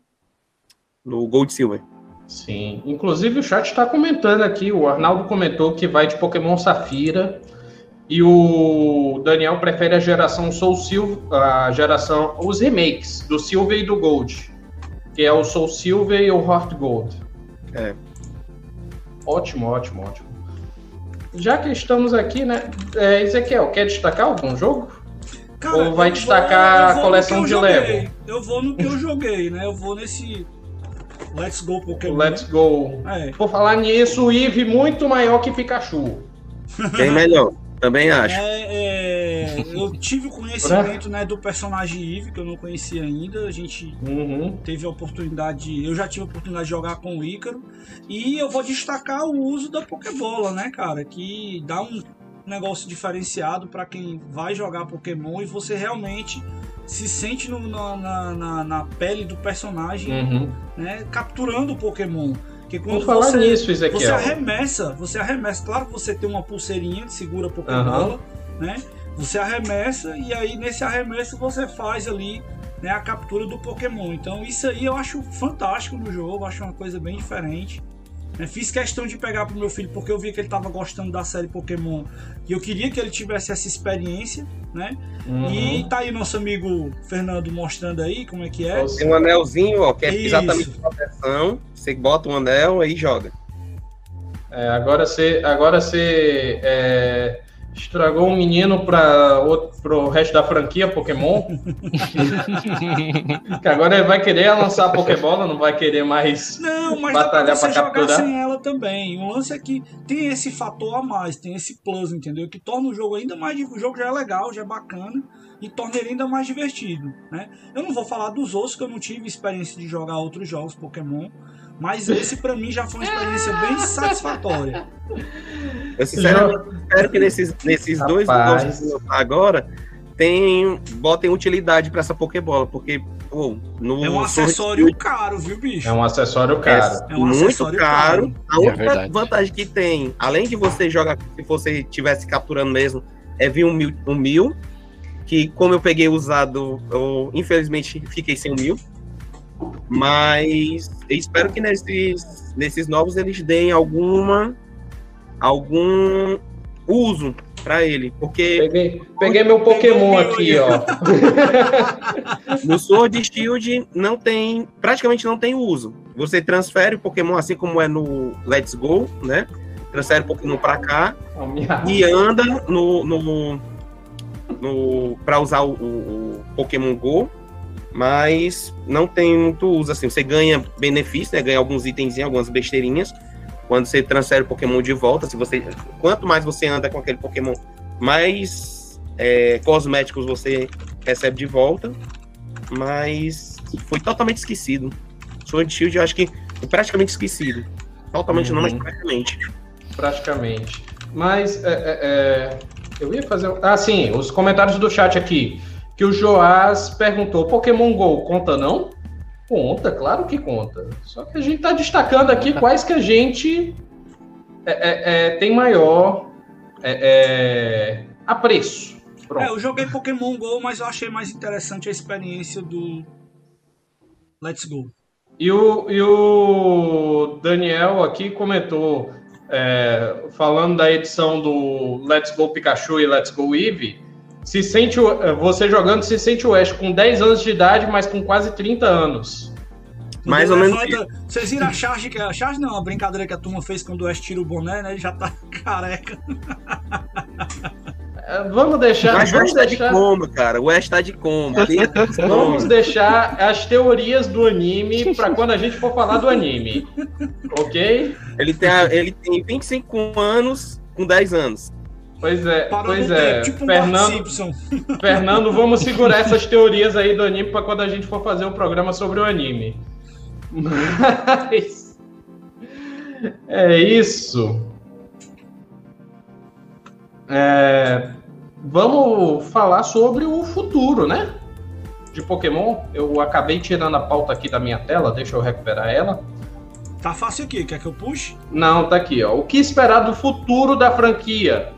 no Gold Silver. Sim, inclusive o chat está comentando aqui, o Arnaldo comentou que vai de Pokémon Safira, e o Daniel prefere a geração Soul Silver, a geração, os remakes do Silver e do Gold, que é o Soul Silver e o Heart Gold. É. Ótimo, ótimo, ótimo. Já que estamos aqui, né? É, Ezequiel, quer destacar algum jogo? Cara, Ou vai destacar vou, a coleção de Lego? Eu vou no que eu joguei, né? Eu vou nesse Let's Go Pokémon. Let's Go. É. Por falar nisso, o Eevee muito maior que Pikachu. Bem melhor. Também acho. É, é, eu tive o conhecimento né, do personagem Eve, que eu não conhecia ainda. A gente uhum. teve a oportunidade. Eu já tive a oportunidade de jogar com o Ícaro. E eu vou destacar o uso da Pokébola, né, cara? Que dá um negócio diferenciado para quem vai jogar Pokémon e você realmente se sente no, na, na, na, pele do personagem, uhum. né? Capturando o Pokémon. Porque quando Vou falar você, nisso, Ezequiel. Você arremessa, você arremessa. Claro que você tem uma pulseirinha que segura a Pokébola, uhum. né? Você arremessa e aí nesse arremesso você faz ali né, a captura do Pokémon. Então isso aí eu acho fantástico no jogo, acho uma coisa bem diferente. Né, fiz questão de pegar pro meu filho porque eu vi que ele estava gostando da série Pokémon e eu queria que ele tivesse essa experiência, né? Uhum. E tá aí nosso amigo Fernando mostrando aí como é que é. Tem um anelzinho, ó, que é Isso. exatamente proteção. Você bota um anel e joga. É, agora você, agora você é, Estragou um menino para o resto da franquia Pokémon. *laughs* que agora ele vai querer lançar a Pokébola, não vai querer mais não, mas batalhar para capturar. sem ela também. O lance é que tem esse fator a mais, tem esse plus, entendeu? Que torna o jogo ainda mais. O jogo já é legal, já é bacana e torna ele ainda mais divertido, né? Eu não vou falar dos outros, que eu não tive experiência de jogar outros jogos Pokémon. Mas esse para mim já foi uma experiência bem *laughs* satisfatória. Eu sinceramente espero que nesses, nesses dois jogos agora tem, botem utilidade para essa Pokébola, porque pô, no é um acessório caro, viu, bicho? É um acessório caro. É, é um muito acessório caro. caro. A única é vantagem que tem, além de você jogar, se você estivesse capturando mesmo, é vir um mil, um mil que como eu peguei usado, eu infelizmente fiquei sem um mil. Mas espero que nesses, nesses novos eles deem alguma algum uso para ele, porque peguei, peguei meu Pokémon aqui, ó. *laughs* no Sword Shield não tem, praticamente não tem uso. Você transfere o Pokémon assim como é no Let's Go, né? Transfere o Pokémon para cá oh, e anda no, no, no para usar o, o, o Pokémon Go mas não tem muito uso, assim, você ganha benefício, né, ganha alguns itens, algumas besteirinhas, quando você transfere o Pokémon de volta, se você, quanto mais você anda com aquele Pokémon, mais é, cosméticos você recebe de volta, mas foi totalmente esquecido. Sword Shield eu acho que foi praticamente esquecido. Totalmente uhum. não, mas uhum. praticamente. Praticamente. Mas é, é, é, eu ia fazer. Ah, sim, os comentários do chat aqui que o Joás perguntou: Pokémon Go conta não? Conta, claro que conta. Só que a gente está destacando aqui *laughs* quais que a gente é, é, é, tem maior é, é, apreço. Pronto. É, eu joguei Pokémon Go, mas eu achei mais interessante a experiência do Let's Go. E o, e o Daniel aqui comentou, é, falando da edição do Let's Go Pikachu e Let's Go Eevee, se sente eh, você jogando se sente o Ash com 10 anos de idade, mas com quase 30 anos. Mais ou menos. Vocês viram a charge que a charge não, a brincadeira que a turma fez quando o Ash tira o boné, né? Ele já tá *laughs* careca. É, vamos deixar. Mas vamos o Ash deixar... tá de coma, cara. O Ash tá de coma. *laughs* vamos deixar as teorias do anime para *laughs* quando a gente for falar do anime. Ok? Ele tem, ele tem 25 anos com 10 anos. Pois é, Parou pois é. Tempo, tipo Fernando, *laughs* Fernando, vamos segurar essas teorias aí do anime para quando a gente for fazer um programa sobre o anime. Mas é isso. É, vamos falar sobre o futuro, né? De Pokémon. Eu acabei tirando a pauta aqui da minha tela, deixa eu recuperar ela. Tá fácil aqui, quer que eu puxe? Não, tá aqui, ó. O que esperar do futuro da franquia?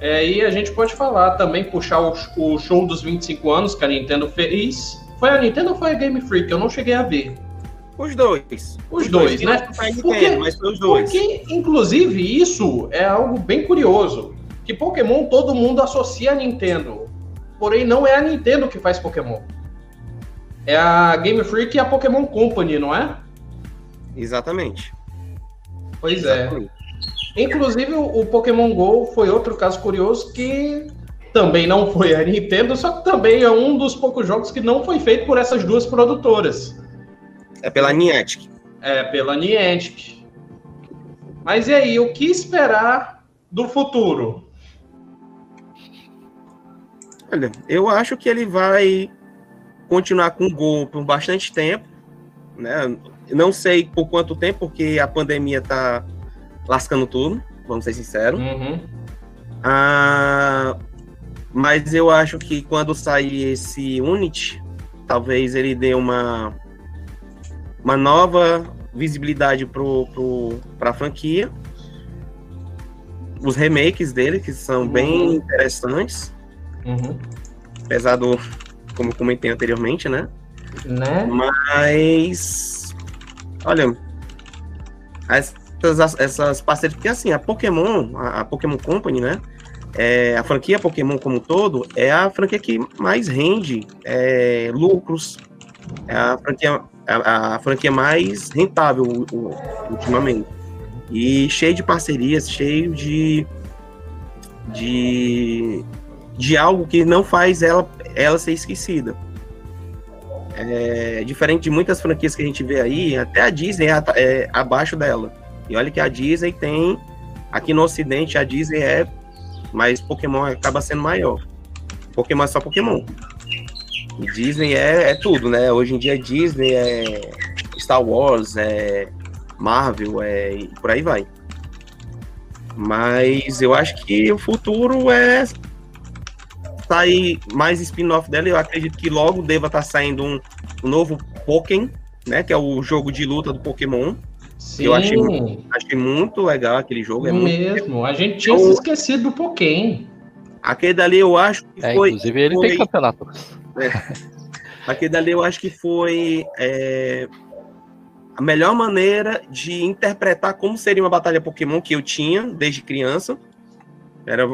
É, e a gente pode falar também, puxar o, o, show dos 25 anos que a Nintendo fez. Foi a Nintendo ou foi a Game Freak? Eu não cheguei a ver. Os dois. Os, os dois, dois, né? Porque, mas foi os dois. Porque, inclusive, isso é algo bem curioso. Que Pokémon todo mundo associa a Nintendo. Porém, não é a Nintendo que faz Pokémon. É a Game Freak e a Pokémon Company, não é? Exatamente. Pois é. Exatamente. é. Inclusive, o Pokémon GO foi outro caso curioso que também não foi a Nintendo, só que também é um dos poucos jogos que não foi feito por essas duas produtoras. É pela Niantic. É, pela Niantic. Mas e aí, o que esperar do futuro? Olha, eu acho que ele vai continuar com o Go por bastante tempo, né? Não sei por quanto tempo, porque a pandemia tá lascando tudo, vamos ser sinceros. Uhum. Ah, mas eu acho que quando sair esse Unity, talvez ele dê uma, uma nova visibilidade para pro, a franquia. Os remakes dele, que são uhum. bem interessantes. Uhum. Apesar do, como comentei anteriormente, né? Né? Mas, olha, essas, essas parcerias, porque assim, a Pokémon, a, a Pokémon Company, né? É, a franquia Pokémon como um todo é a franquia que mais rende é, lucros, é a franquia, a, a franquia mais rentável ultimamente. E cheio de parcerias, cheio de, de, de algo que não faz ela, ela ser esquecida. É, diferente de muitas franquias que a gente vê aí, até a Disney é, é abaixo dela. E olha que a Disney tem, aqui no Ocidente, a Disney é, mas Pokémon acaba sendo maior. Pokémon é só Pokémon. E Disney é, é tudo, né? Hoje em dia Disney é Star Wars, é Marvel, é, e por aí vai. Mas eu acho que o futuro é sair mais spin-off dela. Eu acredito que logo deva estar tá saindo um, um, novo Pokémon, né? Que é o jogo de luta do Pokémon. Sim. Eu achei, achei muito legal aquele jogo. É Mesmo, muito... a gente tinha eu... esquecido do Pokémon. Aquele dali eu acho que é, foi. Inclusive ele foi... tem campeonato. É. Aquele dali eu acho que foi. É a melhor maneira de interpretar como seria uma batalha Pokémon que eu tinha desde criança. Era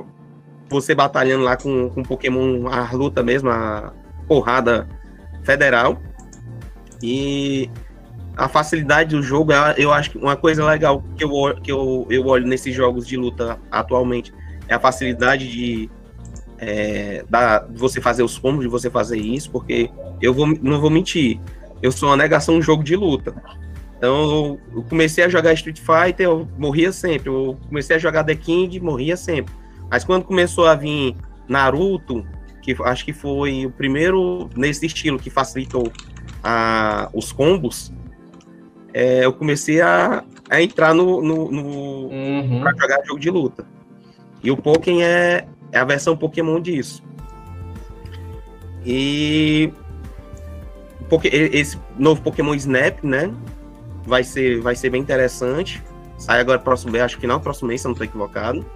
você batalhando lá com, com Pokémon, a luta mesmo, a porrada federal. E a facilidade do jogo, eu acho que uma coisa legal que eu, que eu, eu olho nesses jogos de luta atualmente é a facilidade de, é, da, você fazer os combos, de você fazer isso, porque eu vou, não vou mentir, eu sou uma negação no jogo de luta. Então, eu comecei a jogar Street Fighter, eu morria sempre. Eu comecei a jogar The King, morria sempre. Mas quando começou a vir Naruto, que acho que foi o primeiro nesse estilo que facilitou a, os combos, é, eu comecei a, a entrar no, no, no uhum. para jogar jogo de luta. E o Pokémon é, é a versão Pokémon disso. E esse novo Pokémon Snap, né? vai ser, vai ser bem interessante. Sai agora próximo mês, acho que final próximo mês, se eu não estou equivocado.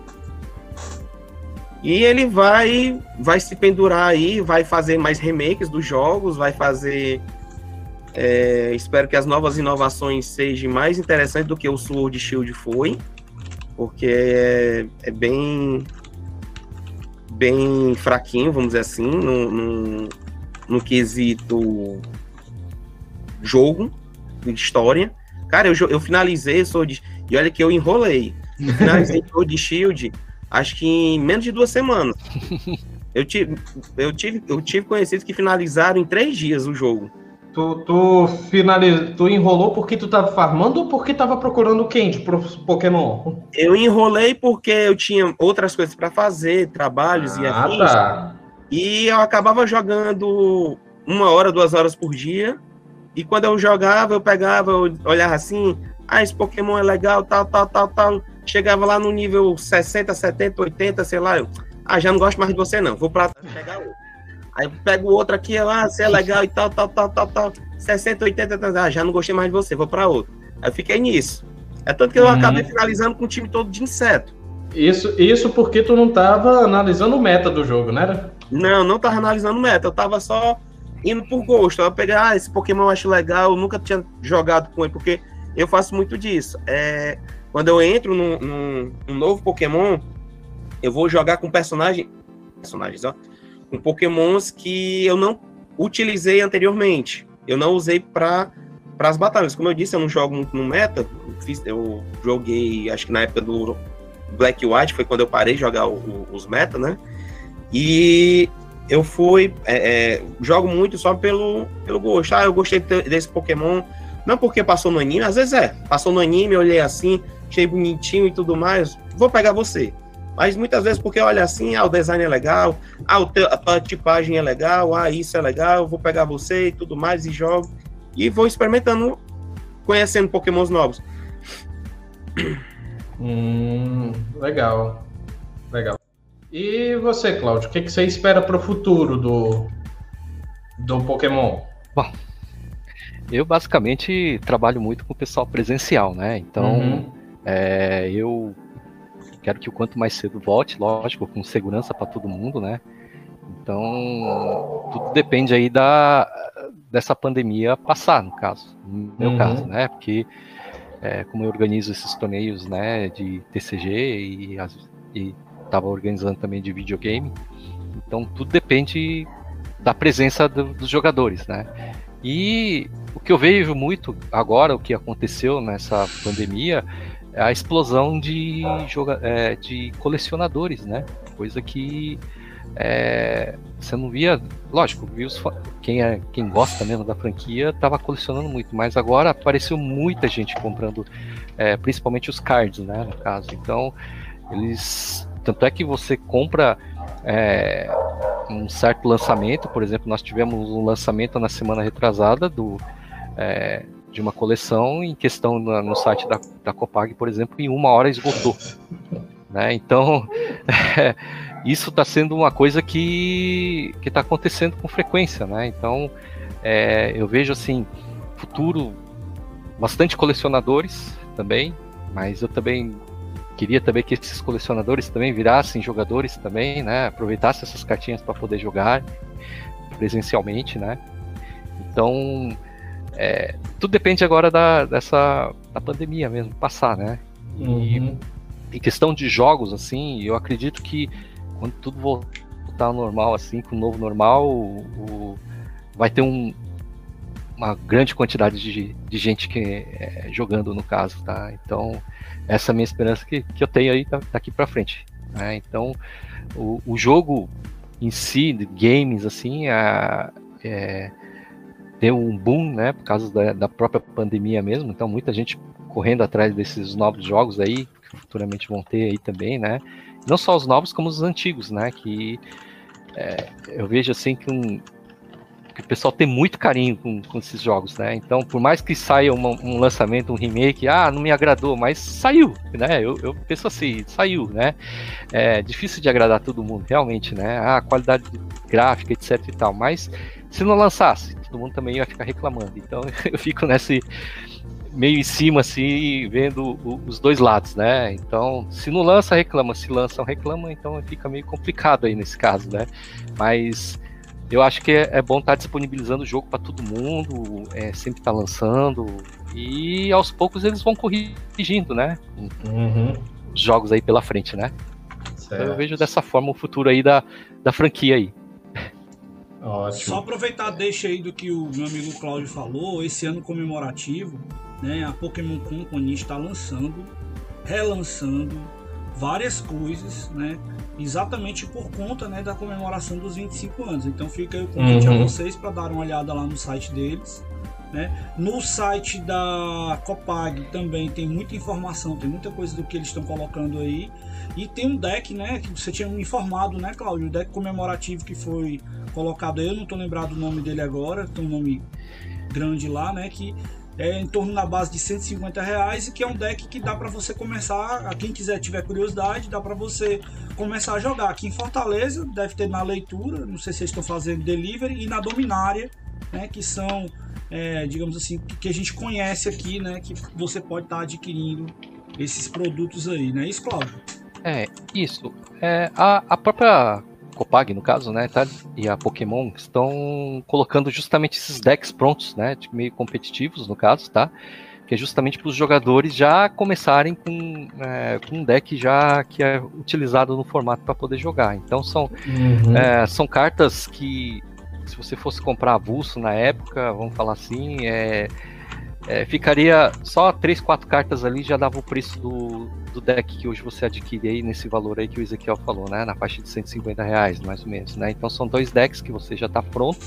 E ele vai vai se pendurar aí, vai fazer mais remakes dos jogos, vai fazer. É, espero que as novas inovações sejam mais interessantes do que o Sword Shield foi, porque é, é bem bem fraquinho, vamos dizer assim, no, no, no quesito jogo de história. Cara, eu, eu finalizei Sword e olha que eu enrolei. Eu finalizei *laughs* Sword Shield, acho que em menos de duas semanas. *laughs* Eu tive, eu tive, eu tive conhecidos que finalizaram em três dias o jogo. Tu, tu, finaliz... tu enrolou porque tu tava farmando ou porque tava procurando quem de Pokémon? Eu enrolei porque eu tinha outras coisas para fazer, trabalhos ah, e afins. Tá. E eu acabava jogando uma hora, duas horas por dia. E quando eu jogava, eu pegava, eu olhava assim, ah, esse Pokémon é legal, tal, tal, tal, tal. Chegava lá no nível 60, 70, 80, sei lá, eu, ah, já não gosto mais de você não, vou pra pegar outro. Aí eu pego outro aqui, ah, você é legal e tal, tal, tal, tal, tal. 60, 80, tal, ah, já não gostei mais de você, vou pra outro. Aí eu fiquei nisso. É tanto que eu uhum. acabei finalizando com o time todo de inseto. Isso, isso porque tu não tava analisando o meta do jogo, né? Não, não tava analisando o meta, eu tava só indo por gosto. Eu peguei, ah, esse Pokémon eu acho legal, eu nunca tinha jogado com ele, porque eu faço muito disso. É, quando eu entro num, num, novo Pokémon, eu vou jogar com personagem, personagens, ó, com Pokémons que eu não utilizei anteriormente. Eu não usei para para as batalhas. Como eu disse, eu não jogo muito no meta. Eu, fiz, eu joguei, acho que na época do Black White foi quando eu parei de jogar o, o, os meta, né? E eu fui. É, é, jogo muito só pelo, pelo gosto. Ah, eu gostei desse Pokémon. Não porque passou no anime, às vezes é. Passou no anime, eu olhei assim, achei bonitinho e tudo mais. Vou pegar você. Mas muitas vezes porque olha assim, ah, o design é legal, ah, a tua tipagem é legal, ah, isso é legal, vou pegar você e tudo mais e jogo. E vou experimentando, conhecendo Pokémons novos. Hum, legal. Legal. E você, Cláudio, o que, que você espera para o futuro do, do Pokémon? Bom, eu basicamente trabalho muito com o pessoal presencial, né? Então, uhum. É, eu quero que o quanto mais cedo volte, lógico, com segurança para todo mundo, né? Então, tudo depende aí da, dessa pandemia passar, no caso, no meu uhum. caso, né? Porque é, como eu organizo esses torneios, né, de TCG e estava organizando também de videogame, então tudo depende da presença do, dos jogadores, né? E o que eu vejo muito agora, o que aconteceu nessa pandemia, a explosão de, joga é, de colecionadores, né? Coisa que é, você não via, lógico, viu quem, é, quem gosta mesmo da franquia estava colecionando muito, mas agora apareceu muita gente comprando, é, principalmente os cards, né, no caso. Então, eles, tanto é que você compra é, um certo lançamento, por exemplo, nós tivemos um lançamento na semana retrasada do é, de uma coleção em questão no, site da, da Copag, por exemplo, em uma hora esgotou. Né? Então, é, *laughs* isso está sendo uma coisa que está acontecendo com frequência, né? Então, é, eu vejo assim, futuro bastante colecionadores também, mas eu também queria também que esses colecionadores também virassem jogadores também, né? Aproveitassem essas cartinhas para poder jogar presencialmente, né? Então, é, tudo depende agora da, dessa da pandemia mesmo passar, né? E uhum. em questão de jogos, assim, eu acredito que quando tudo voltar ao normal, assim, com o novo normal, o, o, vai ter um, uma grande quantidade de, de gente que é, jogando no caso, tá? Então, essa é a minha esperança que, que eu tenho aí daqui para frente. Né? Então, o, o jogo em si, de games, assim, é, é, deu um boom, né, por causa da, da, própria pandemia mesmo. Então, muita gente correndo atrás desses novos jogos aí, que futuramente vão ter aí também, né? não só os novos, como os antigos, né? Que é, eu vejo assim que, um, que, o pessoal tem muito carinho com, com esses jogos, né? Então, por mais que saia uma, um lançamento, um remake, ah, não me agradou, mas saiu, né? Eu, eu penso assim, saiu, né? É difícil de agradar todo mundo, realmente, né? Ah, qualidade gráfica, etc e tal, mas se não lançasse, todo mundo também ia ficar reclamando. Então, *laughs* eu fico nesse meio em cima, assim, vendo os dois lados, né? Então, se não lança, reclama. Se lançam, reclama. Então, fica meio complicado aí nesse caso, né? Mas eu acho que é, é bom estar tá disponibilizando o jogo para todo mundo, é, sempre estar tá lançando. E aos poucos eles vão corrigindo, né? Uhum. Os jogos aí pela frente, né? Então, eu vejo dessa forma o futuro aí da, da franquia aí. Ótimo. Só aproveitar deixa aí do que o meu amigo Cláudio falou, esse ano comemorativo, né, a Pokémon Company está lançando, relançando várias coisas, né, exatamente por conta, né, da comemoração dos 25 anos. Então fica aí o convite uhum. a vocês para dar uma olhada lá no site deles. Né? No site da Copag também tem muita informação, tem muita coisa do que eles estão colocando aí. E tem um deck, né, que você tinha me informado, né, Cláudio? O deck comemorativo que foi colocado aí, eu não estou lembrado o nome dele agora, tem um nome grande lá, né, que é em torno da base de 150 reais e que é um deck que dá para você começar, a quem quiser tiver curiosidade, dá para você começar a jogar. Aqui em Fortaleza deve ter na leitura, não sei se vocês estão fazendo delivery e na Dominária, né, que são, é, digamos assim, que a gente conhece aqui, né, que você pode estar tá adquirindo esses produtos aí, né, isso, Cláudio? É, isso. É, a, a própria Copag, no caso, né, tá, e a Pokémon estão colocando justamente esses decks prontos, né, meio competitivos, no caso, tá? Que é justamente para os jogadores já começarem com, é, com um deck já que é utilizado no formato para poder jogar. Então são, uhum. é, são cartas que, se você fosse comprar avulso na época, vamos falar assim, é, é, ficaria só 3, 4 cartas ali já dava o preço do, do deck que hoje você adquire aí nesse valor aí que o Ezequiel falou, né? Na faixa de 150 reais, mais ou menos, né? Então são dois decks que você já está pronto.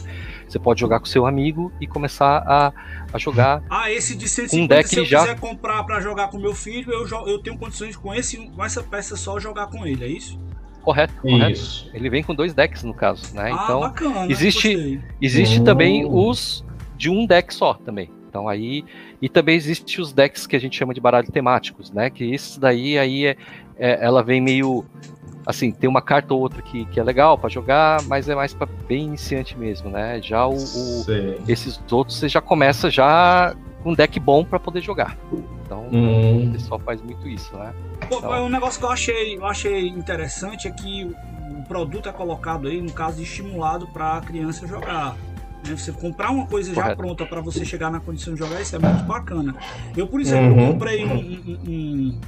Você pode jogar com seu amigo e começar a, a jogar. *laughs* Ah, esse de 150, um deck se eu já... quiser comprar para jogar com meu filho, eu, eu tenho condições com, esse, com essa peça só jogar com ele, é isso? Correto, correto. Ele vem com dois decks no caso, né? Ah, então bacana, existe, existe uhum. também os de um deck só também. Então aí e também existe os decks que a gente chama de baralho temáticos, né? Que esses daí aí é, é ela vem meio assim, tem uma carta ou outra que, que é legal para jogar, mas é mais para bem iniciante mesmo, né? Já o, o esses outros você já começa já com um deck bom para poder jogar. Então hum. o pessoal faz muito isso, né? Pô, então... Um negócio que eu achei, eu achei interessante é que o produto é colocado aí, no caso, estimulado para a criança jogar. Né? Você comprar uma coisa já pronta para você chegar na condição de jogar, isso é muito bacana. Eu, por exemplo, uhum. comprei um, um, um,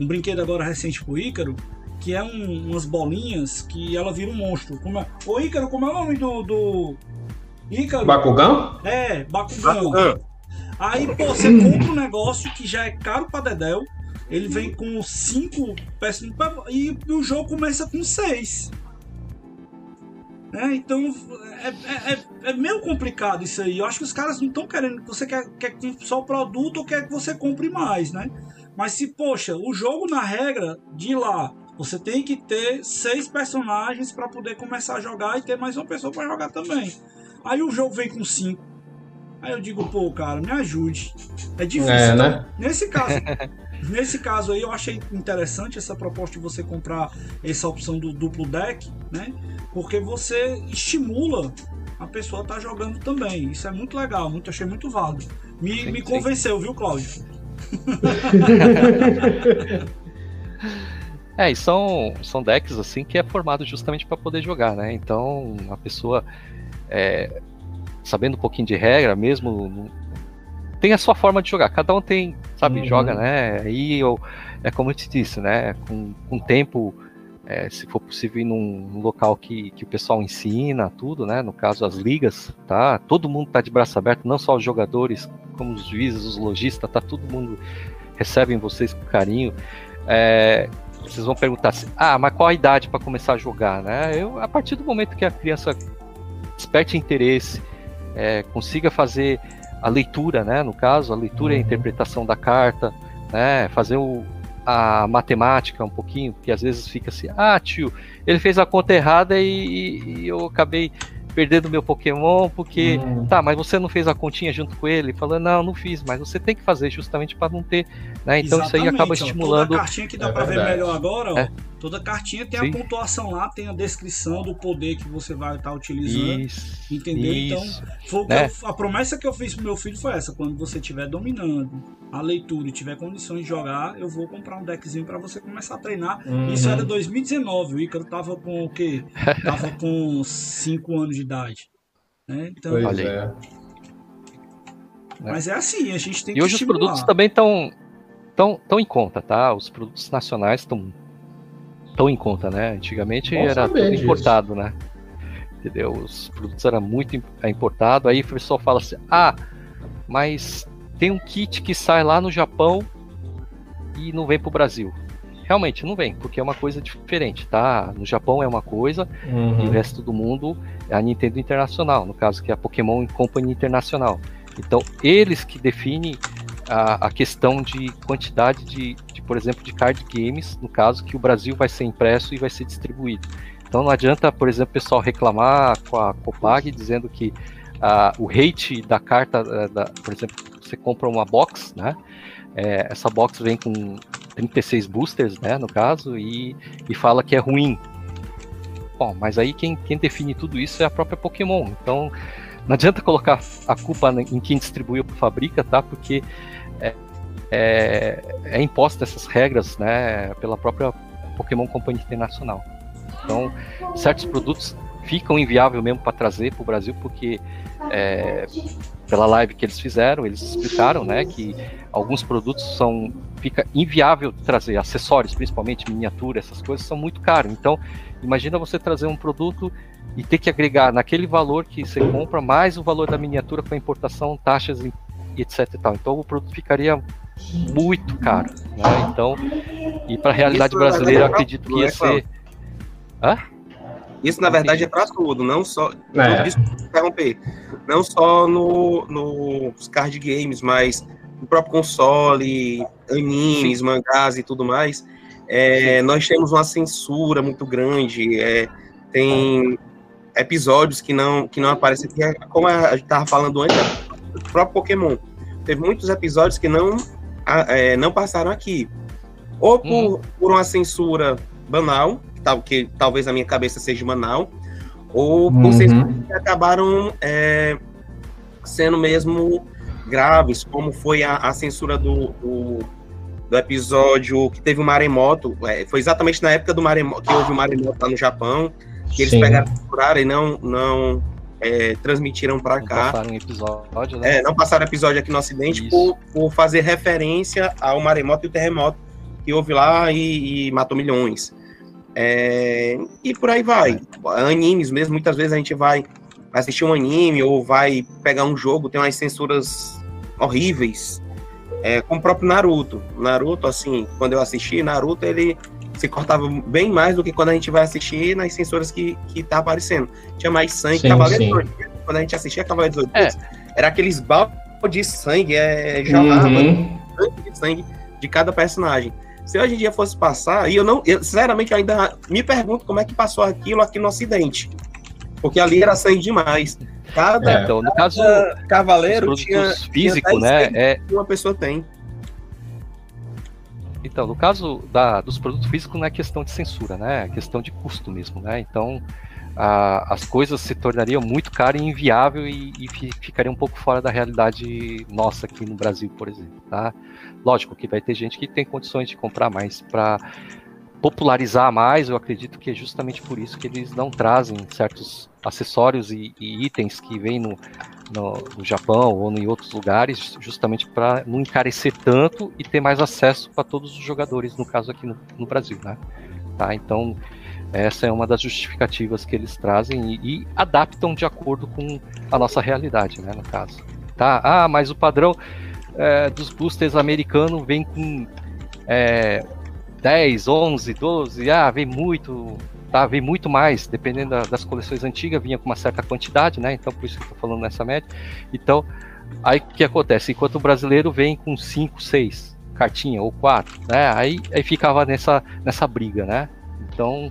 um, brinquedo agora recente pro Ícaro, que é umas bolinhas que ela vira um monstro. Como é... Ô Ícaro, como é o nome do. do... Ícaro? Bakugão? É, Bakugão. Bakugão. Aí, pô, você compra um negócio que já é caro pra Dedéu, ele vem com cinco peças e o jogo começa com seis. É, então é, é, é, é, meio complicado isso aí. Eu acho que os caras não estão querendo que você quer, quer só o produto ou quer que você compre mais, né? Mas se, poxa, o jogo na regra de lá, você tem que ter seis personagens para poder começar a jogar e ter mais uma pessoa para jogar também. Aí o jogo vem com cinco. Aí eu digo, pô, cara, me ajude. É difícil. É, né? Nesse caso, *laughs* nesse caso aí, eu achei interessante essa proposta de você comprar essa opção do duplo deck, né? Porque você estimula a pessoa a estar tá jogando também. Isso é muito legal, muito, achei muito válido. Me, sim, me convenceu, sim. viu, Cláudio? *laughs* é, e são, são decks assim que é formado justamente para poder jogar, né? Então a pessoa é, sabendo um pouquinho de regra, mesmo tem a sua forma de jogar. Cada um tem, sabe, uhum. joga, né? Aí eu, é como eu te disse, né? Com, com tempo, é, se for possível ir num, num, local que, que o pessoal ensina tudo, né? No caso, as ligas, tá? Todo mundo tá de braço aberto, não só os jogadores, como os juízes, os lojistas, tá? Todo mundo recebem vocês com carinho. É, vocês vão perguntar assim, ah, mas qual a idade para começar a jogar, né? Eu, a partir do momento que a criança desperte interesse, é, consiga fazer a leitura, né? No caso, a leitura uhum. e a uhum. interpretação da carta, né? Fazer o, a matemática um pouquinho, porque às vezes fica assim, ah, tio, ele fez a conta errada e, e eu acabei perdendo meu Pokémon porque. Hum. Tá, mas você não fez a continha junto com ele? Falando, não, não fiz, mas você tem que fazer justamente para não ter. Né? Então Exatamente, isso aí acaba estimulando. Toda a cartinha que dá é para ver melhor agora, ó, é. toda cartinha tem Sim. a pontuação lá, tem a descrição do poder que você vai estar tá utilizando. Isso, entendeu? Então, isso. Então, né? eu, a promessa que eu fiz pro meu filho foi essa: quando você estiver dominando a leitura e tiver condições de jogar, eu vou comprar um deckzinho para você começar a treinar. Uhum. Isso era 2019, o Ícaro tava com o quê? *laughs* Tava com 5 anos de idade. Né? Então, pois é. Mas é assim, a gente tem e que hoje estimular. os produtos também estão tão, tão em conta, tá? Os produtos nacionais estão tão em conta, né? Antigamente Bom era tudo disso. importado, né? Entendeu? Os produtos eram muito é, importado, aí o pessoal fala assim: "Ah, mas tem um kit que sai lá no Japão e não vem para o Brasil. Realmente não vem, porque é uma coisa diferente, tá? No Japão é uma coisa, uhum. e o resto do mundo é a Nintendo Internacional, no caso que é a Pokémon Company Internacional. Então, eles que definem a, a questão de quantidade de, de, por exemplo, de card games, no caso que o Brasil vai ser impresso e vai ser distribuído. Então não adianta, por exemplo, o pessoal reclamar com a Copag dizendo que o rate da carta, uh, da, por exemplo, você compra uma box, né? É, essa box vem com 36 boosters, né, no caso, e, e fala que é ruim. Bom, mas aí quem, quem define tudo isso é a própria Pokémon. Então, não adianta colocar a culpa em quem distribuiu ou fabrica, tá? Porque é, é, imposta essas regras, né, pela própria Pokémon Company Internacional. Então, certos produtos ficam inviáveis mesmo para trazer para o Brasil, porque é, pela live que eles fizeram, eles explicaram, né, que alguns produtos são fica inviável trazer acessórios, principalmente miniatura, essas coisas são muito caros. Então, imagina você trazer um produto e ter que agregar naquele valor que você compra mais o valor da miniatura com a importação, taxas e etc e tal. Então, o produto ficaria muito caro, né? Então, e para a realidade Isso brasileira, eu acredito que ia ser Hã? Isso, na verdade, é para tudo, não só. É. interromper. Não só no, nos card games, mas no próprio console, animes, Sim. mangás e tudo mais. É, nós temos uma censura muito grande. É, tem episódios que não, que não aparecem é como a gente estava falando antes, do próprio Pokémon. Teve muitos episódios que não, é, não passaram aqui. Ou por, hum. por uma censura banal, tal, que talvez na minha cabeça seja banal, ou por uhum. que acabaram é, sendo mesmo graves, como foi a, a censura do, do, do episódio que teve o maremoto. É, foi exatamente na época do maremoto que houve o maremoto lá no Japão. Que eles Sim. pegaram e não, não é, transmitiram para cá. Passaram episódio, né? É, não passaram episódio aqui no Ocidente por, por, fazer referência ao maremoto e o terremoto que houve lá e, e matou milhões. É, e por aí vai. Animes mesmo, muitas vezes a gente vai assistir um anime ou vai pegar um jogo, tem umas censuras horríveis. É, como o próprio Naruto. Naruto, assim, quando eu assisti, Naruto, ele se cortava bem mais do que quando a gente vai assistir nas censuras que, que tá aparecendo. Tinha mais sangue. Sim, Cavaleiro sim. quando a gente assistia Cavaleiro dos é. era aqueles baldes de sangue, é, uhum. de sangue de cada personagem. Se hoje em dia fosse passar, e eu não, eu, sinceramente, eu ainda me pergunto como é que passou aquilo aqui no Ocidente. Porque ali era sangue demais. Cada, é, então, no caso, cavaleiro tinha físico, tinha né? É... Uma pessoa tem. Então, no caso da, dos produtos físicos não é questão de censura, né? É questão de custo mesmo, né? Então, a, as coisas se tornariam muito caras e inviável e, e ficariam um pouco fora da realidade nossa aqui no Brasil, por exemplo, tá? Lógico que vai ter gente que tem condições de comprar mais para popularizar mais, eu acredito que é justamente por isso que eles não trazem certos acessórios e, e itens que vêm no, no, no, Japão ou em outros lugares, justamente para não encarecer tanto e ter mais acesso para todos os jogadores, no caso aqui no, no, Brasil, né? Tá? Então, essa é uma das justificativas que eles trazem e, e adaptam de acordo com a nossa realidade, né, no caso. Tá? Ah, mas o padrão é, dos boosters americanos vem com é, 10, 11, 12, ah, vem muito, tá? Vem muito mais, dependendo da, das coleções antigas, vinha com uma certa quantidade, né? Então, por isso que eu tô falando nessa média. Então, aí o que acontece? Enquanto o brasileiro vem com 5, 6 cartinha ou 4, né? Aí, aí ficava nessa, nessa briga, né? Então,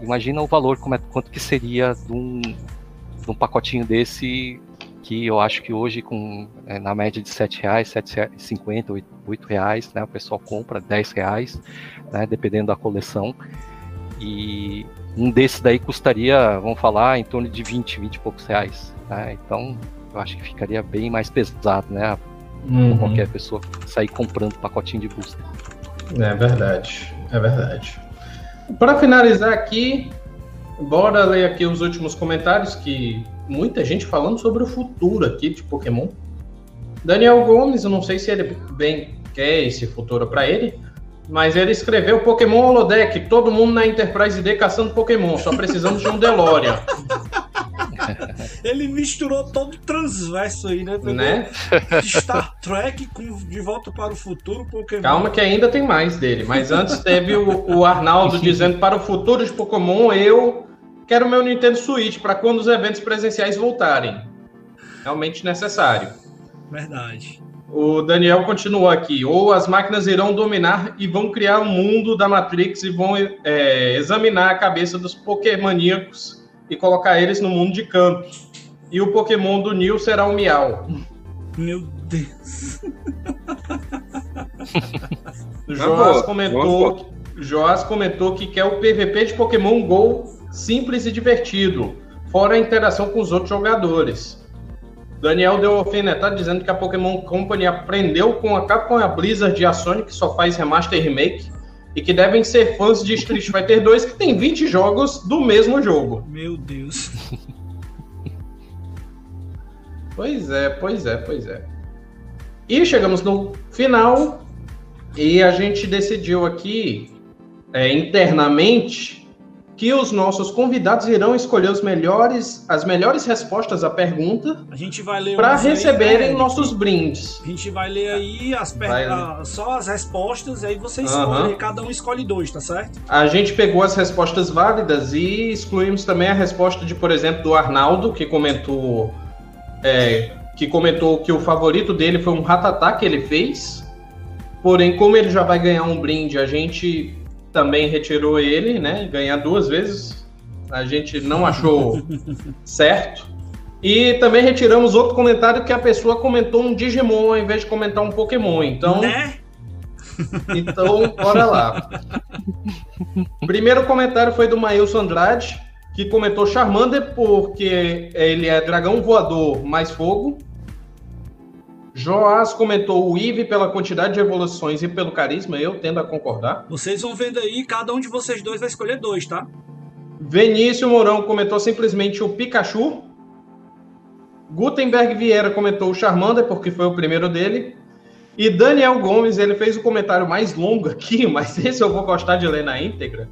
imagina o valor, como é, quanto que seria de um, de um pacotinho desse que eu acho que hoje com é, na média de sete reais, sete cinquenta, oito reais, né? O pessoal compra dez reais, né? Dependendo da coleção. E um desses daí custaria, vamos falar, em torno de 20, 20 e poucos reais. Né? Então, eu acho que ficaria bem mais pesado, né? Uhum. Qualquer pessoa sair comprando pacotinho de booster. É verdade, é verdade. Para finalizar aqui, bora ler aqui os últimos comentários que muita gente falando sobre o futuro aqui de Pokémon. Daniel Gomes, eu não sei se ele bem quer esse futuro para ele, mas ele escreveu Pokémon Holodeck, todo mundo na Enterprise D caçando Pokémon, só precisamos de um DeLorean. *laughs* ele misturou todo o transverso aí, né? né? *laughs* Star Trek com De Volta para o Futuro, Pokémon. Calma que ainda tem mais dele, mas antes teve o, o Arnaldo *laughs* dizendo para o futuro de Pokémon, eu quero meu Nintendo Switch para quando os eventos presenciais voltarem. Realmente necessário. Verdade. O Daniel continua aqui. Ou as máquinas irão dominar e vão criar um mundo da Matrix e vão é, examinar a cabeça dos Pokémoníacos e colocar eles no mundo de canto. E o Pokémon do Nil será o Miau. Meu Deus. *laughs* Joás comentou, Joás comentou que quer o PVP de Pokémon GO simples e divertido, fora a interação com os outros jogadores. Daniel deu alfinetada dizendo que a Pokémon Company aprendeu com a Capcom e a Blizzard e a Sony, que só faz remaster e remake, e que devem ser fãs de Street Fighter 2, que tem 20 jogos do mesmo jogo. Meu Deus. Pois é, pois é, pois é. E chegamos no final e a gente decidiu aqui é, internamente que os nossos convidados irão escolher os melhores, as melhores respostas à pergunta. A gente vai ler para receberem aí, né, nossos brindes. A gente vai ler aí as per... a, só as respostas e aí vocês escolhem, cada um escolhe dois, tá certo? A gente pegou as respostas válidas e excluímos também a resposta de, por exemplo, do Arnaldo que comentou é, que comentou que o favorito dele foi um ratatá que ele fez. Porém, como ele já vai ganhar um brinde, a gente também retirou ele, né? Ganhar duas vezes. A gente não achou *laughs* certo. E também retiramos outro comentário que a pessoa comentou um Digimon ao invés de comentar um Pokémon. Então. Né? Então, bora lá. Primeiro comentário foi do Maílson Andrade, que comentou Charmander porque ele é dragão voador mais fogo. Joás comentou o Ive pela quantidade de evoluções e pelo carisma, eu tendo a concordar. Vocês vão vendo aí, cada um de vocês dois vai escolher dois, tá? Vinícius Mourão comentou simplesmente o Pikachu. Gutenberg Vieira comentou o Charmander, porque foi o primeiro dele. E Daniel Gomes, ele fez o comentário mais longo aqui, *laughs* mas esse eu vou gostar de ler na íntegra,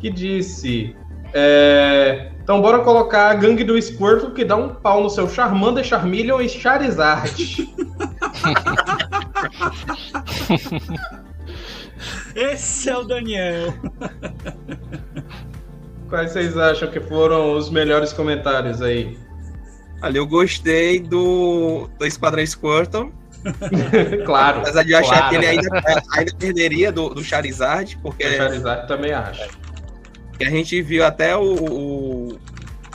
que disse... É, então bora colocar a gangue do Squirtle que dá um pau no seu Charmander, Charmeleon e Charizard. *laughs* Esse é o Daniel. Quais vocês acham que foram os melhores comentários aí? Olha, eu gostei do, do Esquadrão Squirtle. *laughs* claro. Apesar de eu achar claro. que ele ainda, ainda perderia do, do Charizard, porque. O Charizard também acho. Que a gente viu até o, o.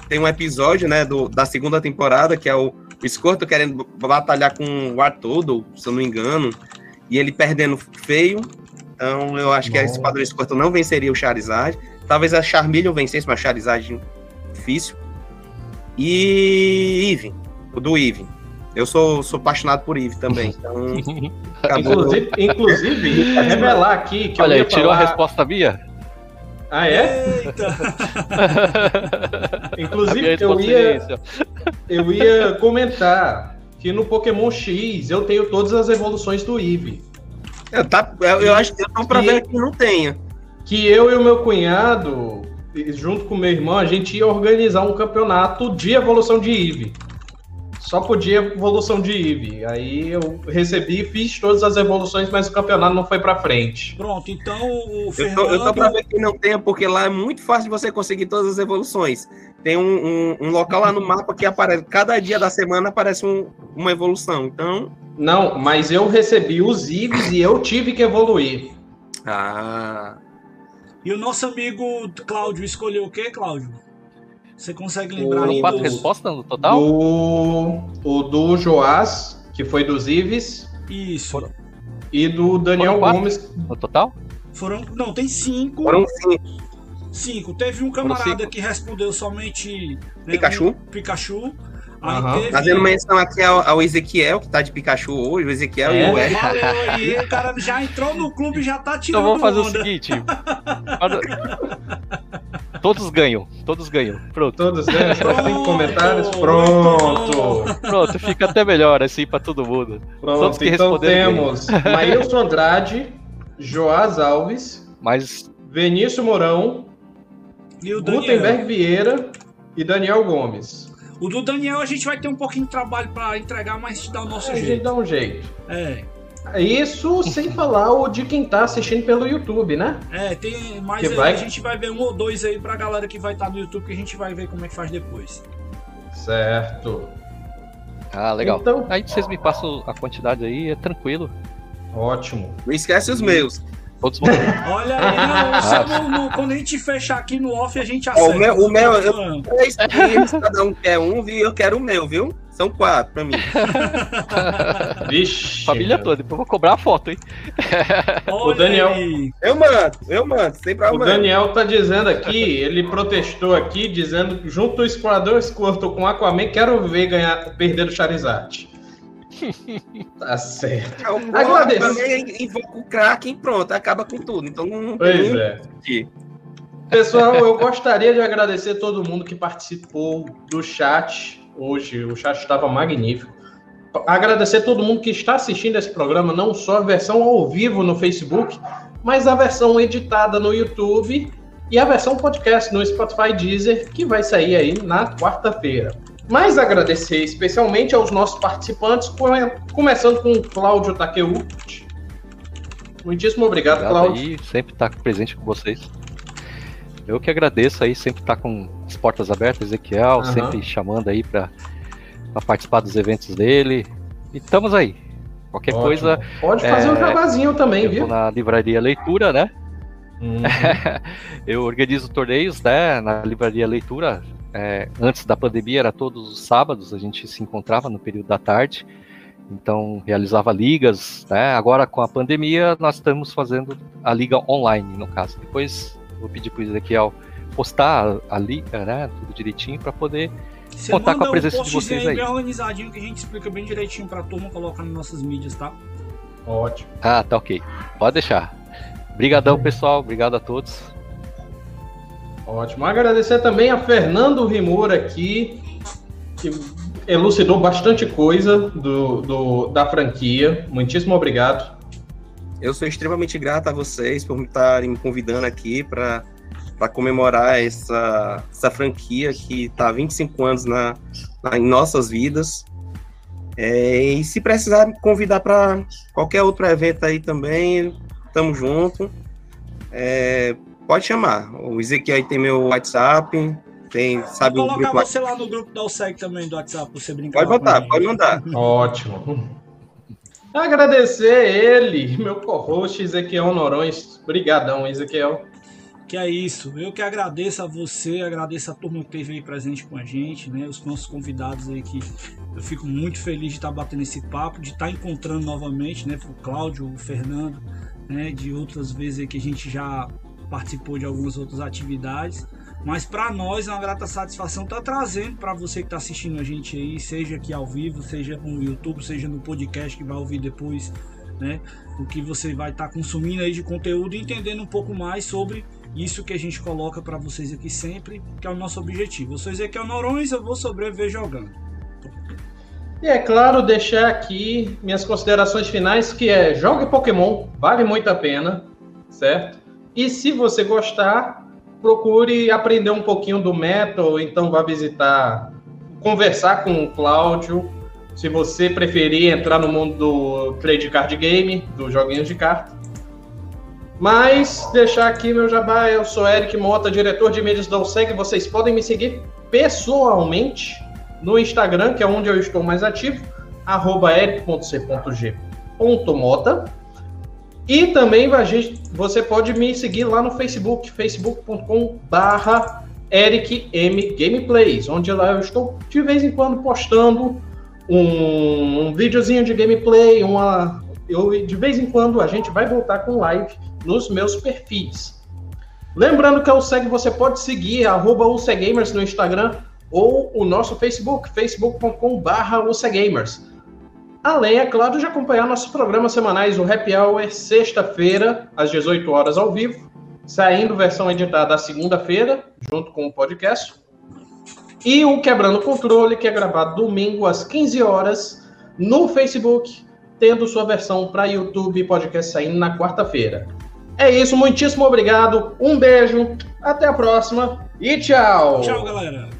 tem um episódio, né, do, da segunda temporada, que é o, o Squirtle querendo batalhar com o Artodo, se eu não me engano, e ele perdendo feio. Então eu acho Bom. que a Esquadrão Squirtle não venceria o Charizard. Talvez a Charmeleon vencesse, mas Charizard difícil. E Eevee, o do Eevee. Eu sou, sou apaixonado por Eve também. Então, *laughs* inclusive, inclusive *laughs* revelar aqui que Olha, eu tirou falar... a resposta minha? Ah, é? Eita! *laughs* inclusive, eu ia, eu ia comentar que no Pokémon X eu tenho todas as evoluções do Eevee. Eu, tá, eu, eu acho que eu pra ver que não tenha. Que eu e o meu cunhado, junto com meu irmão, a gente ia organizar um campeonato de evolução de Eevee só podia evolução de Eve. Aí eu recebi e fiz todas as evoluções, mas o campeonato não foi pra frente. Pronto, então o Fernando... Eu tô, eu tô pra ver que não tenha, porque lá é muito fácil de você conseguir todas as evoluções. Tem um, um, um local lá no mapa que aparece, cada dia da semana aparece um, uma evolução, então... Não, mas eu recebi os Ives e eu tive que evoluir. Ah... E o nosso amigo Cláudio escolheu o quê, Cláudio? Você consegue lembrar Foram quatro respostas no total? Do, o do Joás, que foi dos Ives. Isso. Foram. E do Daniel Gomes. No total? Foram. Não, tem cinco. Foram cinco. Cinco. Teve um camarada que respondeu somente. Né, Pikachu. Pikachu. Uhum. Teve... Fazendo menção aqui ao, ao, Ezequiel, que tá de Pikachu hoje, o Ezequiel é, e o Eric. Valeu aí, o cara já entrou no clube já tá tirando. Então vamos fazer onda. *laughs* o seguinte. Todos ganham, todos ganham. Pronto. Todos ganham, só tem comentários. Pronto. Pronto, fica até melhor assim pra todo mundo. Pronto, Todos que então temos Maílson Andrade, Joás Alves, Mas... Vinícius Mourão, Gutenberg Vieira e Daniel Gomes. O do Daniel a gente vai ter um pouquinho de trabalho para entregar, mas dá o nosso é, jeito. A gente dá um jeito. É. Isso sem falar o de quem tá assistindo pelo YouTube, né? É, tem mais que aí, vai... a gente vai ver um ou dois aí pra galera que vai estar tá no YouTube, que a gente vai ver como é que faz depois. Certo. Ah, legal. Então, aí vocês me passam a quantidade aí, é tranquilo. Ótimo. Não esquece os meus. Todos *laughs* Olha aí, não, no, no, quando a gente fechar aqui no off, a gente acerta. o meu, o meu eu, três *laughs* cada um quer um, viu? Eu quero o meu, viu? São quatro pra mim. *laughs* Vixe. Família toda, depois eu vou cobrar a foto, hein? o Daniel. Aí. Eu mando, eu mando, sem problema. O Daniel tá dizendo aqui, ele protestou aqui, dizendo junto o Esquadrão Squirtle com Aquaman, quero ver ganhar, perder o Charizard. *laughs* tá certo. É, o Agradeço. Invoca o Kraken pronto, acaba com tudo. Então não Pois é. Pessoal, eu gostaria de agradecer todo mundo que participou do chat hoje. O chat estava magnífico. Agradecer todo mundo que está assistindo esse programa, não só a versão ao vivo no Facebook, mas a versão editada no YouTube e a versão podcast no Spotify Deezer, que vai sair aí na quarta-feira. Mas agradecer especialmente aos nossos participantes, começando com o Cláudio Takeuchi. Muitíssimo obrigado, obrigado Cláudio. Aí, sempre estar tá presente com vocês. Eu que agradeço aí, sempre estar tá com as portas abertas, Ezequiel, uhum. sempre chamando aí para participar dos eventos dele. E estamos aí. Qualquer Ótimo. coisa. Pode fazer é, um jabazinho também, viu? Na livraria Leitura, né? Uhum. *laughs* eu organizo torneios, né? Na livraria Leitura. É, antes da pandemia era todos os sábados, a gente se encontrava no período da tarde. Então realizava ligas, né? Agora com a pandemia nós estamos fazendo a liga online, no caso. Depois vou pedir para o Ezequiel postar a liga, né, tudo direitinho, para poder Você contar com a presença um de vocês aí. bem organizadinho que a gente explica bem direitinho pra turma, coloca nas nossas mídias, tá? Ótimo. Ah, tá ok. Pode deixar. Obrigadão, pessoal. Obrigado a todos. Ótimo. Agradecer também a Fernando Rimura aqui, que elucidou bastante coisa do, do, da franquia. Muitíssimo obrigado. Eu sou extremamente grato a vocês por me estarem me convidando aqui para comemorar essa, essa franquia que está há 25 anos na, na, em nossas vidas. É, e se precisar me convidar para qualquer outro evento aí também, tamo junto. É, pode chamar. O Ezequiel tem meu WhatsApp, tem, sabe Vou colocar você lá no grupo da OSEG também do WhatsApp, você brincar. Pode botar, pode mandar. Ótimo. Agradecer ele, meu co-host Ezequiel Norões. Obrigadão, Ezequiel. Que é isso. Eu que agradeço a você, agradeço a turma que esteve aí presente com a gente, né? Os nossos convidados aí que eu fico muito feliz de estar batendo esse papo, de estar encontrando novamente, né? O Cláudio, o Fernando, né? De outras vezes aí que a gente já participou de algumas outras atividades. Mas para nós é uma grata satisfação estar tá trazendo para você que está assistindo a gente aí, seja aqui ao vivo, seja no YouTube, seja no podcast que vai ouvir depois, né? O que você vai estar tá consumindo aí de conteúdo e entendendo um pouco mais sobre isso que a gente coloca para vocês aqui sempre, que é o nosso objetivo. Eu sou Ezequiel Norões, eu vou sobreviver jogando. E é claro, deixar aqui minhas considerações finais, que é jogue Pokémon, vale muito a pena, certo? E se você gostar, procure aprender um pouquinho do metal, então vá visitar, conversar com o Cláudio. Se você preferir entrar no mundo do trade card game, dos joguinhos de carta. Mas deixar aqui meu jabá, eu sou Eric Mota, diretor de mídias da OSEG. Vocês podem me seguir pessoalmente no Instagram, que é onde eu estou mais ativo, arroba eric.c.g.mota. E também você pode me seguir lá no Facebook, facebook.com barra Gameplays, onde lá eu estou de vez em quando postando um, um videozinho de gameplay, uma, eu, de vez em quando a gente vai voltar com live nos meus perfis. Lembrando que o segue você pode seguir arroba no Instagram ou o nosso Facebook, facebook.com barra UCGamers. Além, é claro, de acompanhar nossos programas semanais, o Happy Hour, sexta-feira, às 18 horas ao vivo, saindo versão editada à segunda-feira, junto com o podcast. E o Quebrando Controle, que é gravado domingo às 15 horas, no Facebook, tendo sua versão para YouTube e podcast saindo na quarta-feira. É isso, muitíssimo obrigado, um beijo, até a próxima e tchau! Tchau, galera!